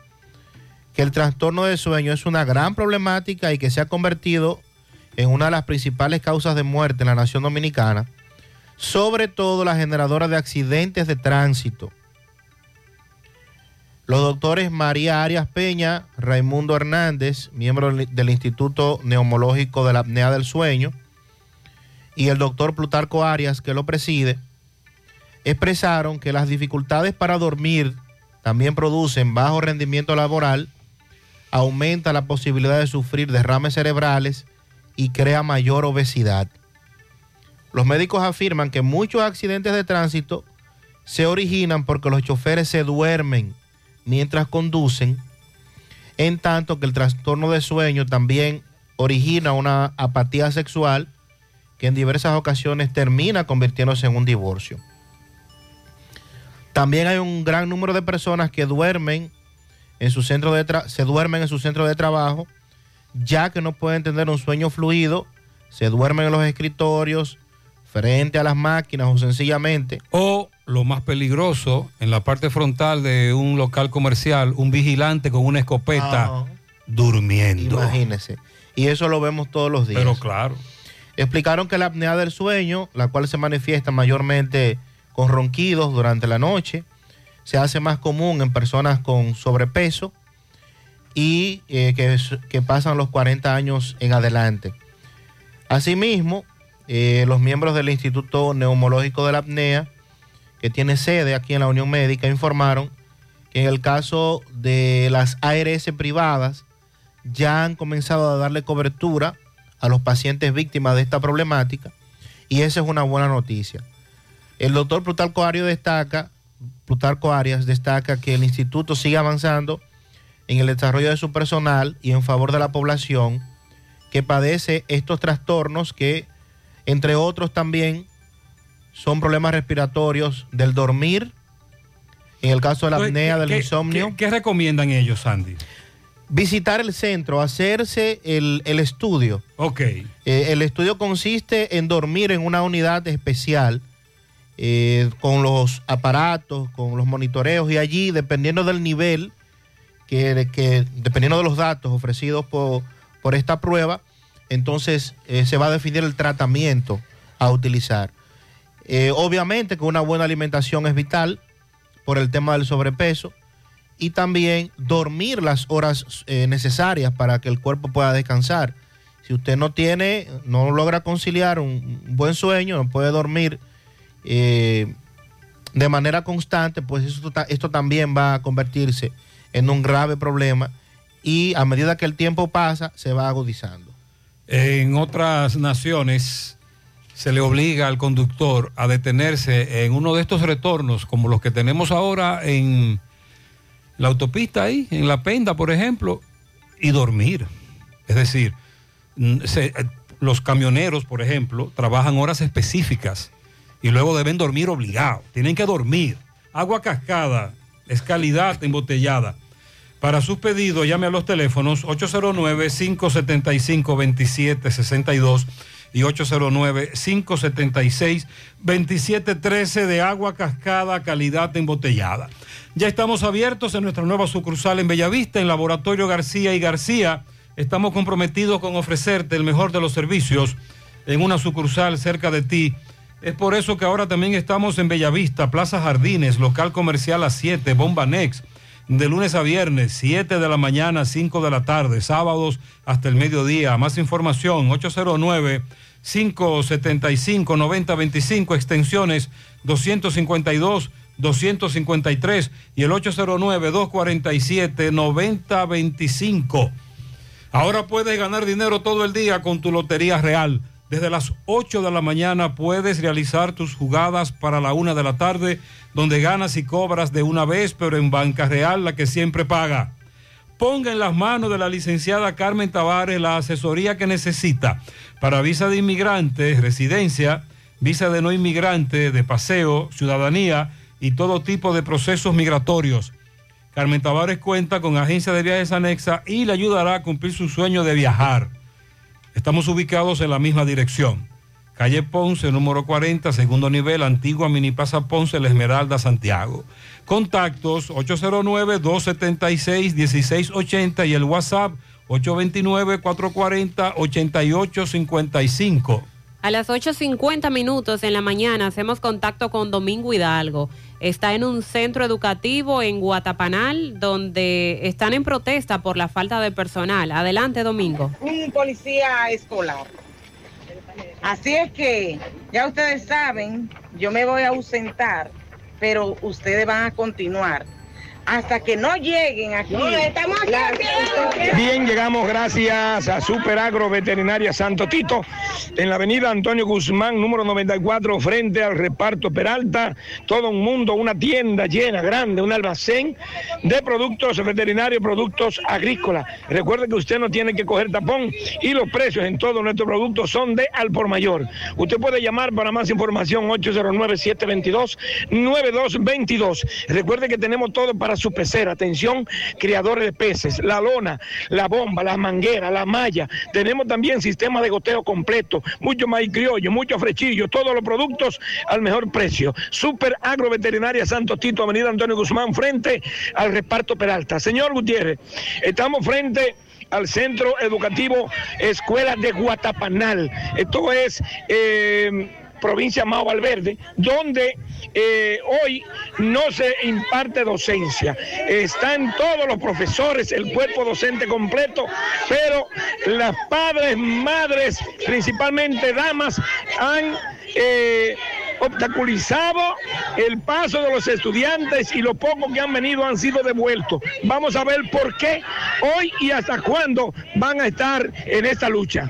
que el trastorno del sueño es una gran problemática y que se ha convertido en una de las principales causas de muerte en la nación dominicana, sobre todo la generadora de accidentes de tránsito. Los doctores María Arias Peña, Raimundo Hernández, miembro del del Instituto Neumológico de la Apnea del Sueño, y el doctor Plutarco Arias, que lo preside, expresaron que las dificultades para dormir también producen bajo rendimiento laboral, aumenta la posibilidad de sufrir derrames cerebrales y crea mayor obesidad. Los médicos afirman que muchos accidentes de tránsito se originan porque los choferes se duermen mientras conducen, en tanto que el trastorno de sueño también origina una apatía sexual que en diversas ocasiones termina convirtiéndose en un divorcio. También hay un gran número de personas que duermen en su centro de se duermen en su centro de trabajo, ya que no pueden tener un sueño fluido, se duermen en los escritorios, frente a las máquinas o sencillamente. O lo más peligroso, en la parte frontal de un local comercial, un vigilante con una escopeta Ajá. durmiendo. Imagínese. Y eso lo vemos todos los días. Pero claro. Explicaron que la apnea del sueño, la cual se manifiesta mayormente con ronquidos durante la noche, se hace más común en personas con sobrepeso y eh, que, que pasan los 40 años en adelante. Asimismo, eh, los miembros del Instituto Neumológico de la Apnea, que tiene sede aquí en la Unión Médica, informaron que en el caso de las ARS privadas, ya han comenzado a darle cobertura a los pacientes víctimas de esta problemática y esa es una buena noticia. El doctor Plutarco Arias destaca, Plutarco Arias destaca que el instituto sigue avanzando en el desarrollo de su personal y en favor de la población que padece estos trastornos que, entre otros también, son problemas respiratorios del dormir, en el caso de la apnea, ¿qué- del qué- insomnio. ¿qué, qué recomiendan ellos, Sandy? Visitar el centro, hacerse el, el estudio. Ok. Eh, el estudio consiste en dormir en una unidad especial eh, con los aparatos, con los monitoreos y allí, dependiendo del nivel, que, que- dependiendo de los datos ofrecidos por, por esta prueba, entonces eh, se va a definir el tratamiento a utilizar. Eh, obviamente que una buena alimentación es vital por el tema del sobrepeso y también dormir las horas eh, necesarias para que el cuerpo pueda descansar. Si usted no tiene, no logra conciliar un, buen sueño, no puede dormir de manera constante, pues esto también va a convertirse en un grave problema y a medida que el tiempo pasa se va agudizando. En otras naciones se le obliga al conductor a detenerse en uno de estos retornos, como los que tenemos ahora en la autopista ahí, en la Penda, por ejemplo, y dormir. Es decir, eh, los camioneros, por ejemplo, trabajan horas específicas y luego deben dormir obligados. Tienen que dormir. Agua cascada es calidad embotellada. Para sus pedidos, llame a los teléfonos 809-575-2762 y 809-576-2713 de agua cascada, calidad embotellada. Ya estamos abiertos en nuestra nueva sucursal en Bellavista, en Laboratorio García y García. Estamos comprometidos con ofrecerte el mejor de los servicios en una sucursal cerca de ti. Es por eso que ahora también estamos en Bellavista, Plaza Jardines, local comercial a 7, Bomba Next, de lunes a viernes, 7 de la mañana, 5 de la tarde, sábados hasta el mediodía. Más información, 809-575-9025, extensiones 252, 253 y el 809-247-9025. Ahora puedes ganar dinero todo el día con tu Lotería Real. Desde las 8 de la mañana puedes realizar tus jugadas para la una de la tarde, donde ganas y cobras de una vez, pero en Banca Real, la que siempre paga. Ponga en las manos de la licenciada Carmen Tavares la asesoría que necesita para visa de inmigrante, residencia, visa de no inmigrante, de paseo, ciudadanía y todo tipo de procesos migratorios. Carmen Tavares cuenta con agencia de viajes anexa y le ayudará a cumplir su sueño de viajar. Estamos ubicados en la misma dirección. Calle Ponce, número 40, segundo nivel, antigua Mini Plaza Ponce, La Esmeralda, Santiago. Contactos 809-276-1680 y el WhatsApp 829-440-8855. A las 8.50 minutos en la mañana hacemos contacto con Domingo Hidalgo. Está en un centro educativo en Guatapanal donde están en protesta por la falta de personal. Adelante, Domingo. un policía escolar. Así es que, ya ustedes saben, yo me voy a ausentar, pero ustedes van a continuar. Hasta que no lleguen aquí. estamos aquí, Bien, llegamos gracias a Super Agro Veterinaria Santo Tito, en la avenida Antonio Guzmán, número 94, frente al reparto Peralta. Todo un mundo, una tienda llena, grande, un almacén de productos veterinarios, productos agrícolas. Recuerde que usted no tiene que coger tapón y los precios en todos nuestros productos son de al por mayor. Usted puede llamar para más información 809-722-9222. Recuerde que tenemos todo para su pecera. Atención, criadores de peces, la lona, la bomba, la manguera, la malla. Tenemos también sistema de goteo completo, mucho maíz criollo, mucho frechillo, todos los productos al mejor precio. Super Agro Veterinaria Santo Tito, Avenida Antonio Guzmán, frente al reparto Peralta. Señor Gutiérrez, estamos frente al Centro Educativo Escuela de Guatapanal. Esto es eh, provincia Mao Valverde, donde eh, hoy no se imparte docencia. Están todos los profesores, el cuerpo docente completo, pero las padres, madres, principalmente damas, han... eh, obstaculizado el paso de los estudiantes y los pocos que han venido han sido devueltos. Vamos a ver por qué hoy y hasta cuándo van a estar en esta lucha.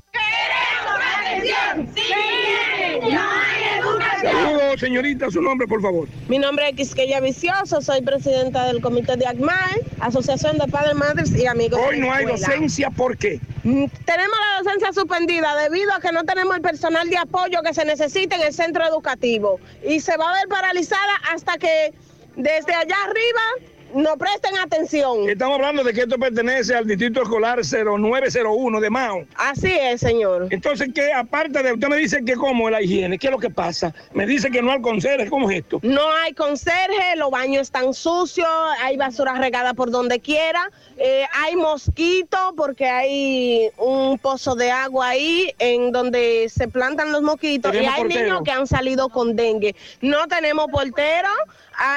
Saludos, señorita, su nombre, por favor. Mi nombre es Quisqueya Vicioso, soy presidenta del comité de ACMAE, Asociación de Padres, Madres y Amigos. Hoy de no hay docencia, ¿por qué? Mm, Tenemos la docencia suspendida debido a que no tenemos el personal de apoyo que se necesita en el centro educativo y se va a ver paralizada hasta que desde allá arriba nos presten atención. Estamos hablando de que esto pertenece al Distrito Escolar 0901 de Mao. Así es, señor. Entonces, que aparte de usted me dice que cómo es la higiene, ¿qué es lo que pasa? Me dice que no hay conserje, ¿cómo es esto? No hay conserje, los baños están sucios, hay basura regada por donde quiera, eh, hay mosquitos porque hay un pozo de agua ahí en donde se plantan los mosquitos y hay portero. niños que han salido con dengue. No tenemos portero.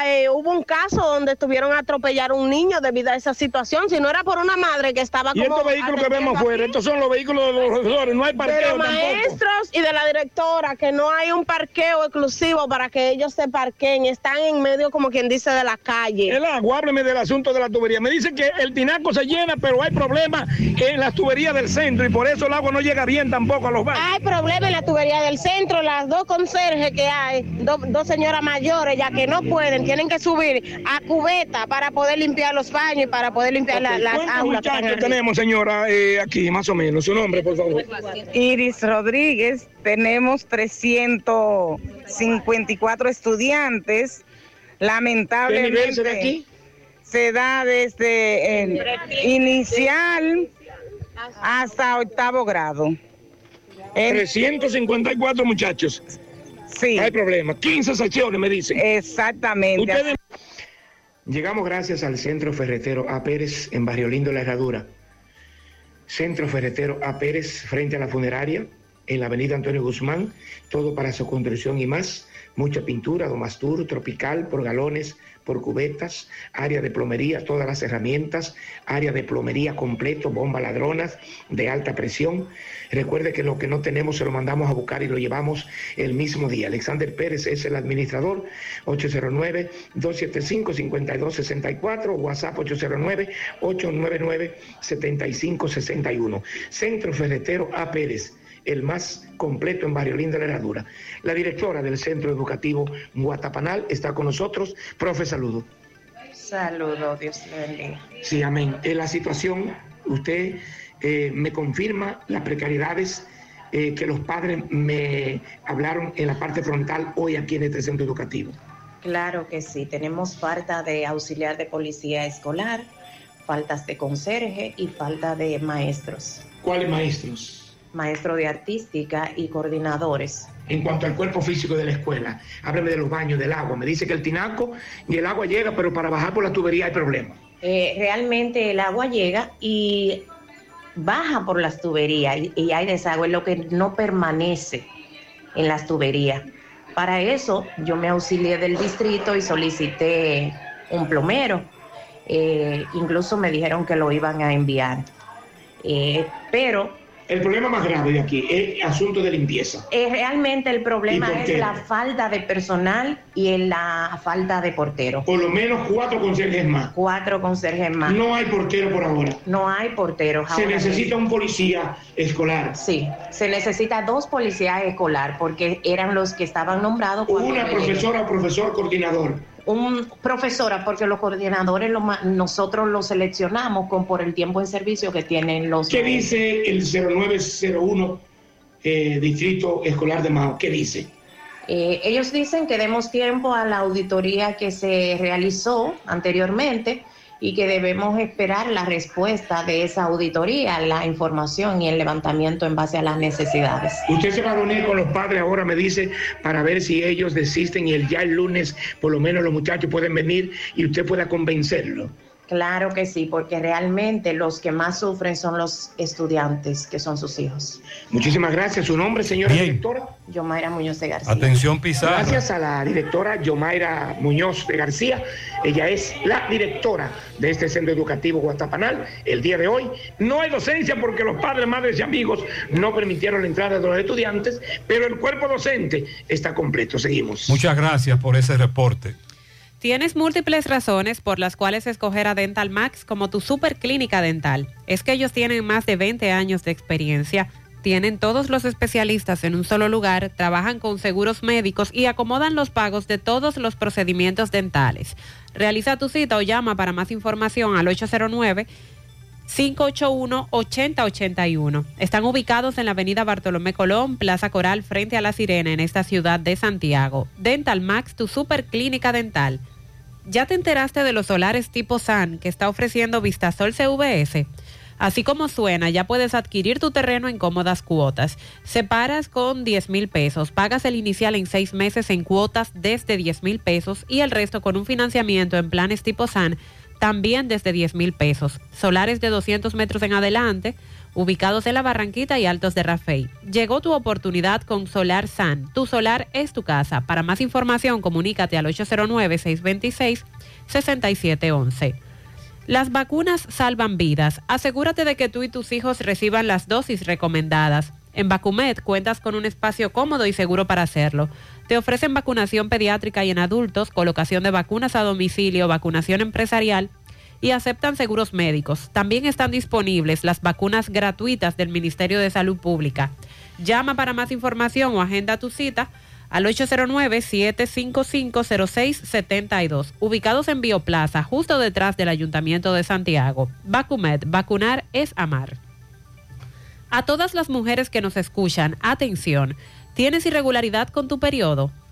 Eh, hubo un caso donde estuvieron a atropellar a un niño debido a esa situación. Si no era por una madre que estaba Y como estos vehículos que vemos afuera, estos son los vehículos de los profesores, no hay de parqueo los tampoco. maestros y de la directora, que no hay un parqueo exclusivo para que ellos se parqueen, están en medio, como quien dice, de la calle. El agua, hábleme del asunto de la tubería. Me dice que el tinaco se llena, pero hay problemas en las tuberías del centro y por eso el agua no llega bien tampoco a los baños. Hay problemas en la tubería del centro, las dos conserjes que hay, do- dos señoras mayores, ya que no pueden, tienen que subir a cubeta para poder limpiar los baños y para poder limpiar la- Ok, las ¿Cuántos aulas. arriba. tenemos, señora, eh, aquí, más o menos? Su nombre, por favor. Iris Rodríguez, tenemos 354 estudiantes. ¿Qué nivel se da Lamentablemente aquí? se da desde el inicial hasta octavo grado. En- 354 muchachos. Sí. No hay problema. 15 secciones, me dicen. Exactamente. Ustedes- Llegamos gracias al Centro Ferretero A. Pérez en Barrio Lindo La Herradura. Centro Ferretero A. Pérez frente a la funeraria en la avenida Antonio Guzmán. Todo para su construcción y más. Mucha pintura, domastur, tropical, por galones, por cubetas, área de plomería, todas las herramientas, área de plomería completo, bombas ladronas de alta presión. Recuerde que lo que no tenemos se lo mandamos a buscar y lo llevamos el mismo día. Alexander Pérez es el administrador, 809-275-5264, WhatsApp 809-899-7561. Centro Ferretero A. Pérez el más completo en Barrio Linda de la Herradura. La directora del Centro Educativo Guatapanal está con nosotros. Profe, saludo. Saludos, Dios le bendiga. Sí, amén. En la situación, usted eh, me confirma las precariedades eh, que los padres me hablaron en la parte frontal hoy aquí en este centro educativo. Claro que sí, tenemos falta de auxiliar de policía escolar, faltas de conserje y falta de maestros, ¿Cuáles maestros? Maestro de artística y coordinadores. En cuanto al cuerpo físico de la escuela, hábleme de los baños, del agua. Me dice que el tinaco y el agua llega, pero para bajar por la tubería hay problema. Eh, realmente el agua llega y baja por las tuberías y, y hay desagüe, lo que no permanece en las tuberías. Para eso yo me auxilié del distrito y solicité un plomero. Eh, incluso me dijeron que lo iban a enviar. Eh, pero El problema más grave de aquí es asunto de limpieza. Eh, realmente el problema ¿Y por es la falta de personal y la falta de portero. Por lo menos cuatro conserjes más. Cuatro conserjes más. No hay portero por ahora. No hay porteros. Se necesita un policía escolar. Sí, se necesita dos policías escolar porque eran los que estaban nombrados. cuando Una profesora o profesor coordinador. Un profesora, porque los coordinadores lo nosotros los seleccionamos con por el tiempo en servicio que tienen los. ¿Qué dice el 0901 eh, Distrito Escolar de Mao? ¿Qué dice? Eh, ellos dicen que demos tiempo a la auditoría que se realizó anteriormente y que debemos esperar la respuesta de esa auditoría, la información y el levantamiento en base a las necesidades. Usted se va a reunir con los padres ahora, me dice, para ver si ellos desisten y el, ya el lunes por lo menos los muchachos pueden venir y usted pueda convencerlo. Claro que sí, porque realmente los que más sufren son los estudiantes, que son sus hijos. Muchísimas gracias. ¿Su nombre, señora directora? Yomaira Muñoz de García. Atención, Pizarra. Gracias a la directora Yomaira Muñoz de García. Ella es la directora de este centro educativo Guatapanal. El día de hoy no hay docencia porque los padres, madres y amigos no permitieron la entrada de los estudiantes, pero el cuerpo docente está completo. Seguimos. Muchas gracias por ese reporte. Tienes múltiples razones por las cuales escoger a Dental Max como tu super clínica dental. Es que ellos tienen más de 20 años de experiencia, tienen todos los especialistas en un solo lugar, trabajan con seguros médicos y acomodan los pagos de todos los procedimientos dentales. Realiza tu cita o llama para más información al 809 581-8081. Están ubicados en la avenida Bartolomé Colón, Plaza Coral, frente a La Sirena, en esta ciudad de Santiago. Dental Max, tu super clínica dental. ¿Ya te enteraste de los solares tipo SAN que está ofreciendo Vistasol CVS? Así como suena, ya puedes adquirir tu terreno en cómodas cuotas. Separas con 10 mil pesos, pagas el inicial en seis meses en cuotas desde 10 mil pesos y el resto con un financiamiento en planes tipo SAN también desde 10 mil pesos. Solares de 200 metros en adelante, ubicados en la Barranquita y Altos de Rafey. Llegó tu oportunidad con Solar San. Tu solar es tu casa. Para más información, comunícate al 809-626-6711. Las vacunas salvan vidas. Asegúrate de que tú y tus hijos reciban las dosis recomendadas. En Vacumet cuentas con un espacio cómodo y seguro para hacerlo. Te ofrecen vacunación pediátrica y en adultos, colocación de vacunas a domicilio, vacunación empresarial y aceptan seguros médicos. También están disponibles las vacunas gratuitas del Ministerio de Salud Pública. Llama para más información o agenda tu cita al 809-755-0672, ubicados en Bioplaza, justo detrás del Ayuntamiento de Santiago. Vacumet, vacunar es amar. A todas las mujeres que nos escuchan, atención, ¿tienes irregularidad con tu periodo?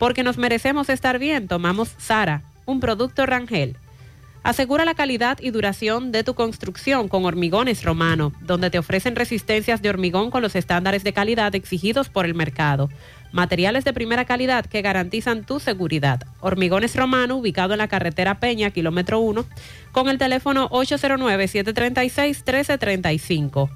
Porque nos merecemos estar bien, tomamos Sara, un producto Rangel. Asegura la calidad y duración de tu construcción con Hormigones Romano, donde te ofrecen resistencias de hormigón con los estándares de calidad exigidos por el mercado. Materiales de primera calidad que garantizan tu seguridad. Hormigones Romano, ubicado en la carretera Peña, kilómetro 1, con el teléfono 809-736-1335.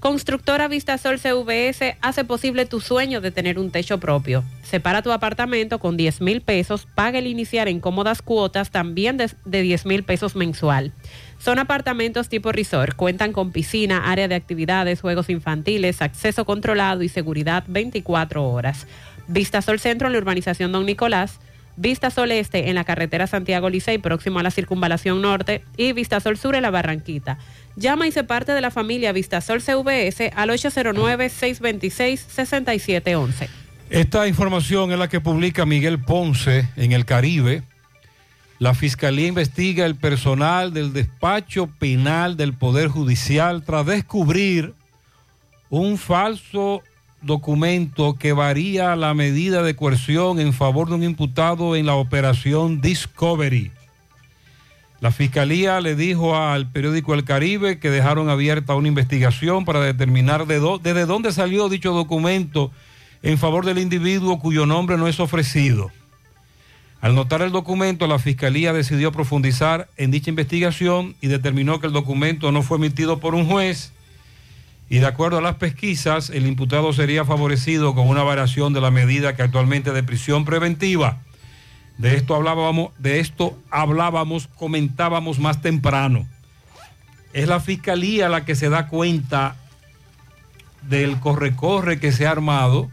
Constructora Vistasol CVS hace posible tu sueño de tener un techo propio. Separa tu apartamento con 10 mil pesos, paga el iniciar en cómodas cuotas también de, de 10 mil pesos mensual. Son apartamentos tipo resort, cuentan con piscina, área de actividades, juegos infantiles, acceso controlado y seguridad 24 horas. Vistasol Centro en la urbanización Don Nicolás. Vistasol Este en la carretera Santiago Licey, próximo a la circunvalación norte, y Vistasol Sur en la Barranquita. Llama y se parte de la familia Vistasol CVS al 809-626-6711. Esta información es la que publica Miguel Ponce en el Caribe. La Fiscalía investiga el personal del despacho penal del Poder Judicial tras descubrir un falso documento que varía la medida de coerción en favor de un imputado en la operación Discovery. La fiscalía le dijo al periódico El Caribe que dejaron abierta una investigación para determinar de desde dónde salió dicho documento en favor del individuo cuyo nombre no es ofrecido. Al notar el documento, la fiscalía decidió profundizar en dicha investigación y determinó que el documento no fue emitido por un juez y de acuerdo a las pesquisas, el imputado sería favorecido con una variación de la medida que actualmente de prisión preventiva. De esto hablábamos, de esto hablábamos, comentábamos más temprano. Es la fiscalía la que se da cuenta del corre-corre que se ha armado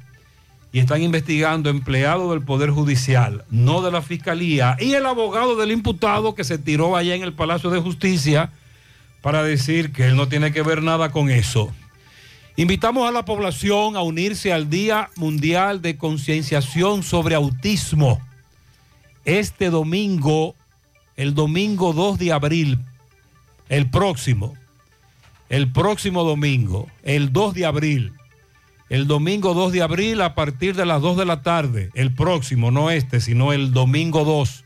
y están investigando empleados del Poder Judicial, no de la fiscalía, y el abogado del imputado que se tiró allá en el Palacio de Justicia para decir que él no tiene que ver nada con eso. Invitamos a la población a unirse al Día Mundial de Concienciación sobre Autismo. Este domingo, el domingo 2 de abril, el próximo, el próximo domingo, el 2 de abril, el domingo 2 de abril a partir de las 2 de la tarde, el próximo, no este, sino el domingo 2,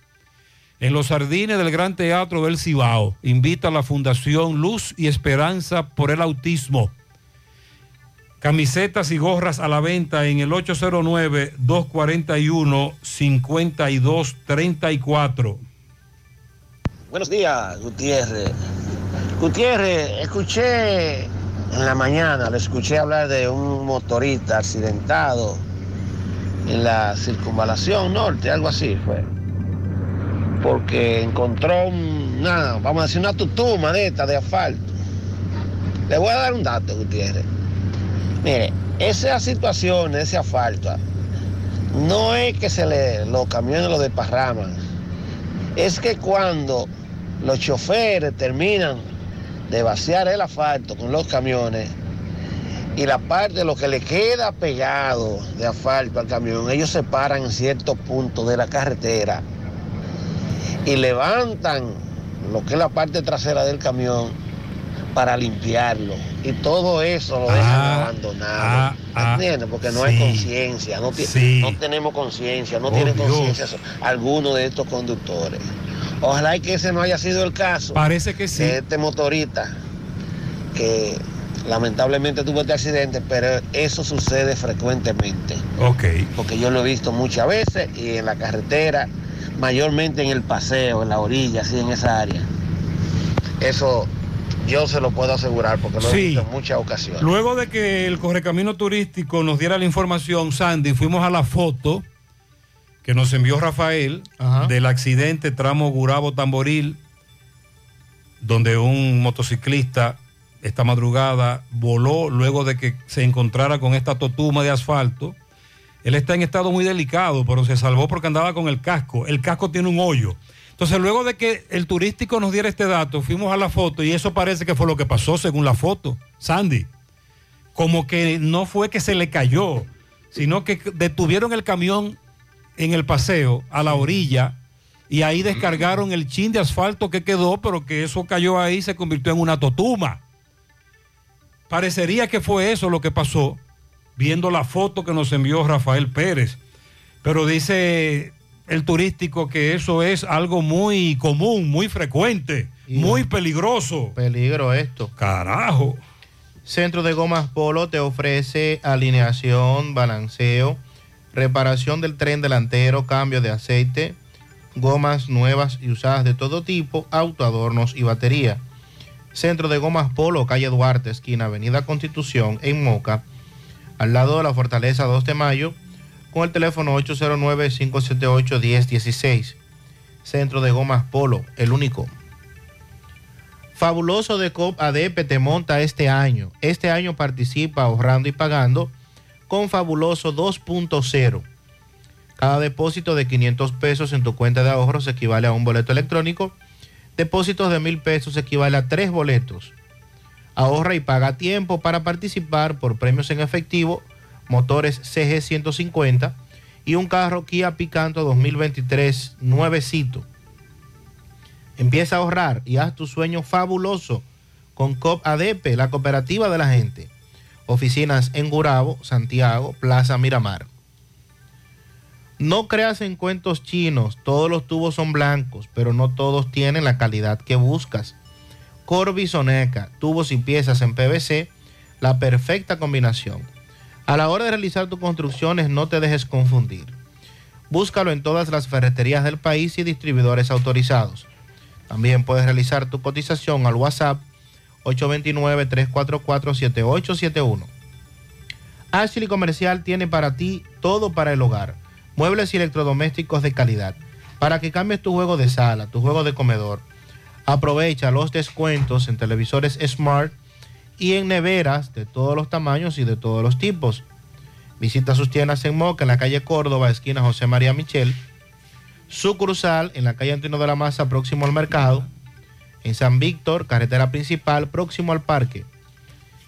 en los jardines del Gran Teatro del Cibao, invita a la Fundación Luz y Esperanza por el Autismo. Camisetas y gorras a la venta en el 809-241-5234. Buenos días, Gutiérrez. Gutiérrez, escuché en la mañana, le escuché hablar de un motorista accidentado en la circunvalación norte, algo así fue. Porque encontró un- vamos a decir, una tutuma de esta de asfalto. Le voy a dar un dato, Gutiérrez. Mire, esa situación, ese asfalto, no es que se le, los camiones lo desparraman, es que cuando los choferes terminan de vaciar el asfalto con los camiones y la parte de lo que le queda pegado de asfalto al camión, ellos se paran en ciertos puntos de la carretera y levantan lo que es la parte trasera del camión para limpiarlo. Y todo eso lo dejan abandonado. ¿Entiendes? Porque no hay conciencia, no, Sí. no tenemos conciencia, no Oh, tienen conciencia alguno de estos conductores. Ojalá y que ese no haya sido el caso. Parece que sí. De este motorista que lamentablemente tuvo este accidente, pero eso sucede frecuentemente. Ok. Porque yo lo he visto muchas veces y en la carretera, mayormente en el paseo, en la orilla, así en esa área. Eso yo se lo puedo asegurar porque lo he Sí. visto en muchas ocasiones. Luego de que el correcamino turístico nos diera la información, Sandy, fuimos a la foto que nos envió Rafael del accidente tramo Gurabo Tamboril, donde un motociclista esta madrugada voló luego de que se encontrara con esta totuma de asfalto. Él está en estado muy delicado, pero se salvó porque andaba con el casco. El casco tiene un hoyo. Entonces, luego de que el turístico nos diera este dato, fuimos a la foto y eso parece que fue lo que pasó según la foto. Sandy, como que no fue que se le cayó, sino que detuvieron el camión en el paseo a la orilla y ahí descargaron el chin de asfalto que quedó, pero que eso cayó ahí y se convirtió en una totuma. Parecería que fue eso lo que pasó, viendo la foto que nos envió Rafael Pérez. Pero dice el turístico que eso es algo muy común, muy frecuente, muy peligroso. Peligro esto. Carajo. Centro de Gomas Polo te ofrece alineación, balanceo, reparación del tren delantero, cambio de aceite, gomas nuevas y usadas de todo tipo, autoadornos y batería. Centro de Gomas Polo, calle Duarte, esquina Avenida Constitución, en Moca, al lado de la Fortaleza 2 de Mayo, con el teléfono 809-578-1016. Centro de Gomas Polo, el único. Fabuloso de COP ADP te monta este año. Este año participa ahorrando y pagando con Fabuloso 2.0. Cada depósito de 500 pesos en tu cuenta de ahorros equivale a un boleto electrónico. Depósitos de mil pesos equivale a tres boletos. Ahorra y paga tiempo para participar por premios en efectivo, motores CG 150 y un carro Kia Picanto 2023 nuevecito. Empieza a ahorrar y haz tu sueño fabuloso con COP ADP, la cooperativa de la gente. Oficinas en Gurabo, Santiago, Plaza Miramar. No creas en cuentos chinos, todos los tubos son blancos, pero no todos tienen la calidad que buscas. Corby Soneca, tubos y piezas en PVC, la perfecta combinación. A la hora de realizar tus construcciones no te dejes confundir. Búscalo en todas las ferreterías del país y distribuidores autorizados. También puedes realizar tu cotización al WhatsApp 829-344-7871. Ashley Comercial tiene para ti todo para el hogar. Muebles y electrodomésticos de calidad. Para que cambies tu juego de sala, tu juego de comedor. Aprovecha los descuentos en televisores Smart y en neveras de todos los tamaños y de todos los tipos. Visita sus tiendas en Moca, en la calle Córdoba, esquina José María Michel. Sucursal en la calle Antonio de la Maza, próximo al mercado. En San Víctor, carretera principal, próximo al parque.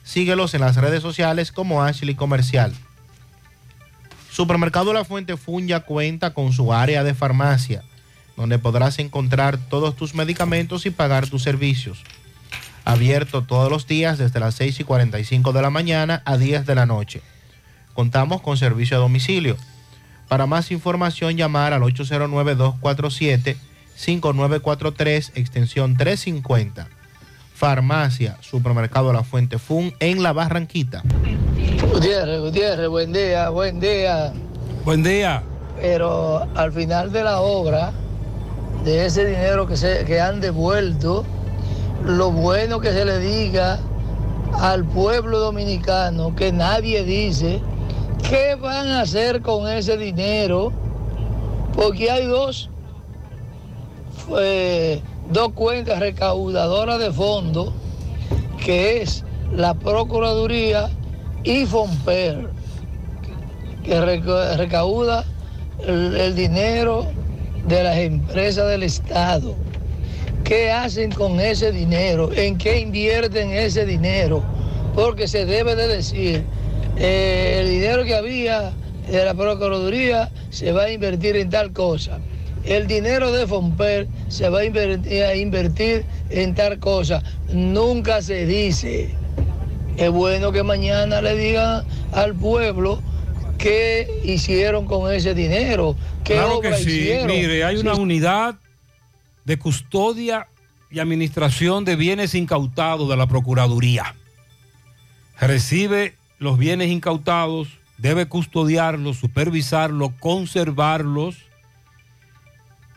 Síguelos en las redes sociales como Ashley Comercial. Supermercado La Fuente Fun ya cuenta con su área de farmacia, donde podrás encontrar todos tus medicamentos y pagar tus servicios. Abierto todos los días desde las 6 y 45 de la mañana a 10 de la noche. Contamos con servicio a domicilio. Para más información, llamar al 809-247-5943, extensión 350. Farmacia, Supermercado La Fuente Fun en La Barranquita. Gutiérrez, Gutiérrez, buen día, buen día. Buen día. Pero al final de la obra, de ese dinero que, se, que han devuelto, lo bueno que se le diga al pueblo dominicano, que nadie dice, ¿qué van a hacer con ese dinero? Porque hay dos, eh, dos cuentas recaudadoras de fondos, que es la Procuraduría y Fomper, que reca- recauda el, el dinero de las empresas del Estado. ¿Qué hacen con ese dinero? ¿En qué invierten ese dinero? Porque se debe de decir, eh, el dinero que había de la Procuraduría se va a invertir en tal cosa. El dinero de Fomper se va a invertir, a invertir en tal cosa. Nunca se dice. Es bueno que mañana le digan al pueblo qué hicieron con ese dinero, qué Claro que sí. hicieron. Mire, hay una unidad de custodia y administración de bienes incautados de la Procuraduría. Recibe los bienes incautados, debe custodiarlos, supervisarlos, conservarlos.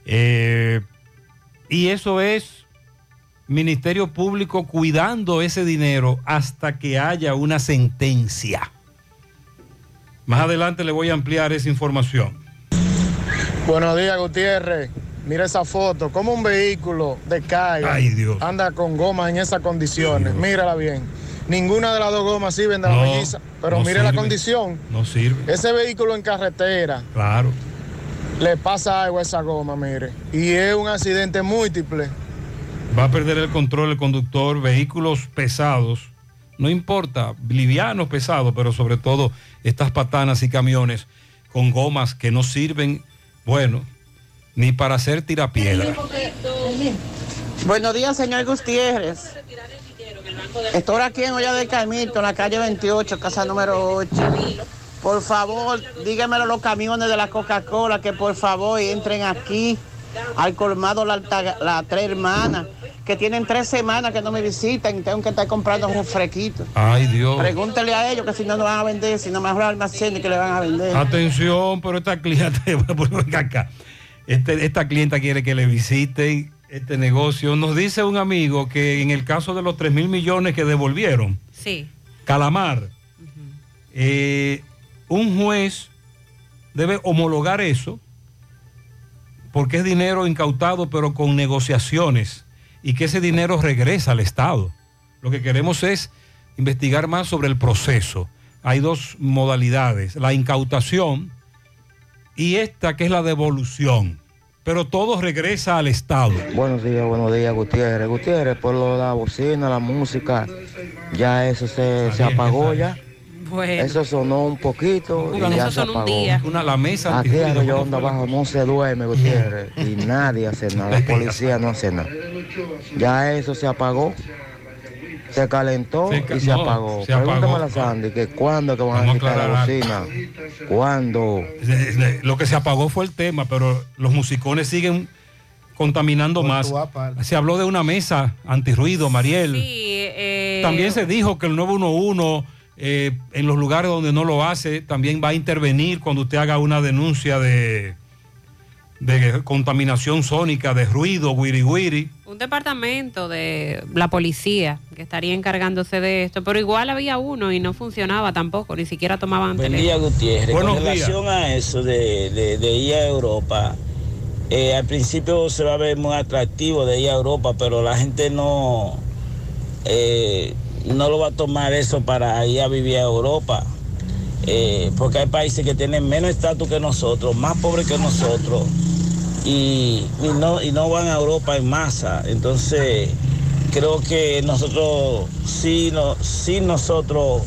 eh, y eso es Ministerio Público cuidando ese dinero hasta que haya una sentencia. Más adelante le voy a ampliar esa información. Buenos días, Gutiérrez. Mira esa foto, como un vehículo de calle Ay, Dios. anda con goma en esas condiciones. Mírala bien. Ninguna de las dos gomas sirven de la No, melliza, pero no mire la condición. No sirve. Ese vehículo en carretera Claro. le pasa algo a esa goma, mire. Y es un accidente múltiple. Va a perder el control el conductor, vehículos pesados, no importa, livianos, pesados, pero sobre todo estas patanas y camiones con gomas que no sirven, bueno, ni para hacer tirapiedra. Buenos días, señor Gutiérrez. Estoy aquí en Olla del Carmito, en la calle 28, casa número 8. Por favor, dígamelo a los camiones de la Coca-Cola que por favor entren aquí al colmado la, la Tres Hermanas, que tienen tres semanas que no me visitan y tengo que estar comprando refresquitos. Ay, Dios. Pregúntele a ellos que si no, no van a vender, si no mejor almacén que le van a vender. Atención, pero esta clienta, (laughs) venga acá. Este- esta clienta quiere que le visiten este negocio. Nos dice un amigo que en el caso de los 3 mil millones que devolvieron, Sí. Calamar, eh, un juez debe homologar eso porque es dinero incautado pero con negociaciones y que ese dinero regresa al Estado. Lo que queremos es investigar más sobre el proceso. Hay dos modalidades, la incautación y esta que es la devolución, pero todo regresa al Estado. Buenos días, buenos días, Gutiérrez. Gutiérrez, por lo de la bocina, la música, ya eso se, se apagó ya. Bueno. Eso sonó un poquito y ya se apagó. Una, la mesa Aquí arriba ¿cómo onda abajo no se duerme, (laughs) Gutiérrez, y nadie hace nada, la (laughs) policía no hace nada. Ya eso se apagó. Se calentó Se ca- y se no, apagó. se apagó. Pregúntame a la Sandy que cuándo es que van a Vamos a quitar la bocina. ¿Cuándo? De- de- Lo que se apagó fue el tema, pero los musicones siguen contaminando más. Se habló de una mesa antirruido, Mariel. Sí, eh, También se dijo que el 911 eh, en los lugares donde no lo hace también va a intervenir cuando usted haga una denuncia de, de contaminación sónica, de ruido, wiri wiri. un departamento de la policía que estaría encargándose de esto, pero igual había uno y no funcionaba tampoco, ni siquiera tomaban Buen día, teléfono. Gutiérrez. Buenos Con relación a eso de, de- de ir a Europa, eh, al principio se va a ver muy atractivo de ir a Europa, pero la gente no, eh, no lo va a tomar eso para ir a vivir a Europa. Eh, porque hay países que tienen menos estatus que nosotros, más pobres que nosotros, y, no, van a Europa en masa. Entonces, creo que nosotros, sí, no, sí nosotros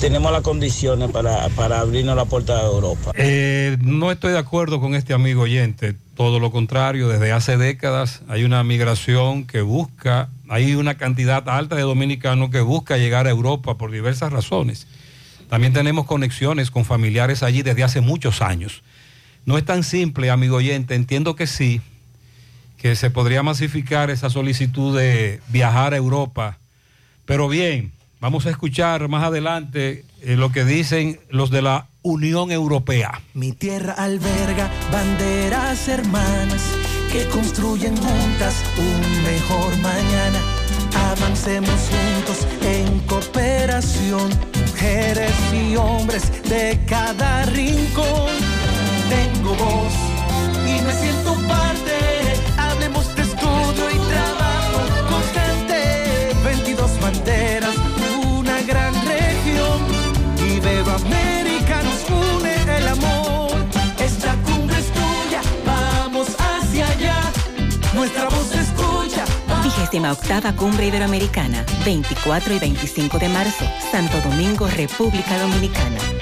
tenemos las condiciones para, para abrirnos la puerta de Europa. Eh, no estoy de acuerdo con este amigo oyente, todo lo contrario, desde hace décadas hay una migración que busca, hay una cantidad alta de dominicanos que busca llegar a Europa por diversas razones. También tenemos conexiones con familiares allí desde hace muchos años. No es tan simple, amigo oyente, entiendo que sí, que se podría masificar esa solicitud de viajar a Europa, pero bien, vamos a escuchar más adelante eh, lo que dicen los de la Unión Europea. Mi tierra alberga banderas hermanas que construyen juntas un mejor mañana. Avancemos juntos en cooperación, mujeres y hombres de cada rincón. Tengo voz y me siento parte. Vigésima octava Cumbre Iberoamericana, 24 y 25 de marzo, Santo Domingo, República Dominicana.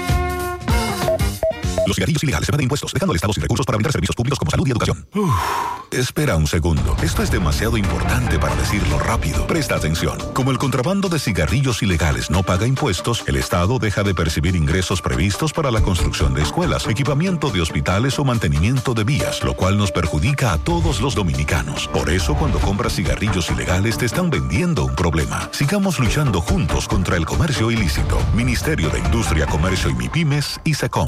Los cigarrillos ilegales se de impuestos, dejando al Estado sin recursos para brindar servicios públicos como salud y educación. Uf, espera un segundo. Esto es demasiado importante para decirlo rápido. Presta atención. Como el contrabando de cigarrillos ilegales no paga impuestos, el Estado deja de percibir ingresos previstos para la construcción de escuelas, equipamiento de hospitales o mantenimiento de vías, lo cual nos perjudica a todos los dominicanos. Por eso, cuando compras cigarrillos ilegales, te están vendiendo un problema. Sigamos luchando juntos contra el comercio ilícito. Ministerio de Industria, Comercio y MIPIMES y SECOM.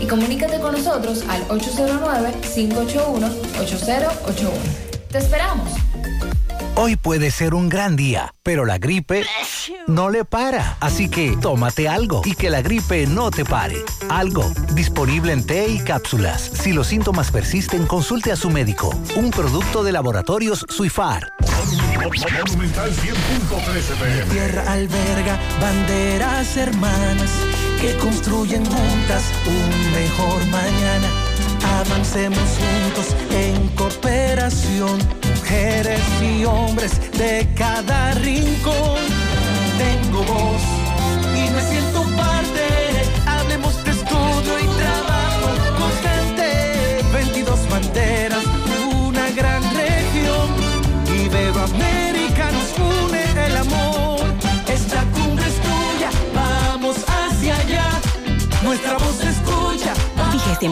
y comunícate con nosotros al 809-581-8081. ¡Te esperamos! Hoy puede ser un gran día, pero la gripe no le para. Así que tómate algo y que la gripe no te pare. Algo, disponible en té y cápsulas. Si los síntomas persisten, consulte a su médico. Un producto de laboratorios Suifar. Monumental 100.13 Mi tierra alberga banderas hermanas que construyen juntas un mejor mañana. Avancemos juntos en cooperación, mujeres y hombres de cada rincón. Tengo voz y me siento parte.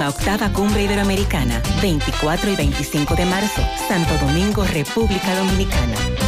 Octava Cumbre Iberoamericana, 24 y 25 de marzo, Santo Domingo, República Dominicana.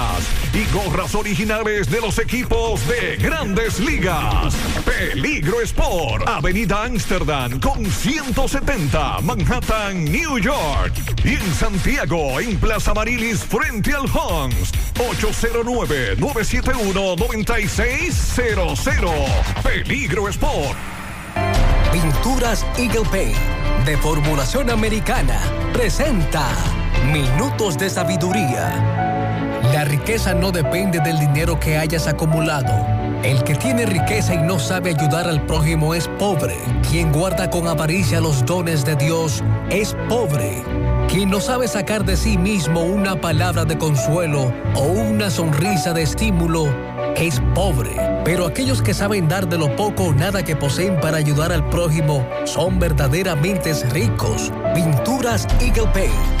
y gorras originales de los equipos de grandes ligas. Peligro Sport, Avenida Amsterdam con 170, Manhattan, New York. Y en Santiago, en Plaza Marilis, frente al Hans, 809-971-9600. Peligro Sport. Pinturas Eagle Paint de formulación americana presenta Minutos de Sabiduría. La riqueza no depende del dinero que hayas acumulado. El que tiene riqueza y no sabe ayudar al prójimo es pobre. Quien guarda con avaricia los dones de Dios es pobre. Quien no sabe sacar de sí mismo una palabra de consuelo o una sonrisa de estímulo es pobre. Pero aquellos que saben dar de lo poco o nada que poseen para ayudar al prójimo son verdaderamente ricos. Pinturas Eagle Paint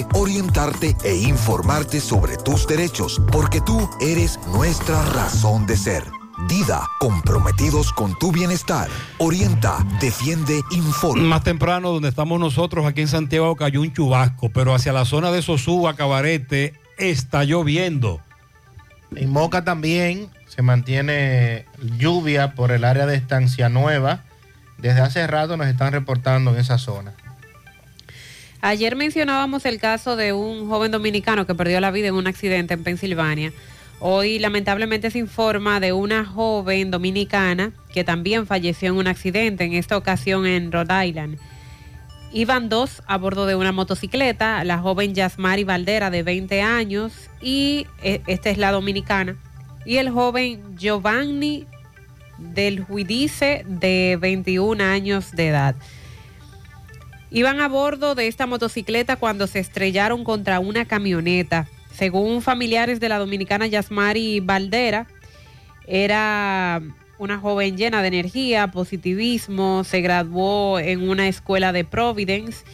orientarte e informarte sobre tus derechos, porque tú eres nuestra razón de ser. Dida, comprometidos con tu bienestar. Orienta, defiende, informa. Más temprano, donde estamos nosotros, aquí en Santiago, cayó un chubasco, pero hacia la zona de Sosúa, Cabarete, está lloviendo. En Moca también se mantiene lluvia por el área de Estancia Nueva. Desde hace rato nos están reportando en esa zona. Ayer mencionábamos el caso de un joven dominicano que perdió la vida en un accidente en Pensilvania. Hoy lamentablemente se informa de una joven dominicana que también falleció en un accidente, en esta ocasión en Rhode Island. Iban dos a bordo de una motocicleta, la joven Yasmari Valdera de 20 años y eh, esta es la dominicana, y el joven Giovanni del Juidice de 21 años de edad. Iban a bordo de esta motocicleta cuando se estrellaron contra una camioneta. Según familiares de la dominicana Yasmari Valdera, era una joven llena de energía, positivismo, se graduó en una escuela de Providence.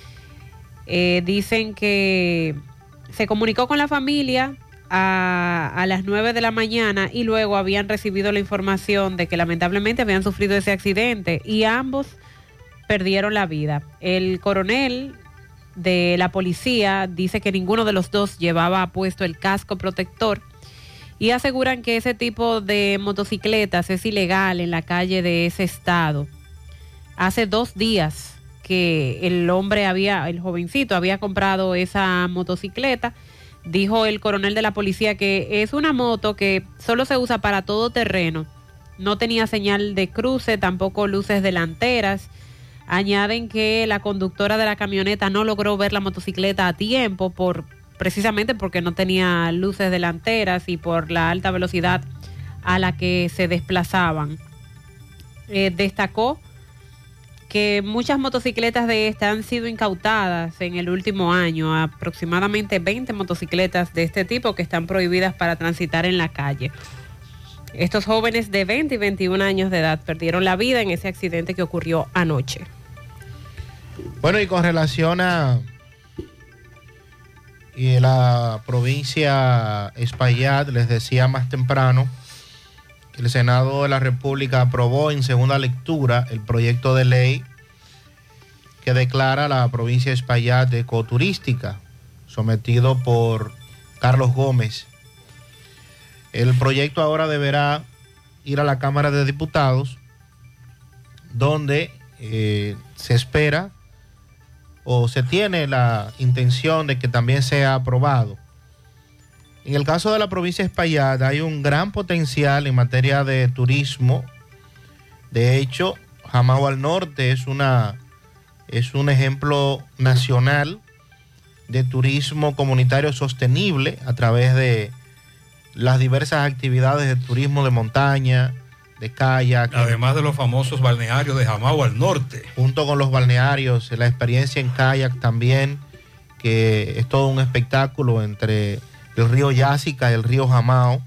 Eh, dicen que se comunicó con la familia a, a, las 9 de la mañana y luego habían recibido la información de que lamentablemente habían sufrido ese accidente y ambos perdieron la vida. El coronel de la policía dice que ninguno de los dos llevaba puesto el casco protector y aseguran que ese tipo de motocicletas es ilegal en la calle de ese estado. Hace dos días que el hombre había, el jovencito había comprado esa motocicleta, dijo el coronel de la policía que es una moto que solo se usa para todo terreno, no tenía señal de cruce, tampoco luces delanteras. Añaden que la conductora de la camioneta no logró ver la motocicleta a tiempo por precisamente porque no tenía luces delanteras y por la alta velocidad a la que se desplazaban. Eh, destacó que muchas motocicletas de esta han sido incautadas en el último año, aproximadamente 20 motocicletas de este tipo que están prohibidas para transitar en la calle. Estos jóvenes de 20 y 21 años de edad perdieron la vida en ese accidente que ocurrió anoche. Bueno, y con relación a y la provincia Espaillat, les decía más temprano, que el Senado de la República aprobó en segunda lectura el proyecto de ley que declara la provincia Espaillat ecoturística, sometido por Carlos Gómez. El proyecto ahora deberá ir a la Cámara de Diputados, donde eh, se espera o se tiene la intención de que también sea aprobado. En el caso de la provincia de hay un gran potencial en materia de turismo. De hecho, Jamao al Norte es, una, es un ejemplo nacional de turismo comunitario sostenible a través de las diversas actividades de turismo de montaña, de kayak. Además de los famosos balnearios de Jamao al norte. Junto con los balnearios, la experiencia en kayak también, que es todo un espectáculo entre el río Yásica y el río Jamao.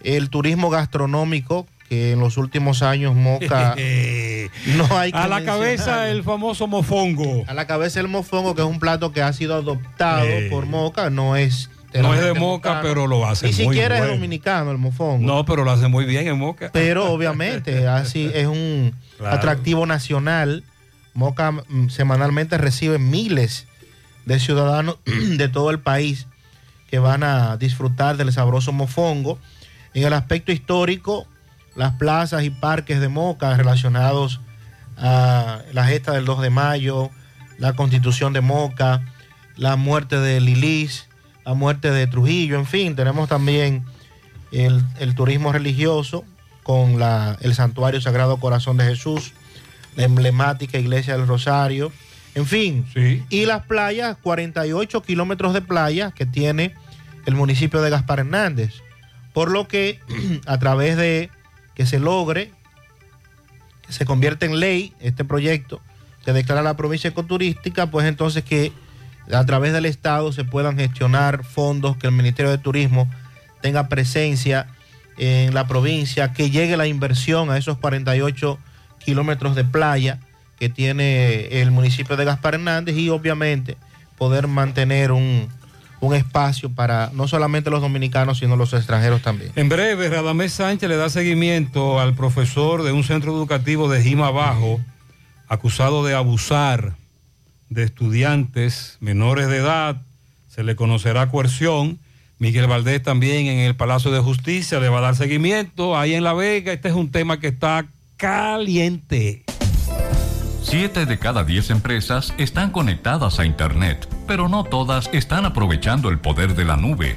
El turismo gastronómico, que en los últimos años Moca (laughs) no hay que A la cabeza el famoso mofongo. A la cabeza el mofongo, que es un plato que ha sido adoptado por Moca, no es... No es de Moca, mocano. pero lo hace Ni muy siquiera es dominicano el mofongo. No, pero lo hace muy bien en Moca. Pero obviamente (laughs) así es un Claro. atractivo nacional. Moca mm, semanalmente recibe miles de ciudadanos (clears throat) de todo el país que van a disfrutar del sabroso mofongo. En el aspecto histórico, las plazas y parques de Moca relacionados a la gesta del 2 de mayo, la constitución de Moca, la muerte de Lilis, la muerte de Trujillo, en fin, tenemos también el, el turismo religioso con la- el Santuario Sagrado Corazón de Jesús, la emblemática Iglesia del Rosario, en fin, y las playas, 48 kilómetros de playa que tiene el municipio de Gaspar Hernández, por lo que (clears throat) a través de que se logre, que se convierte en ley este proyecto, que declara la provincia ecoturística, pues entonces que a través del Estado se puedan gestionar fondos, que el Ministerio de Turismo tenga presencia en la provincia, que llegue la inversión a esos 48 kilómetros de playa que tiene el municipio de Gaspar Hernández y obviamente poder mantener un, un espacio para no solamente los dominicanos, sino los extranjeros también. En breve, Radamés Sánchez le da seguimiento al profesor de un centro educativo de Jima Bajo, acusado de abusar de estudiantes menores de edad. Se le conocerá coerción. Miguel Valdés también en el Palacio de Justicia le va a dar seguimiento. Ahí en La Vega, este es un tema que está caliente. Siete de cada diez empresas están conectadas a Internet, pero no todas están aprovechando el poder de la nube.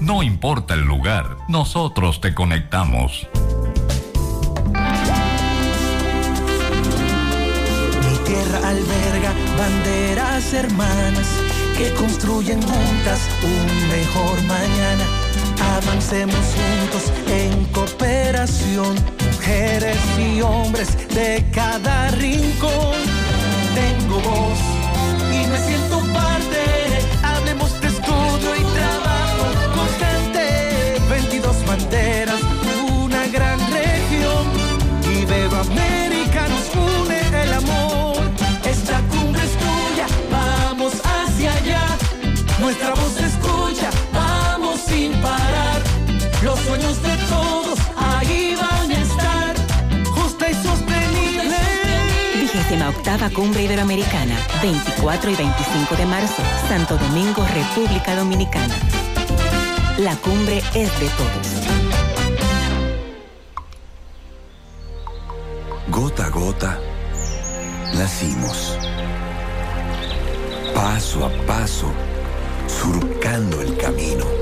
No importa el lugar, nosotros te conectamos. Mi tierra alberga banderas hermanas que construyen juntas un mejor mañana. Avancemos juntos en cooperación, mujeres y hombres de cada rincón. Tengo voz y me siento parte. Sueños de todos ahí van a estar. Justa y sostenible. Vigésima octava Cumbre Iberoamericana, 24 y 25 de marzo, Santo Domingo, República Dominicana. La cumbre es de todos. Gota a gota, nacimos. Paso a paso, surcando el camino.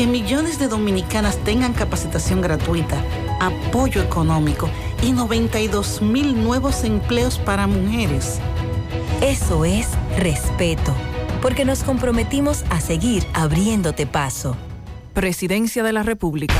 Que millones de dominicanas tengan capacitación gratuita, apoyo económico y 92 mil nuevos empleos para mujeres. Eso es respeto, porque nos comprometimos a seguir abriéndote paso. Presidencia de la República.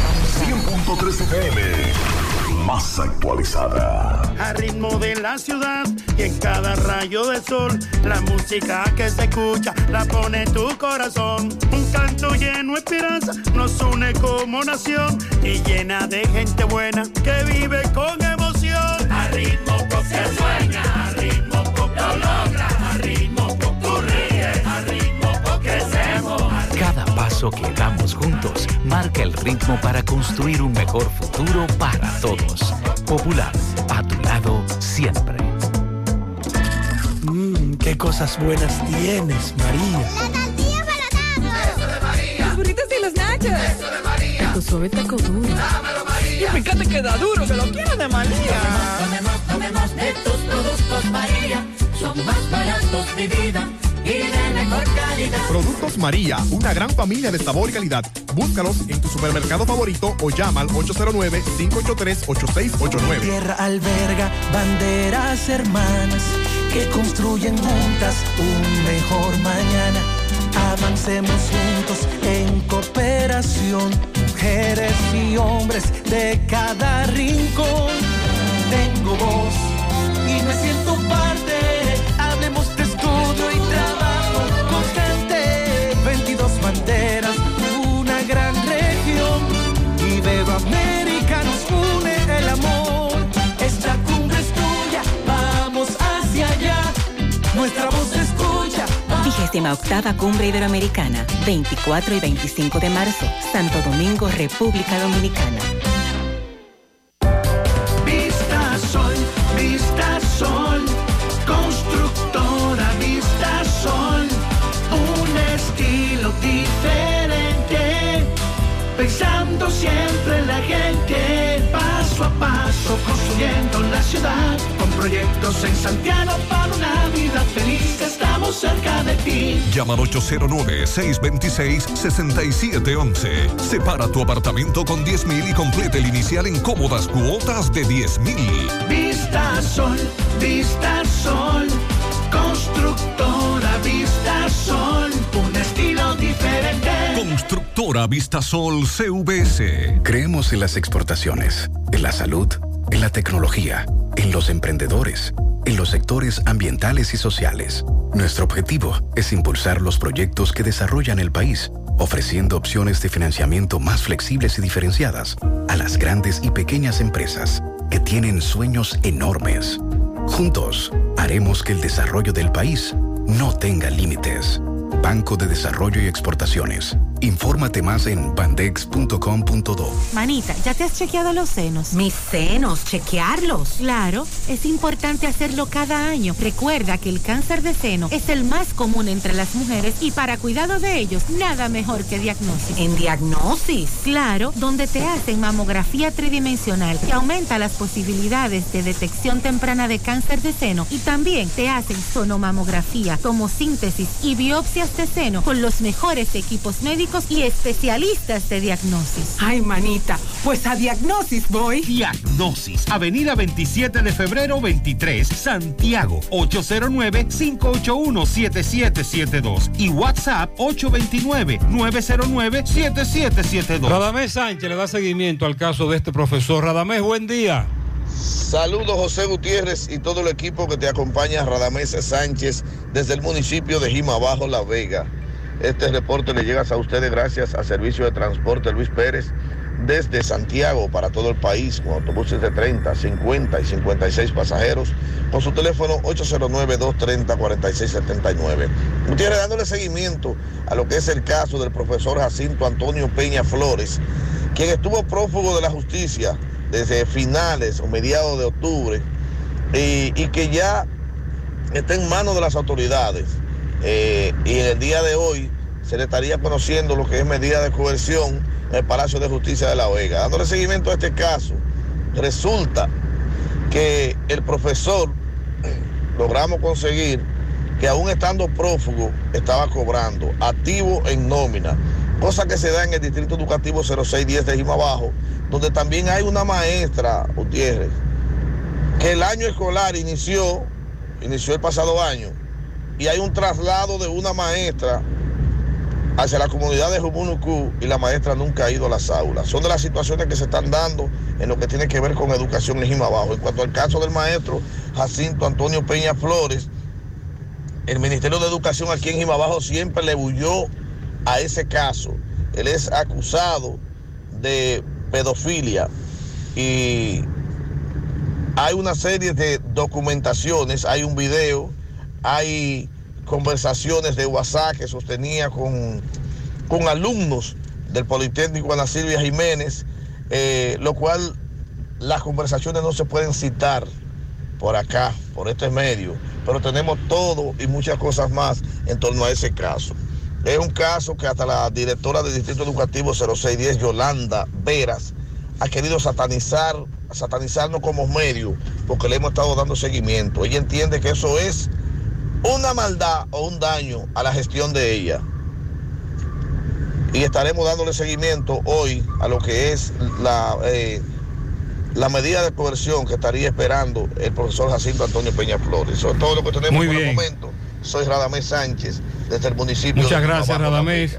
100.3 FM, más actualizada. A ritmo de la ciudad y en cada rayo de sol, la música que se escucha la pone tu corazón. Un canto lleno de esperanza nos une como nación y llena de gente buena que vive con emoción. A ritmo pop se sueña, a ritmo pop lo logra, a ritmo pop tú ríes, a ritmo pop crecemos. Cada paso que damos juntos marca el ritmo para construir un mejor futuro para todos. Popular, a tu siempre. Mmm, qué cosas buenas tienes, María. La tortilla para Eso de María. Los burritos y los nachos. Eso de María. Tu suave taco duro. Dámelo, María. Y fíjate que da duro, que lo quiero de María. Tomemos, tomemos de tus productos, María. Son más baratos, de vida. Productos María, una gran familia de sabor y calidad. Búscalos en tu supermercado favorito o llama al 809-583-8689. Tierra alberga banderas hermanas que construyen juntas un mejor mañana. Avancemos juntos en cooperación, mujeres y hombres de cada rincón. Tengo voz y me siento parte. 38 Cumbre Iberoamericana, 24 y 25 de marzo, Santo Domingo, República Dominicana. Llama al 809-626-6711. Separa tu apartamento con 10 mil y complete el inicial en cómodas cuotas de 10 mil. Vista Sol, Vista Sol, constructora Vista Sol, un estilo diferente. Constructora Vistasol CVS. Creemos en las exportaciones, en la salud, en la tecnología, en los emprendedores, en los sectores ambientales y sociales. Nuestro objetivo es impulsar los proyectos que desarrollan el país, ofreciendo opciones de financiamiento más flexibles y diferenciadas a las grandes y pequeñas empresas que tienen sueños enormes. Juntos, haremos que el desarrollo del país no tenga límites. Banco de Desarrollo y Exportaciones. Infórmate más en bandex.com.do. Manita, ¿ya te has chequeado los senos? Mis senos, chequearlos. Claro, es importante hacerlo cada año. Recuerda que el cáncer de seno es el más común entre las mujeres y para cuidado de ellos, nada mejor que diagnosis. ¿En diagnosis? Claro, donde te hacen mamografía tridimensional que aumenta las posibilidades de detección temprana de cáncer de seno y también te hacen sonomamografía, tomosíntesis y de seno con los mejores equipos médicos y especialistas de diagnosis. Ay, manita, pues a diagnosis voy. Diagnosis, Avenida 27 de febrero 23, Santiago, 809-581-7772 y WhatsApp 829-909-7772. Radamés Sánchez le da seguimiento al caso de este profesor. Radamés, buen día. Saludos José Gutiérrez y todo el equipo que te acompaña, Radamés Sánchez, desde el municipio de Jimabajo, La Vega. Este reporte le llega a ustedes gracias a Servicio de Transporte Luis Pérez desde Santiago para todo el país con autobuses de 30, 50 y 56 pasajeros con su teléfono 809-230-4679. Gutiérrez dándole seguimiento a lo que es el caso del profesor Jacinto Antonio Peña Flores, quien estuvo prófugo de la justicia desde finales o mediados de octubre y, que ya está en manos de las autoridades. Eh, y en el día de hoy se le estaría conociendo lo que es medida de coerción en el Palacio de Justicia de La Vega. Dándole seguimiento a este caso, resulta que el profesor (clears throat) logramos conseguir que aún estando prófugo estaba cobrando, activo en nómina, cosa que se da en el Distrito Educativo 0610 de Jimabajo, donde también hay una maestra, Gutiérrez, que el año escolar inició, inició el pasado año, y hay un traslado de una maestra hacia la comunidad de Jumunucú y la maestra nunca ha ido a las aulas. Son de las situaciones que se están dando en lo que tiene que ver con educación en Jimabajo. En cuanto al caso del maestro Jacinto Antonio Peña Flores, el Ministerio de Educación aquí en Jimabajo siempre le huyó a ese caso. Él es acusado de pedofilia y hay una serie de documentaciones, hay un video, hay conversaciones de WhatsApp que sostenía con, con alumnos del Politécnico Ana Silvia Jiménez, eh, lo cual las conversaciones no se pueden citar por acá, por este medio, pero tenemos todo y muchas cosas más en torno a ese caso. Es un caso que hasta la directora del Distrito Educativo 0610, Yolanda Veras, ha querido satanizar, satanizarnos como medio, porque le hemos estado dando seguimiento. Ella entiende que eso es una maldad o un daño a la gestión de ella. Y estaremos dándole seguimiento hoy a lo que es la, eh, la medida de coerción que estaría esperando el profesor Jacinto Antonio Peña Flores. Eso es todo lo que tenemos Muy por bien. el momento. Soy Radamés Sánchez, desde el municipio Muchas de gracias, Radamés.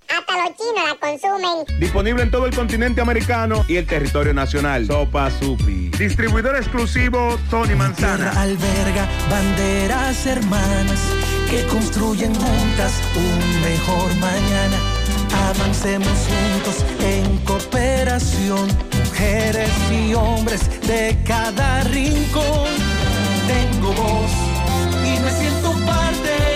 Hasta los chinos la consumen. Disponible en todo el continente americano y el territorio nacional. Sopa Supi. Distribuidor exclusivo Tony Manzana. Tierra alberga banderas hermanas que construyen juntas un mejor mañana. Avancemos juntos en cooperación, mujeres y hombres de cada rincón. Tengo voz y me siento parte.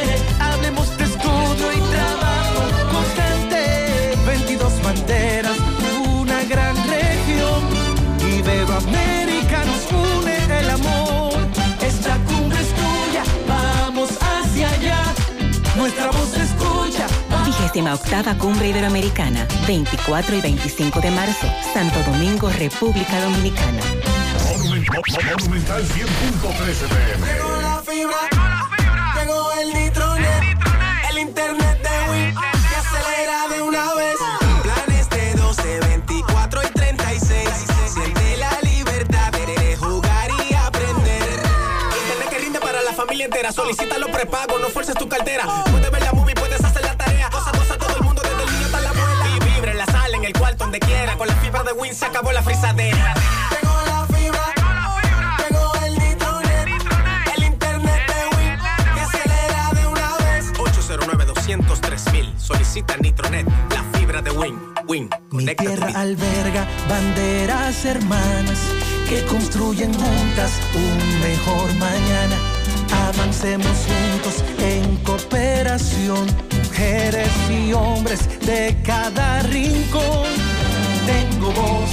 Octava Cumbre Iberoamericana, 24 y 25 de marzo, Santo Domingo, República Dominicana. Monumental 100.13 pm. Llegó la fibra, llegó el internet de acelera de una vez. Planes de 12, 24 y 36. Siente la libertad jugar y aprender. Internet que para la familia entera. No fuerces tu cartera. Se acabó la frisadera. Llegó la fibra. Llegó el nitronet, el internet de Win que acelera de una vez. 809 203 mil. Solicita Nitronet, la fibra de Win. Win. Mi tierra alberga banderas hermanas que construyen juntas un mejor mañana. Avancemos juntos en cooperación, mujeres y hombres de cada rincón. Tengo voz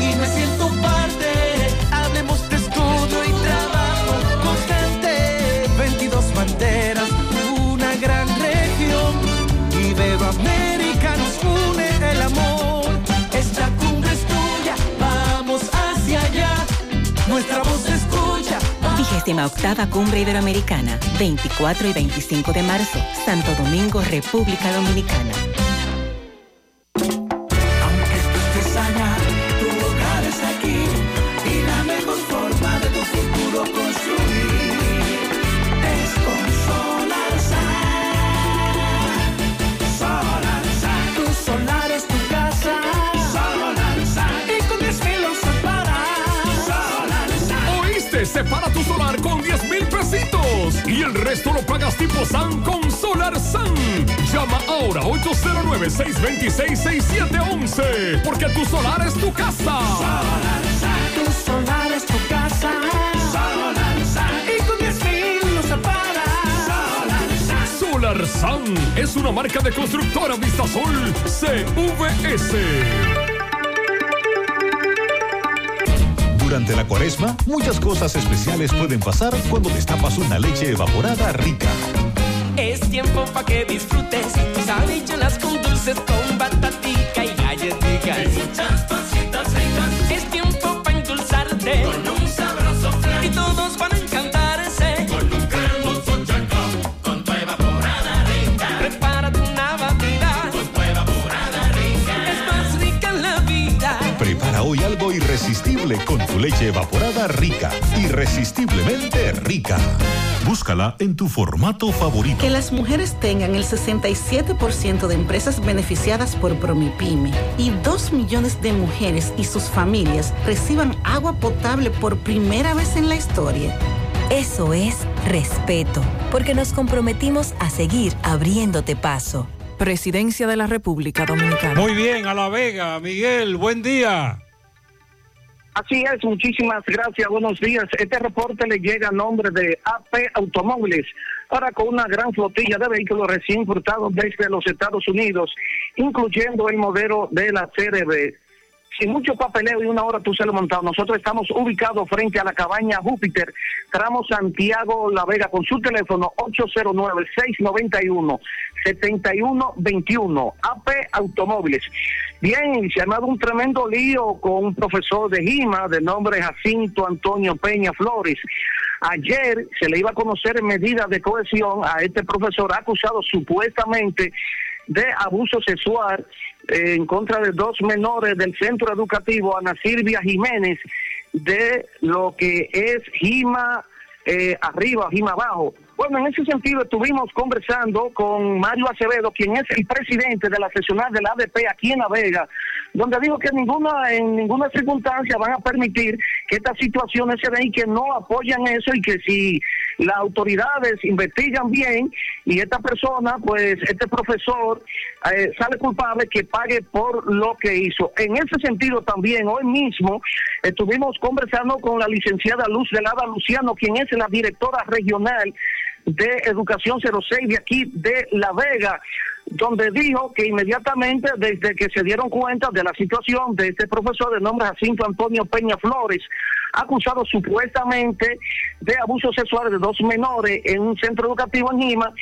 y me siento parte. Hablemos de estudio y trabajo constante. 22 banderas, una gran región. Iberoamérica nos une el amor. Esta cumbre es tuya, vamos hacia allá. Nuestra voz escucha. Vigésima octava Cumbre Iberoamericana, 24 y 25 de marzo, Santo Domingo, República Dominicana. Y el resto lo pagas tipo SAN con Solar SAN. Llama ahora 809-626-6711 porque tu solar es tu casa. Tu solar es tu casa. Solarsa. Y con 10 mil los separas. Solar SAN es una marca de constructora Vistasol CVS. Durante la cuaresma, muchas cosas especiales pueden pasar cuando destapas una leche evaporada rica. Es tiempo para que disfrutes habichuelas con dulces, tu leche evaporada rica. Irresistiblemente rica. Búscala en tu formato favorito. Que las mujeres tengan el 67% de empresas beneficiadas por Promipyme y 2 millones de mujeres y sus familias reciban agua potable por primera vez en la historia. Eso es respeto, porque nos comprometimos a seguir abriéndote paso. Presidencia de la República Dominicana. Muy bien, a La Vega. Miguel, buen día. Así es, muchísimas gracias, buenos días. Este reporte le llega a nombre de AP Automóviles, para con una gran flotilla de vehículos recién importados desde los Estados Unidos, incluyendo el modelo de la CRB. Sin mucho papeleo y una hora tú se lo montado. Nosotros estamos ubicados frente a la cabaña Júpiter, tramo Santiago La Vega, con su teléfono 809-691-7121. AP Automóviles. Bien, se ha dado un tremendo lío con un profesor de GIMA de nombre Jacinto Antonio Peña Flores. Ayer se le iba a conocer en medida de cohesión a este profesor acusado supuestamente de abuso sexual en contra de dos menores del centro educativo Ana Silvia Jiménez de lo que es Gima eh, arriba, Gima abajo. Bueno, en ese sentido estuvimos conversando con Mario Acevedo, quien es el presidente de la seccional del ADP aquí en La Vega, donde dijo que ninguna, en ninguna circunstancia van a permitir que estas situaciones se den y que no apoyan eso y que si las autoridades investigan bien y esta persona, pues este profesor eh, sale culpable, que pague por lo que hizo. En ese sentido también, hoy mismo estuvimos conversando con la licenciada Luz Velada Luciano, quien es la directora regional de Educación 06 de aquí de La Vega, donde dijo que inmediatamente desde que se dieron cuenta de la situación de este profesor de nombre Jacinto Antonio Peña Flores, acusado supuestamente de abuso sexual de dos menores en un centro educativo en Lima,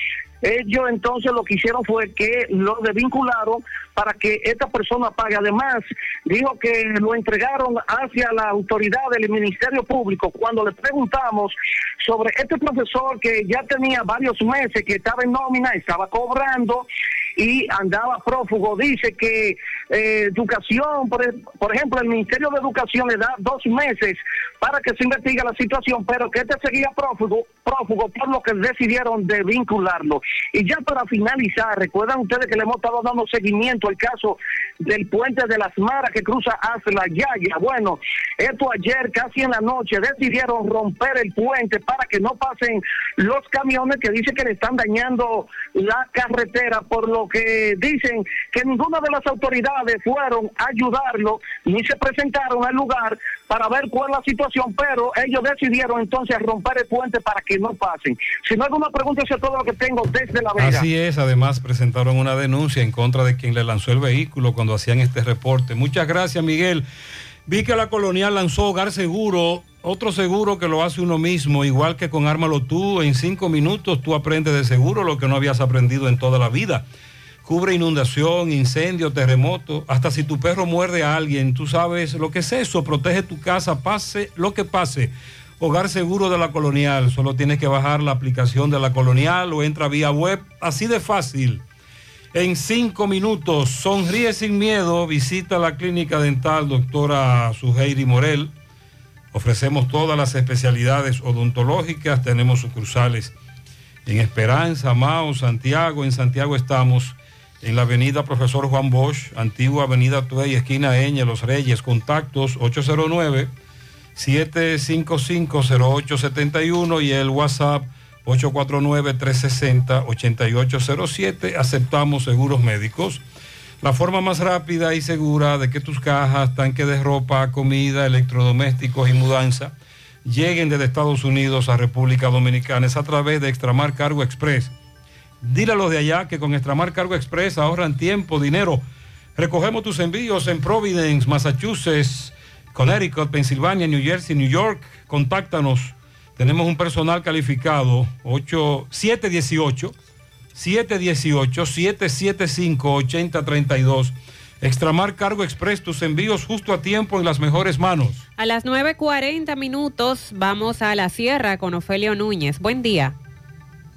ellos entonces lo que hicieron fue que lo desvincularon para que esta persona pague. Además, dijo que lo entregaron hacia la autoridad del Ministerio Público. Cuando le preguntamos sobre este profesor que ya tenía varios meses que estaba en nómina, estaba cobrando y andaba prófugo, dice que eh, educación, por, por, ejemplo, el Ministerio de Educación le da dos meses para que se investigue la situación, pero que este seguía prófugo, prófugo por lo que decidieron de vincularlo. Y ya para finalizar, recuerdan ustedes que le hemos estado dando seguimiento al caso del puente de las Maras que cruza hacia la Yaya. Bueno, esto ayer, casi en la noche, decidieron romper el puente para que no pasen los camiones que dicen que le están dañando la carretera, por lo que dicen que ninguna de las autoridades fueron a ayudarlo ni se presentaron al lugar para ver cuál es la situación, pero ellos decidieron entonces romper el puente para que no pasen. Si no hay alguna pregunta, eso es todo lo que tengo desde la Vega. Así es, además presentaron una denuncia en contra de quien le lanzó el vehículo cuando hacían este reporte. Muchas gracias, Miguel. Vi que la colonial lanzó Hogar Seguro, otro seguro que lo hace uno mismo, igual que con Ármalo tú, en cinco minutos tú aprendes de seguro lo que no habías aprendido en toda la vida. Cubre inundación, incendio, terremoto, hasta si tu perro muerde a alguien, tú sabes lo que es eso, protege tu casa, pase lo que pase. Hogar Seguro de la Colonial, solo tienes que bajar la aplicación de la Colonial o entra vía web, así de fácil. En cinco minutos, sonríe sin miedo, visita la clínica dental doctora Suheiri Morel. Ofrecemos todas las especialidades odontológicas, tenemos sucursales en Esperanza, Mao, Santiago. En Santiago estamos en la avenida Profesor Juan Bosch, antigua avenida Tuey, esquina Eña, Los Reyes, contactos 809-755-0871 y el WhatsApp 849-360-8807. Aceptamos seguros médicos. La forma más rápida y segura de que tus cajas, tanques de ropa, comida, electrodomésticos y mudanza lleguen desde Estados Unidos a República Dominicana es a través de Extramar Cargo Express. Dile a los de allá que con Extramar Cargo Express ahorran tiempo, dinero. Recogemos tus envíos en Providence, Massachusetts, Connecticut, Pensilvania, New Jersey, New York. Contáctanos. Tenemos un personal calificado 718 718-775-8032. Extramar Cargo Express, tus envíos justo a tiempo en las mejores manos. A las 9.40 minutos vamos a la sierra con Ofelio Núñez. Buen día.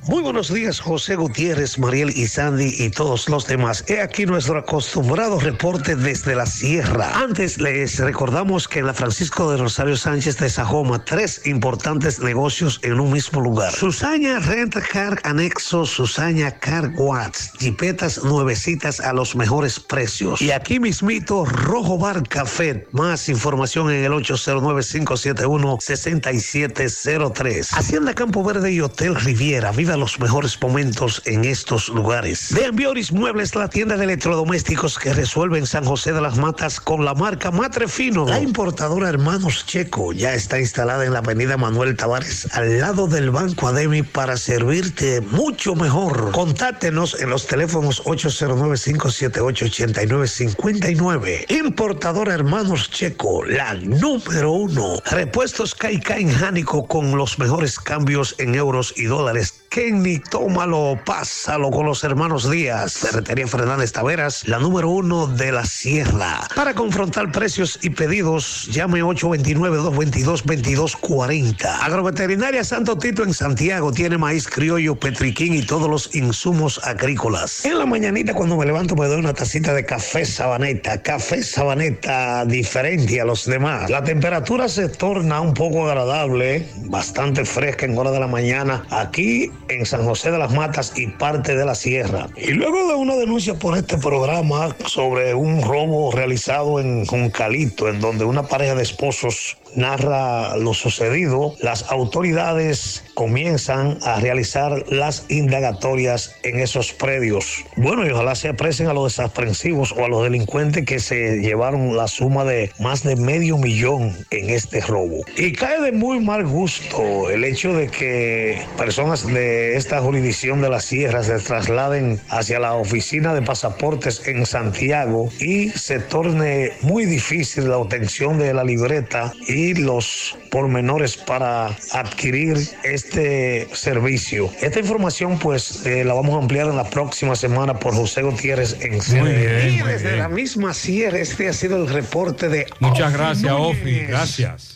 Muy buenos días, José Gutiérrez, Mariel y Sandy y todos los demás. He aquí nuestro acostumbrado reporte desde la sierra. Antes les recordamos que en la Francisco de Rosario Sánchez de Sajoma, tres importantes negocios en un mismo lugar. Susaña Rent Car Anexo, Susaña Car Watts, jipetas nuevecitas a los mejores precios. Y aquí mismito, Rojo Bar Café. Más información en el 809-571-6703. Hacienda Campo Verde y Hotel Riviera. Viva los mejores momentos en estos lugares. De Ambioris Muebles, la tienda de electrodomésticos que resuelve en San José de las Matas con la marca Matre Fino. La importadora Hermanos Checo ya está instalada en la avenida Manuel Tavares, al lado del Banco Ademi, para servirte mucho mejor. Contáctenos en los teléfonos 809-578-8959. Importadora Hermanos Checo, la número uno. Repuestos Caica en Jánico con los mejores cambios en euros y dólares. Kenny, tómalo, pásalo con los hermanos Díaz. Ferretería Fernández Taveras, la número uno de la sierra. Para confrontar precios y pedidos, llame 829-222-2240. Agroveterinaria Santo Tito en Santiago tiene maíz criollo, petriquín y todos los insumos agrícolas. En la mañanita cuando me levanto me doy una tacita de café sabaneta. Café sabaneta diferente a los demás. La temperatura se torna un poco agradable, bastante fresca en hora de la mañana. Aquí en San José de las Matas y parte de la Sierra. Y luego de una denuncia por este programa sobre un robo realizado en Juncalito, en donde una pareja de esposos narra lo sucedido, las autoridades comienzan a realizar las indagatorias en esos predios. Bueno, y ojalá se apresen a los desaprensivos o a los delincuentes que se llevaron la suma de más de medio millón en este robo. Y cae de muy mal gusto el hecho de que personas de esta jurisdicción de las sierras se trasladen hacia la oficina de pasaportes en Santiago y se torne muy difícil la obtención de la libreta y los pormenores para adquirir este servicio. Esta información pues eh, la vamos a ampliar en la próxima semana por José Gutiérrez en bien, Y muy desde bien. la misma sierra, este ha sido el reporte de Muchas Ofi gracias, Núñez. Ofi. Gracias.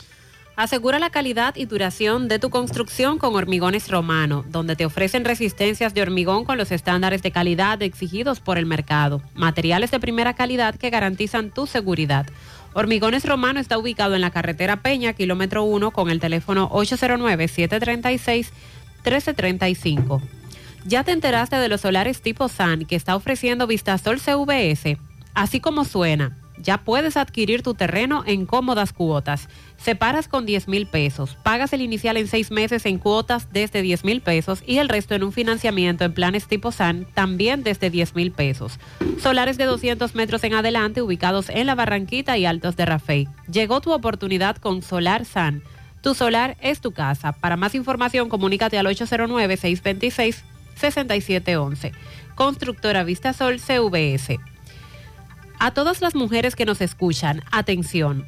Asegura la calidad y duración de tu construcción con Hormigones Romano, donde te ofrecen resistencias de hormigón con los estándares de calidad exigidos por el mercado. Materiales de primera calidad que garantizan tu seguridad. Hormigones Romano está ubicado en la carretera Peña, kilómetro 1, con el teléfono 809-736-1335. ¿Ya te enteraste de los solares tipo SAN que está ofreciendo Vistasol CVS? Así como suena, ya puedes adquirir tu terreno en cómodas cuotas. Separas con 10 mil pesos, pagas el inicial en seis meses en cuotas desde 10 mil pesos y el resto en un financiamiento en planes tipo SAN también desde 10 mil pesos. Solares de 200 metros en adelante ubicados en la Barranquita y Altos de Rafey. Llegó tu oportunidad con Solar SAN. Tu solar es tu casa. Para más información, comunícate al 809-626-6711. Constructora Vistasol CVS. A todas las mujeres que nos escuchan, atención.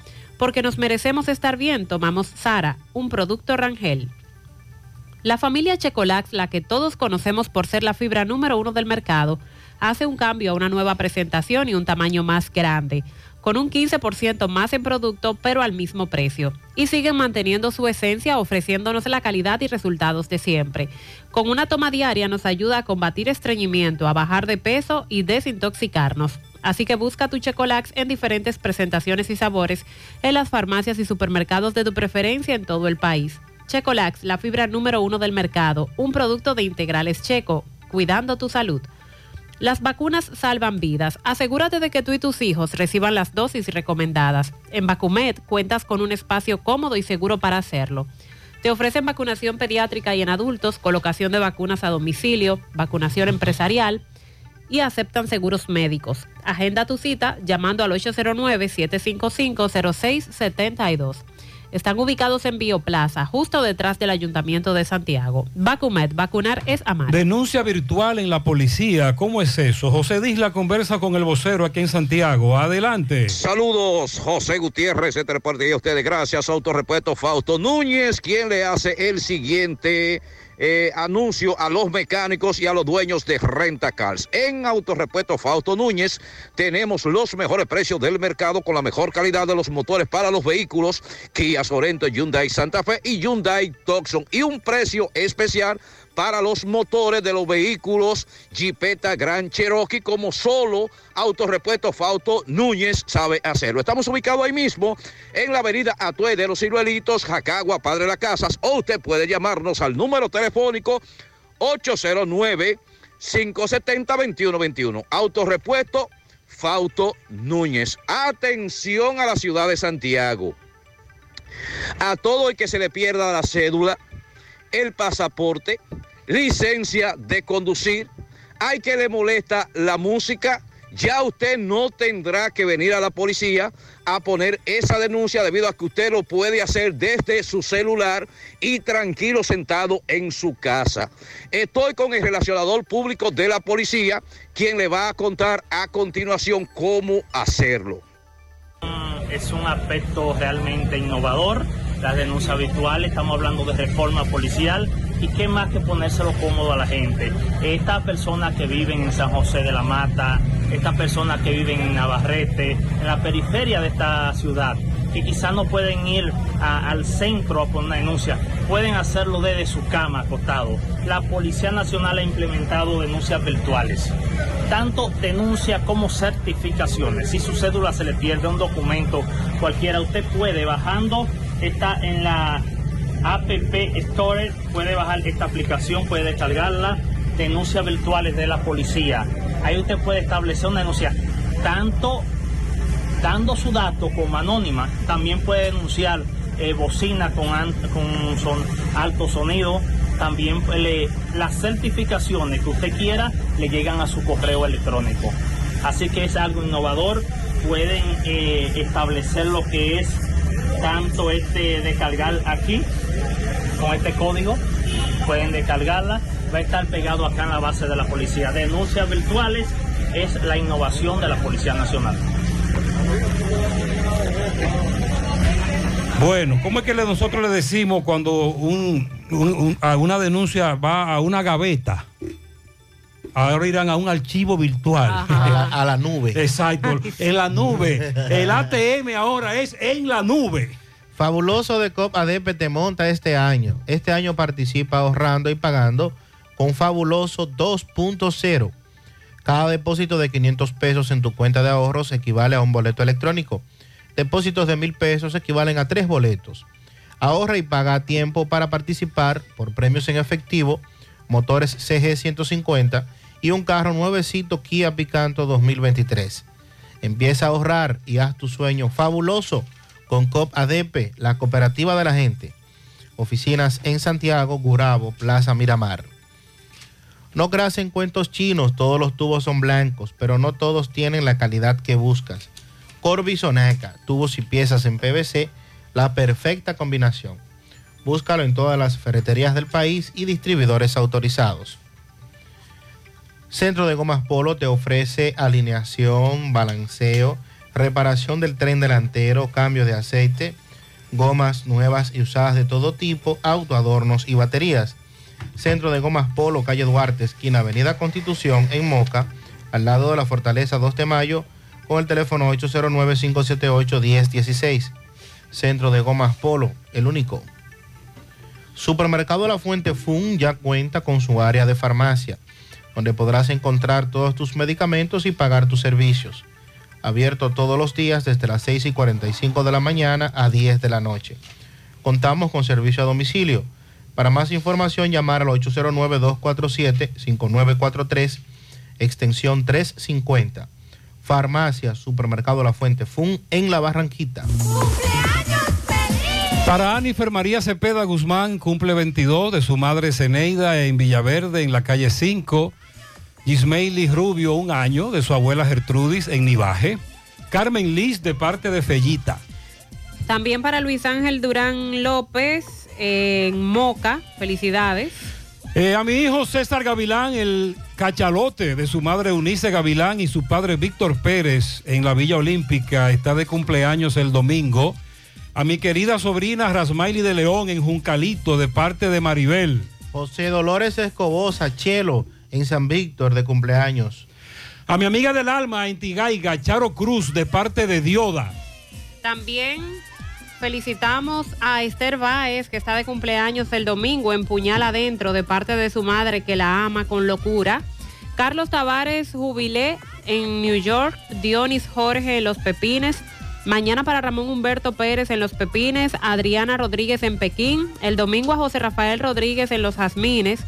Porque nos merecemos estar bien, tomamos Sara, un producto Rangel. La familia Checolax, la que todos conocemos por ser la fibra número uno del mercado, hace un cambio a una nueva presentación y un tamaño más grande, con un 15% más en producto, pero al mismo precio. Y siguen manteniendo su esencia, ofreciéndonos la calidad y resultados de siempre. Con una toma diaria nos ayuda a combatir estreñimiento, a bajar de peso y desintoxicarnos. Así que busca tu Checolax en diferentes presentaciones y sabores en las farmacias y supermercados de tu preferencia en todo el país. Checolax, la fibra número uno del mercado, un producto de integrales checo, cuidando tu salud. Las vacunas salvan vidas. Asegúrate de que tú y tus hijos reciban las dosis recomendadas. En Vacumet cuentas con un espacio cómodo y seguro para hacerlo. Te ofrecen vacunación pediátrica y en adultos, colocación de vacunas a domicilio, vacunación empresarial y aceptan seguros médicos. Agenda tu cita llamando al 809-755-0672. Están ubicados en Bioplaza, justo detrás del Ayuntamiento de Santiago. Vacumet, vacunar es amar. Denuncia virtual en la policía, ¿cómo es eso? José Disla conversa con el vocero aquí en Santiago. Adelante. Saludos, José Gutiérrez, este reporte a ustedes. Gracias, Autorepuesto Fausto Núñez, quien le hace el siguiente eh, anuncio a los mecánicos y a los dueños de Renta Cars. En Autorepuesto Fausto Núñez tenemos los mejores precios del mercado con la mejor calidad de los motores para los vehículos Kia Sorento, Hyundai Santa Fe y Hyundai Tucson y un precio especial para los motores de los vehículos Jeepeta Grand Cherokee como solo Autorepuesto Fausto Núñez sabe hacerlo. Estamos ubicados ahí mismo en la avenida Atue de los Ciruelitos, Jacagua, Padre de las Casas, o usted puede llamarnos al número telefónico 809 570 2121. Autorepuesto Fausto Núñez. Atención a la ciudad de Santiago. A todo el que se le pierda la cédula, el pasaporte, licencia de conducir, hay que le molesta la música, ya usted no tendrá que venir a la policía a poner esa denuncia debido a que usted lo puede hacer desde su celular y tranquilo sentado en su casa. Estoy con el relacionador público de la policía, quien le va a contar a continuación cómo hacerlo. Es un aspecto realmente innovador, las denuncias virtuales, estamos hablando de reforma policial y qué más que ponérselo cómodo a la gente. Estas personas que viven en San José de la Mata, estas personas que viven en Navarrete, en la periferia de esta ciudad, que quizás no pueden ir al centro a poner una denuncia, pueden hacerlo desde su cama acostado. La Policía Nacional ha implementado denuncias virtuales, tanto denuncias como certificaciones. Si su cédula se le pierde un documento cualquiera, usted puede bajando, está en la App Store, puede bajar esta aplicación, puede descargarla, denuncias virtuales de la policía. Ahí usted puede establecer una denuncia tanto dando su dato como anónima, también puede denunciar eh, bocina con, con son- alto sonido, también le- las certificaciones que usted quiera le llegan a su correo electrónico. Así que es algo innovador, pueden eh, establecer lo que es tanto este descargar aquí con este código, pueden descargarla, va a estar pegado acá en la base de la policía. Denuncias virtuales es la innovación de la Policía Nacional. Bueno, ¿cómo es que nosotros le decimos cuando un- un- un- a una denuncia va a una gaveta? Ahora irán a un archivo virtual. A la, a la nube. Exacto, en la nube. El ATM ahora es en la nube. Fabuloso de COP ADP te monta este año. Este año participa ahorrando y pagando con Fabuloso 2.0. Cada depósito de 500 pesos en tu cuenta de ahorros equivale a un boleto electrónico. Depósitos de mil pesos equivalen a tres boletos. Ahorra y paga a tiempo para participar por premios en efectivo, motores CG 150 y un carro nuevecito Kia Picanto 2023. Empieza a ahorrar y haz tu sueño fabuloso con COP ADP, la cooperativa de la gente. Oficinas en Santiago, Gurabo, Plaza Miramar. No creas en cuentos chinos, todos los tubos son blancos, pero no todos tienen la calidad que buscas. Corby Soneca, tubos y piezas en PVC, la perfecta combinación. Búscalo en todas las ferreterías del país y distribuidores autorizados. Centro de Gomas Polo te ofrece alineación, balanceo, reparación del tren delantero, cambio de aceite, gomas nuevas y usadas de todo tipo, autoadornos y baterías. Centro de Gomas Polo, calle Duarte, esquina Avenida Constitución, en Moca, al lado de la Fortaleza 2 de Mayo, con el teléfono 809-578-1016. Centro de Gomas Polo, el único. Supermercado La Fuente Fun ya cuenta con su área de farmacia, donde podrás encontrar todos tus medicamentos y pagar tus servicios. Abierto todos los días desde las 6 y 45 de la mañana a 10 de la noche. Contamos con servicio a domicilio. Para más información, llamar al 809-247-5943, extensión 350. Farmacia, Supermercado La Fuente Fun en La Barranquita. Para Anifer María Cepeda Guzmán, cumple 22 de su madre Ceneida en Villaverde, en la calle 5. Gismeili Rubio, un año, de su abuela Gertrudis en Nivaje. Carmen Liz, de parte de Fellita. También para Luis Ángel Durán López en Moca, felicidades. Eh, a mi hijo César Gavilán, el cachalote de su madre Unice Gavilán y su padre Víctor Pérez en la Villa Olímpica, está de cumpleaños el domingo. A mi querida sobrina Rasmaili de León en Juncalito, de parte de Maribel. José Dolores Escobosa, Chelo, en San Víctor, de cumpleaños. A mi amiga del alma en Tigaiga, Charo Cruz, de parte de Dioda. También felicitamos a Esther Báez, que está de cumpleaños el domingo en Puñal Adentro, de parte de su madre, que la ama con locura. Carlos Tavares Jubilé en New York, Dionis Jorge en Los Pepines. Mañana para Ramón Humberto Pérez en Los Pepines, Adriana Rodríguez en Pekín, el domingo a José Rafael Rodríguez en Los Jazmines,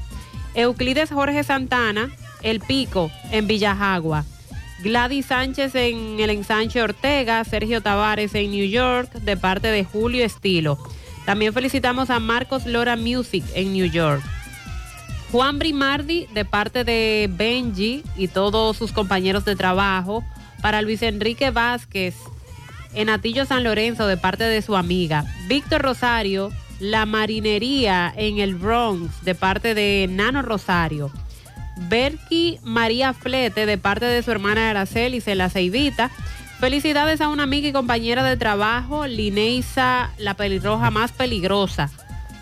Euclides Jorge Santana, El Pico en Villajagua, Gladys Sánchez en el ensanche Ortega, Sergio Tavares en New York, de parte de Julio Estilo. También felicitamos a Marcos Lora Music en New York. Juan Brimardi, de parte de Benji y todos sus compañeros de trabajo. Para Luis Enrique Vázquez, en Atillo San Lorenzo, de parte de su amiga. Víctor Rosario, La Marinería en el Bronx, de parte de Nano Rosario. Berky María Flete, de parte de su hermana Araceli, ceibita. Felicidades a una amiga y compañera de trabajo, Lineisa, la pelirroja más peligrosa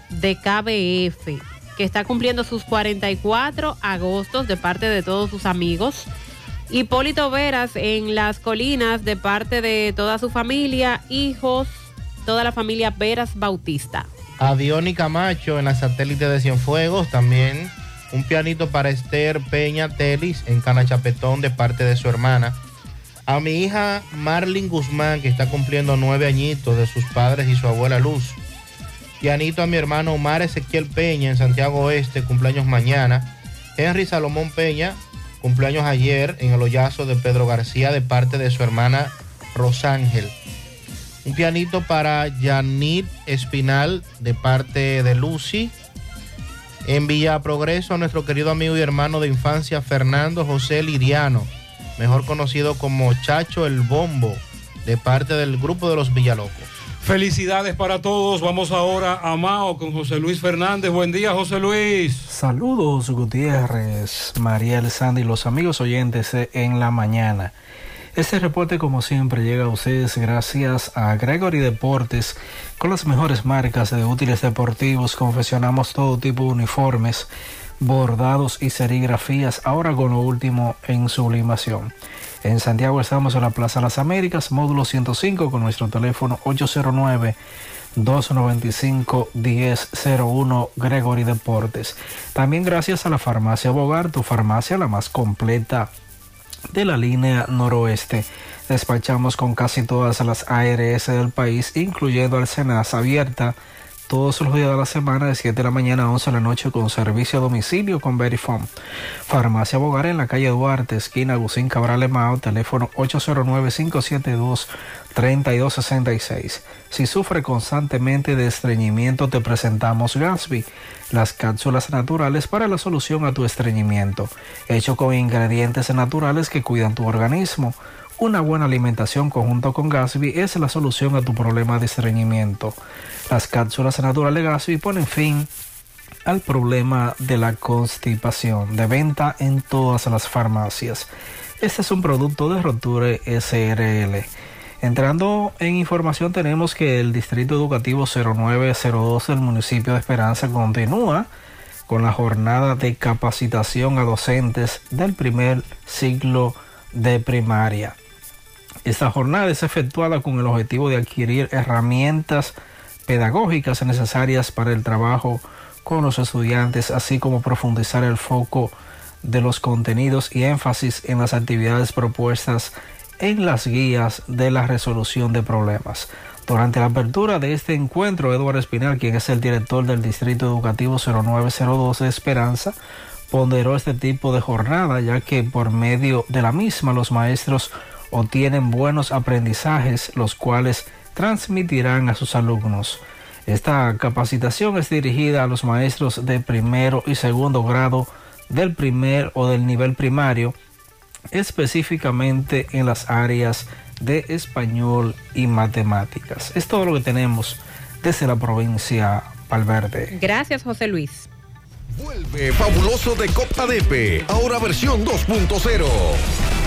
de KBF, que está cumpliendo sus 44 agostos de parte de todos sus amigos. Hipólito Veras en las colinas de parte de toda su familia, hijos, toda la familia Veras Bautista. A Diony Camacho en la satélite de Cienfuegos también. Un pianito para Esther Peña Telis en Canachapetón de parte de su hermana. A mi hija Marlin Guzmán, que está cumpliendo nueve añitos de sus padres y su abuela Luz. Pianito a mi hermano Omar Ezequiel Peña en Santiago Oeste, cumpleaños mañana. Henry Salomón Peña, cumpleaños ayer en el hoyazo de Pedro García de parte de su hermana Rosángel. Un pianito para Yanit Espinal de parte de Lucy. En Villa Progreso, a nuestro querido amigo y hermano de infancia Fernando José Liriano, mejor conocido como Chacho el Bombo, de parte del grupo de los Villalocos. Felicidades para todos. Vamos ahora a Mao con José Luis Fernández. Buen día, José Luis. Saludos, Gutiérrez, Mariel Sandy y los amigos oyentes en la mañana. Este reporte, como siempre, llega a ustedes gracias a Gregory Deportes. Con las mejores marcas de útiles deportivos, confeccionamos todo tipo de uniformes, bordados y serigrafías, ahora con lo último en sublimación. En Santiago estamos en la Plaza Las Américas, módulo 105, con nuestro teléfono 809. 295-1001 Gregory Deportes. También gracias a la farmacia Bogar, tu farmacia la más completa de la línea noroeste. Despachamos con casi todas las ARS del país, incluyendo al Senas abierta todos los días de la semana de 7 de la mañana a 11 de la noche con servicio a domicilio con Verifone. Farmacia Bogar en la calle Duarte, esquina Gusín Cabral Emao, teléfono 809-572-3266. Si sufre constantemente de estreñimiento, te presentamos Gatsby, las cápsulas naturales para la solución a tu estreñimiento, hecho con ingredientes naturales que cuidan tu organismo. Una buena alimentación conjunto con Gatsby es la solución a tu problema de estreñimiento. Las cápsulas naturales Gatsby ponen fin al problema de la constipación, de venta en todas las farmacias. Este es un producto de Roture SRL. Entrando en información tenemos que el Distrito Educativo 0902 del municipio de Esperanza continúa con la jornada de capacitación a docentes del primer ciclo de primaria. Esta jornada es efectuada con el objetivo de adquirir herramientas pedagógicas necesarias para el trabajo con los estudiantes, así como profundizar el foco de los contenidos y énfasis en las actividades propuestas en las guías de la resolución de problemas. Durante la apertura de este encuentro, Eduardo Espinal, quien es el director del Distrito Educativo 0902 de Esperanza, ponderó este tipo de jornada, ya que por medio de la misma los maestros obtienen buenos aprendizajes, los cuales transmitirán a sus alumnos. Esta capacitación es dirigida a los maestros de primero y segundo grado del primer o del nivel primario, específicamente en las áreas de español y matemáticas. Es todo lo que tenemos desde la provincia Valverde. Gracias, José Luis. Vuelve fabuloso de Copa Depe, ahora versión 2.0.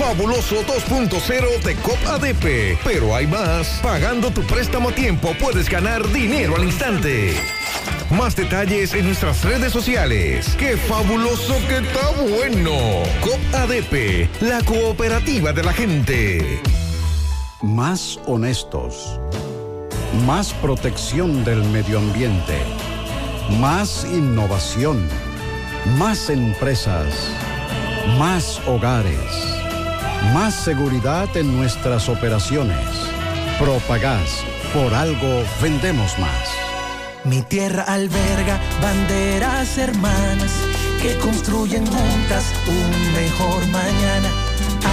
Fabuloso 2.0 de COP ADP. Pero hay más. Pagando tu préstamo a tiempo puedes ganar dinero al instante. Más detalles en nuestras redes sociales. ¡Qué fabuloso que está bueno! COP la cooperativa de la gente. Más honestos. Más protección del medio ambiente. Más innovación. Más empresas. Más hogares. Más seguridad en nuestras operaciones. Propagás. Por algo vendemos más. Mi tierra alberga banderas hermanas que construyen juntas un mejor mañana.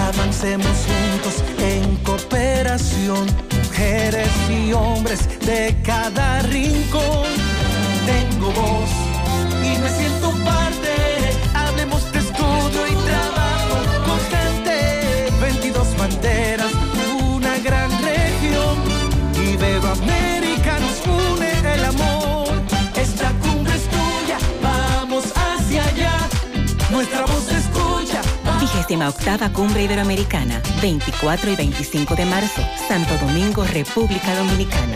Avancemos juntos en cooperación, mujeres y hombres de cada rincón. Tengo voz y me siento parte. Nuestra voz escucha. Vigésima octava Cumbre Iberoamericana, 24 y 25 de marzo, Santo Domingo, República Dominicana.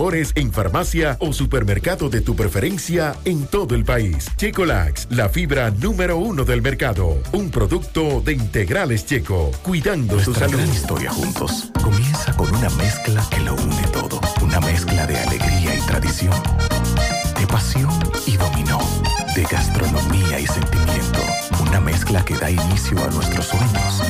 en farmacia o supermercado de tu preferencia en todo el país. Checolax, la fibra número uno del mercado. Un producto de integrales checo, cuidando Nuestra salud. gran historia juntos comienza con una mezcla que lo une todo. Una mezcla de alegría y tradición, de pasión y dominó, de gastronomía y sentimiento. Una mezcla que da inicio a nuestros sueños,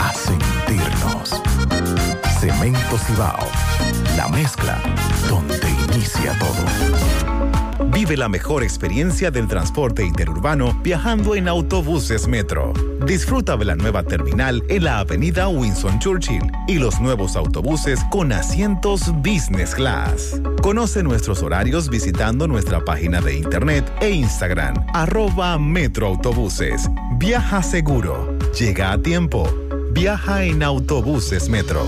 a sentirnos. Cemento Cibao, la mezcla donde inicia todo. Vive la mejor experiencia del transporte interurbano viajando en autobuses Metro. Disfruta de la nueva terminal en la avenida Winston Churchill y los nuevos autobuses con asientos Business Class. Conoce nuestros horarios visitando nuestra página de internet e Instagram, arroba Metroautobuses. Viaja seguro. Llega a tiempo. Viaja en autobuses Metro.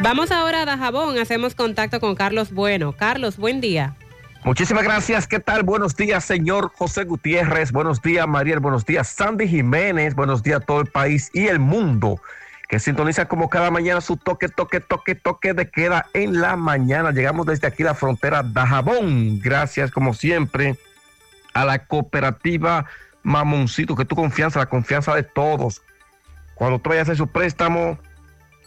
Vamos ahora a Dajabón, hacemos contacto con Carlos Bueno. Carlos, buen día. Muchísimas gracias. ¿Qué tal? Buenos días, señor José Gutiérrez. Buenos días, Mariel. Buenos días, Sandy Jiménez. Buenos días a todo el país y el mundo que sintoniza como cada mañana su toque, toque, toque, toque de queda en la mañana. Llegamos desde aquí la frontera Dajabón. Gracias, como siempre, a la cooperativa Mamoncito, que tu confianza, la confianza de todos. Cuando tú vayas a hacer su préstamo,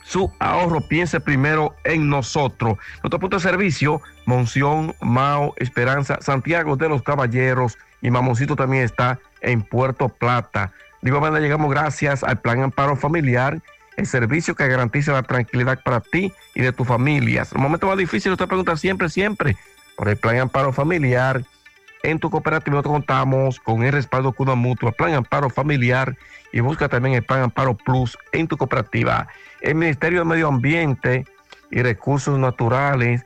su ahorro, piense primero en nosotros. Nuestro punto de servicio, Monción, Mao, Esperanza, Santiago de los Caballeros y Mamoncito también está en Puerto Plata. De igual llegamos gracias al Plan Amparo Familiar, el servicio que garantiza la tranquilidad para ti y de tus familias. El momento más difícil, usted pregunta siempre, siempre, por el Plan Amparo Familiar, En tu cooperativa nosotros contamos con el respaldo Cuna Mutua, Plan Amparo Familiar y busca también el Plan Amparo Plus en tu cooperativa. El Ministerio de Medio Ambiente y Recursos Naturales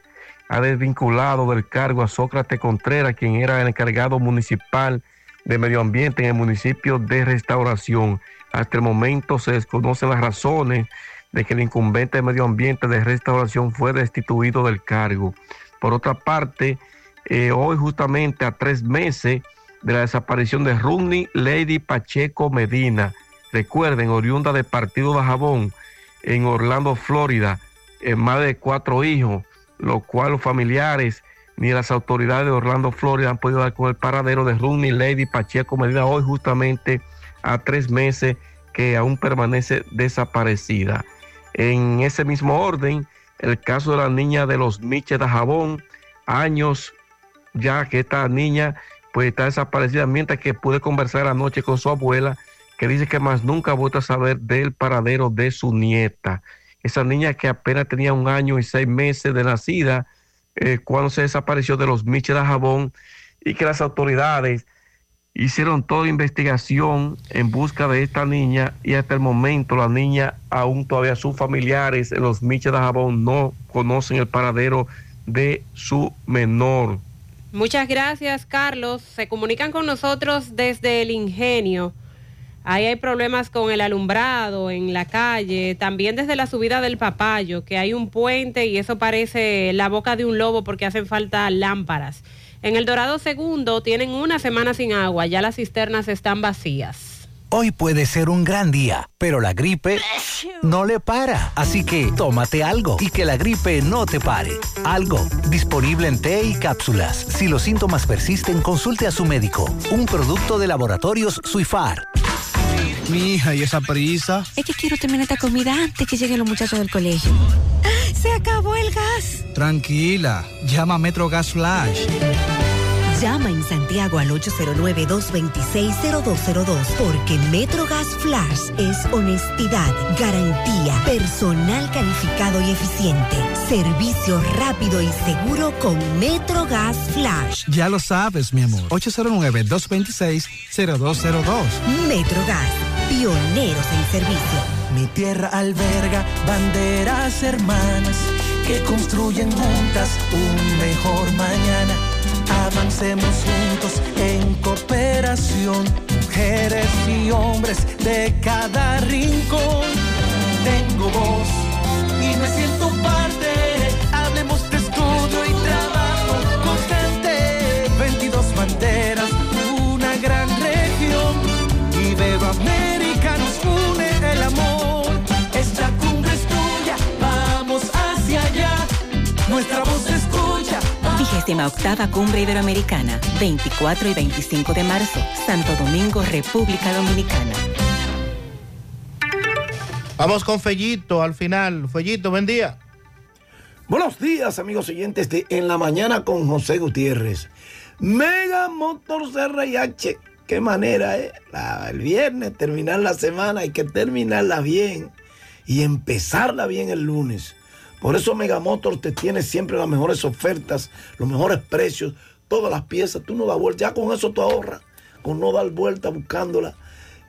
ha desvinculado del cargo a Sócrates Contreras, quien era el encargado municipal de medio ambiente en el municipio de Restauración. Hasta el momento se desconocen las razones de que el incumbente de medio ambiente de Restauración fue destituido del cargo. Por otra parte, eh, hoy justamente a tres meses de la desaparición de Runny Lady Pacheco Medina, recuerden, oriunda del partido de Jabón en Orlando, Florida, en madre de cuatro hijos, lo cual los familiares ni las autoridades de Orlando, Florida han podido dar con el paradero de Runny Lady Pacheco Medina hoy justamente a tres meses que aún permanece desaparecida. En ese mismo orden, el caso de la niña de los Miches de Jabón, años ya que esta niña pues está desaparecida, mientras que pude conversar anoche con su abuela, que dice que más nunca vuelto a saber del paradero de su nieta. Esa niña que apenas tenía un año y seis meses de nacida, eh, cuando se desapareció de los Miches de Jabón, y que las autoridades hicieron toda investigación en busca de esta niña y hasta el momento la niña, aún todavía sus familiares en los Miches de Jabón no conocen el paradero de su menor. Muchas gracias, Carlos. Se comunican con nosotros desde el ingenio. Ahí hay problemas con el alumbrado en la calle, también desde la subida del Papayo, que hay un puente y eso parece la boca de un lobo porque hacen falta lámparas. En el Dorado Segundo tienen una semana sin agua, ya las cisternas están vacías. Hoy puede ser un gran día, pero la gripe no le para. Así que tómate algo y que la gripe no te pare. Algo, disponible en té y cápsulas. Si los síntomas persisten, consulte a su médico. Un producto de laboratorios Suifar. Mi hija, ¿y esa prisa? Es que quiero terminar esta comida antes que lleguen los muchachos del colegio. ¡Se acabó el gas! Tranquila, llama a Metro Gas Flash. Llama en Santiago al 809-226-0202 porque MetroGas Flash es honestidad, garantía, personal calificado y eficiente, servicio rápido y seguro con MetroGas Flash. Ya lo sabes, mi amor. 809-226-0202. MetroGas, pioneros en servicio. Mi tierra alberga banderas hermanas que construyen juntas un mejor mañana. Avancemos juntos en cooperación, mujeres y hombres de cada rincón. Tengo voz y me siento parte. Hablemos de estudio y trabajo constante. 22 banderas, una gran región. Iberoamérica nos une el amor. Esta cumbre es tuya, vamos hacia allá. Nuestra 38 Cumbre Iberoamericana, 24 y 25 de marzo, Santo Domingo, República Dominicana. Vamos con Fellito al final. Fellito, buen día. Buenos días, amigos oyentes de En la Mañana con José Gutiérrez. Mega Motors RIH. Qué manera, ¿eh? La, el viernes, terminar la semana, hay que terminarla bien y empezarla bien el lunes. Por eso Mega Motors te tiene siempre las mejores ofertas, los mejores precios, todas las piezas. Tú no das vuelta, ya con eso tú ahorras, con no dar vuelta buscándola.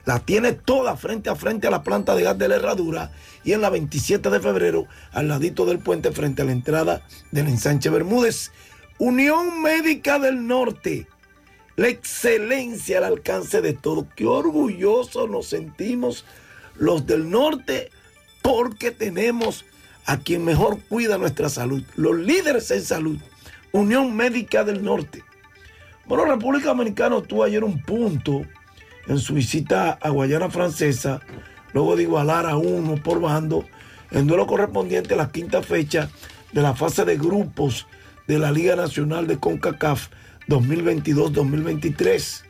La tiene toda frente a frente a la planta de gas de la herradura y en la 27 de febrero al ladito del puente frente a la entrada del ensanche Bermúdez. Unión Médica del Norte. La excelencia al alcance de todo. Qué orgullosos nos sentimos los del norte porque tenemos a quien mejor cuida nuestra salud. Los líderes en salud. Unión Médica del Norte. Bueno, República Dominicana tuvo ayer un punto en su visita a Guayana Francesa, luego de igualar a uno por bando, en duelo correspondiente a la quinta fecha de la fase de grupos de la Liga Nacional de CONCACAF 2022-2023.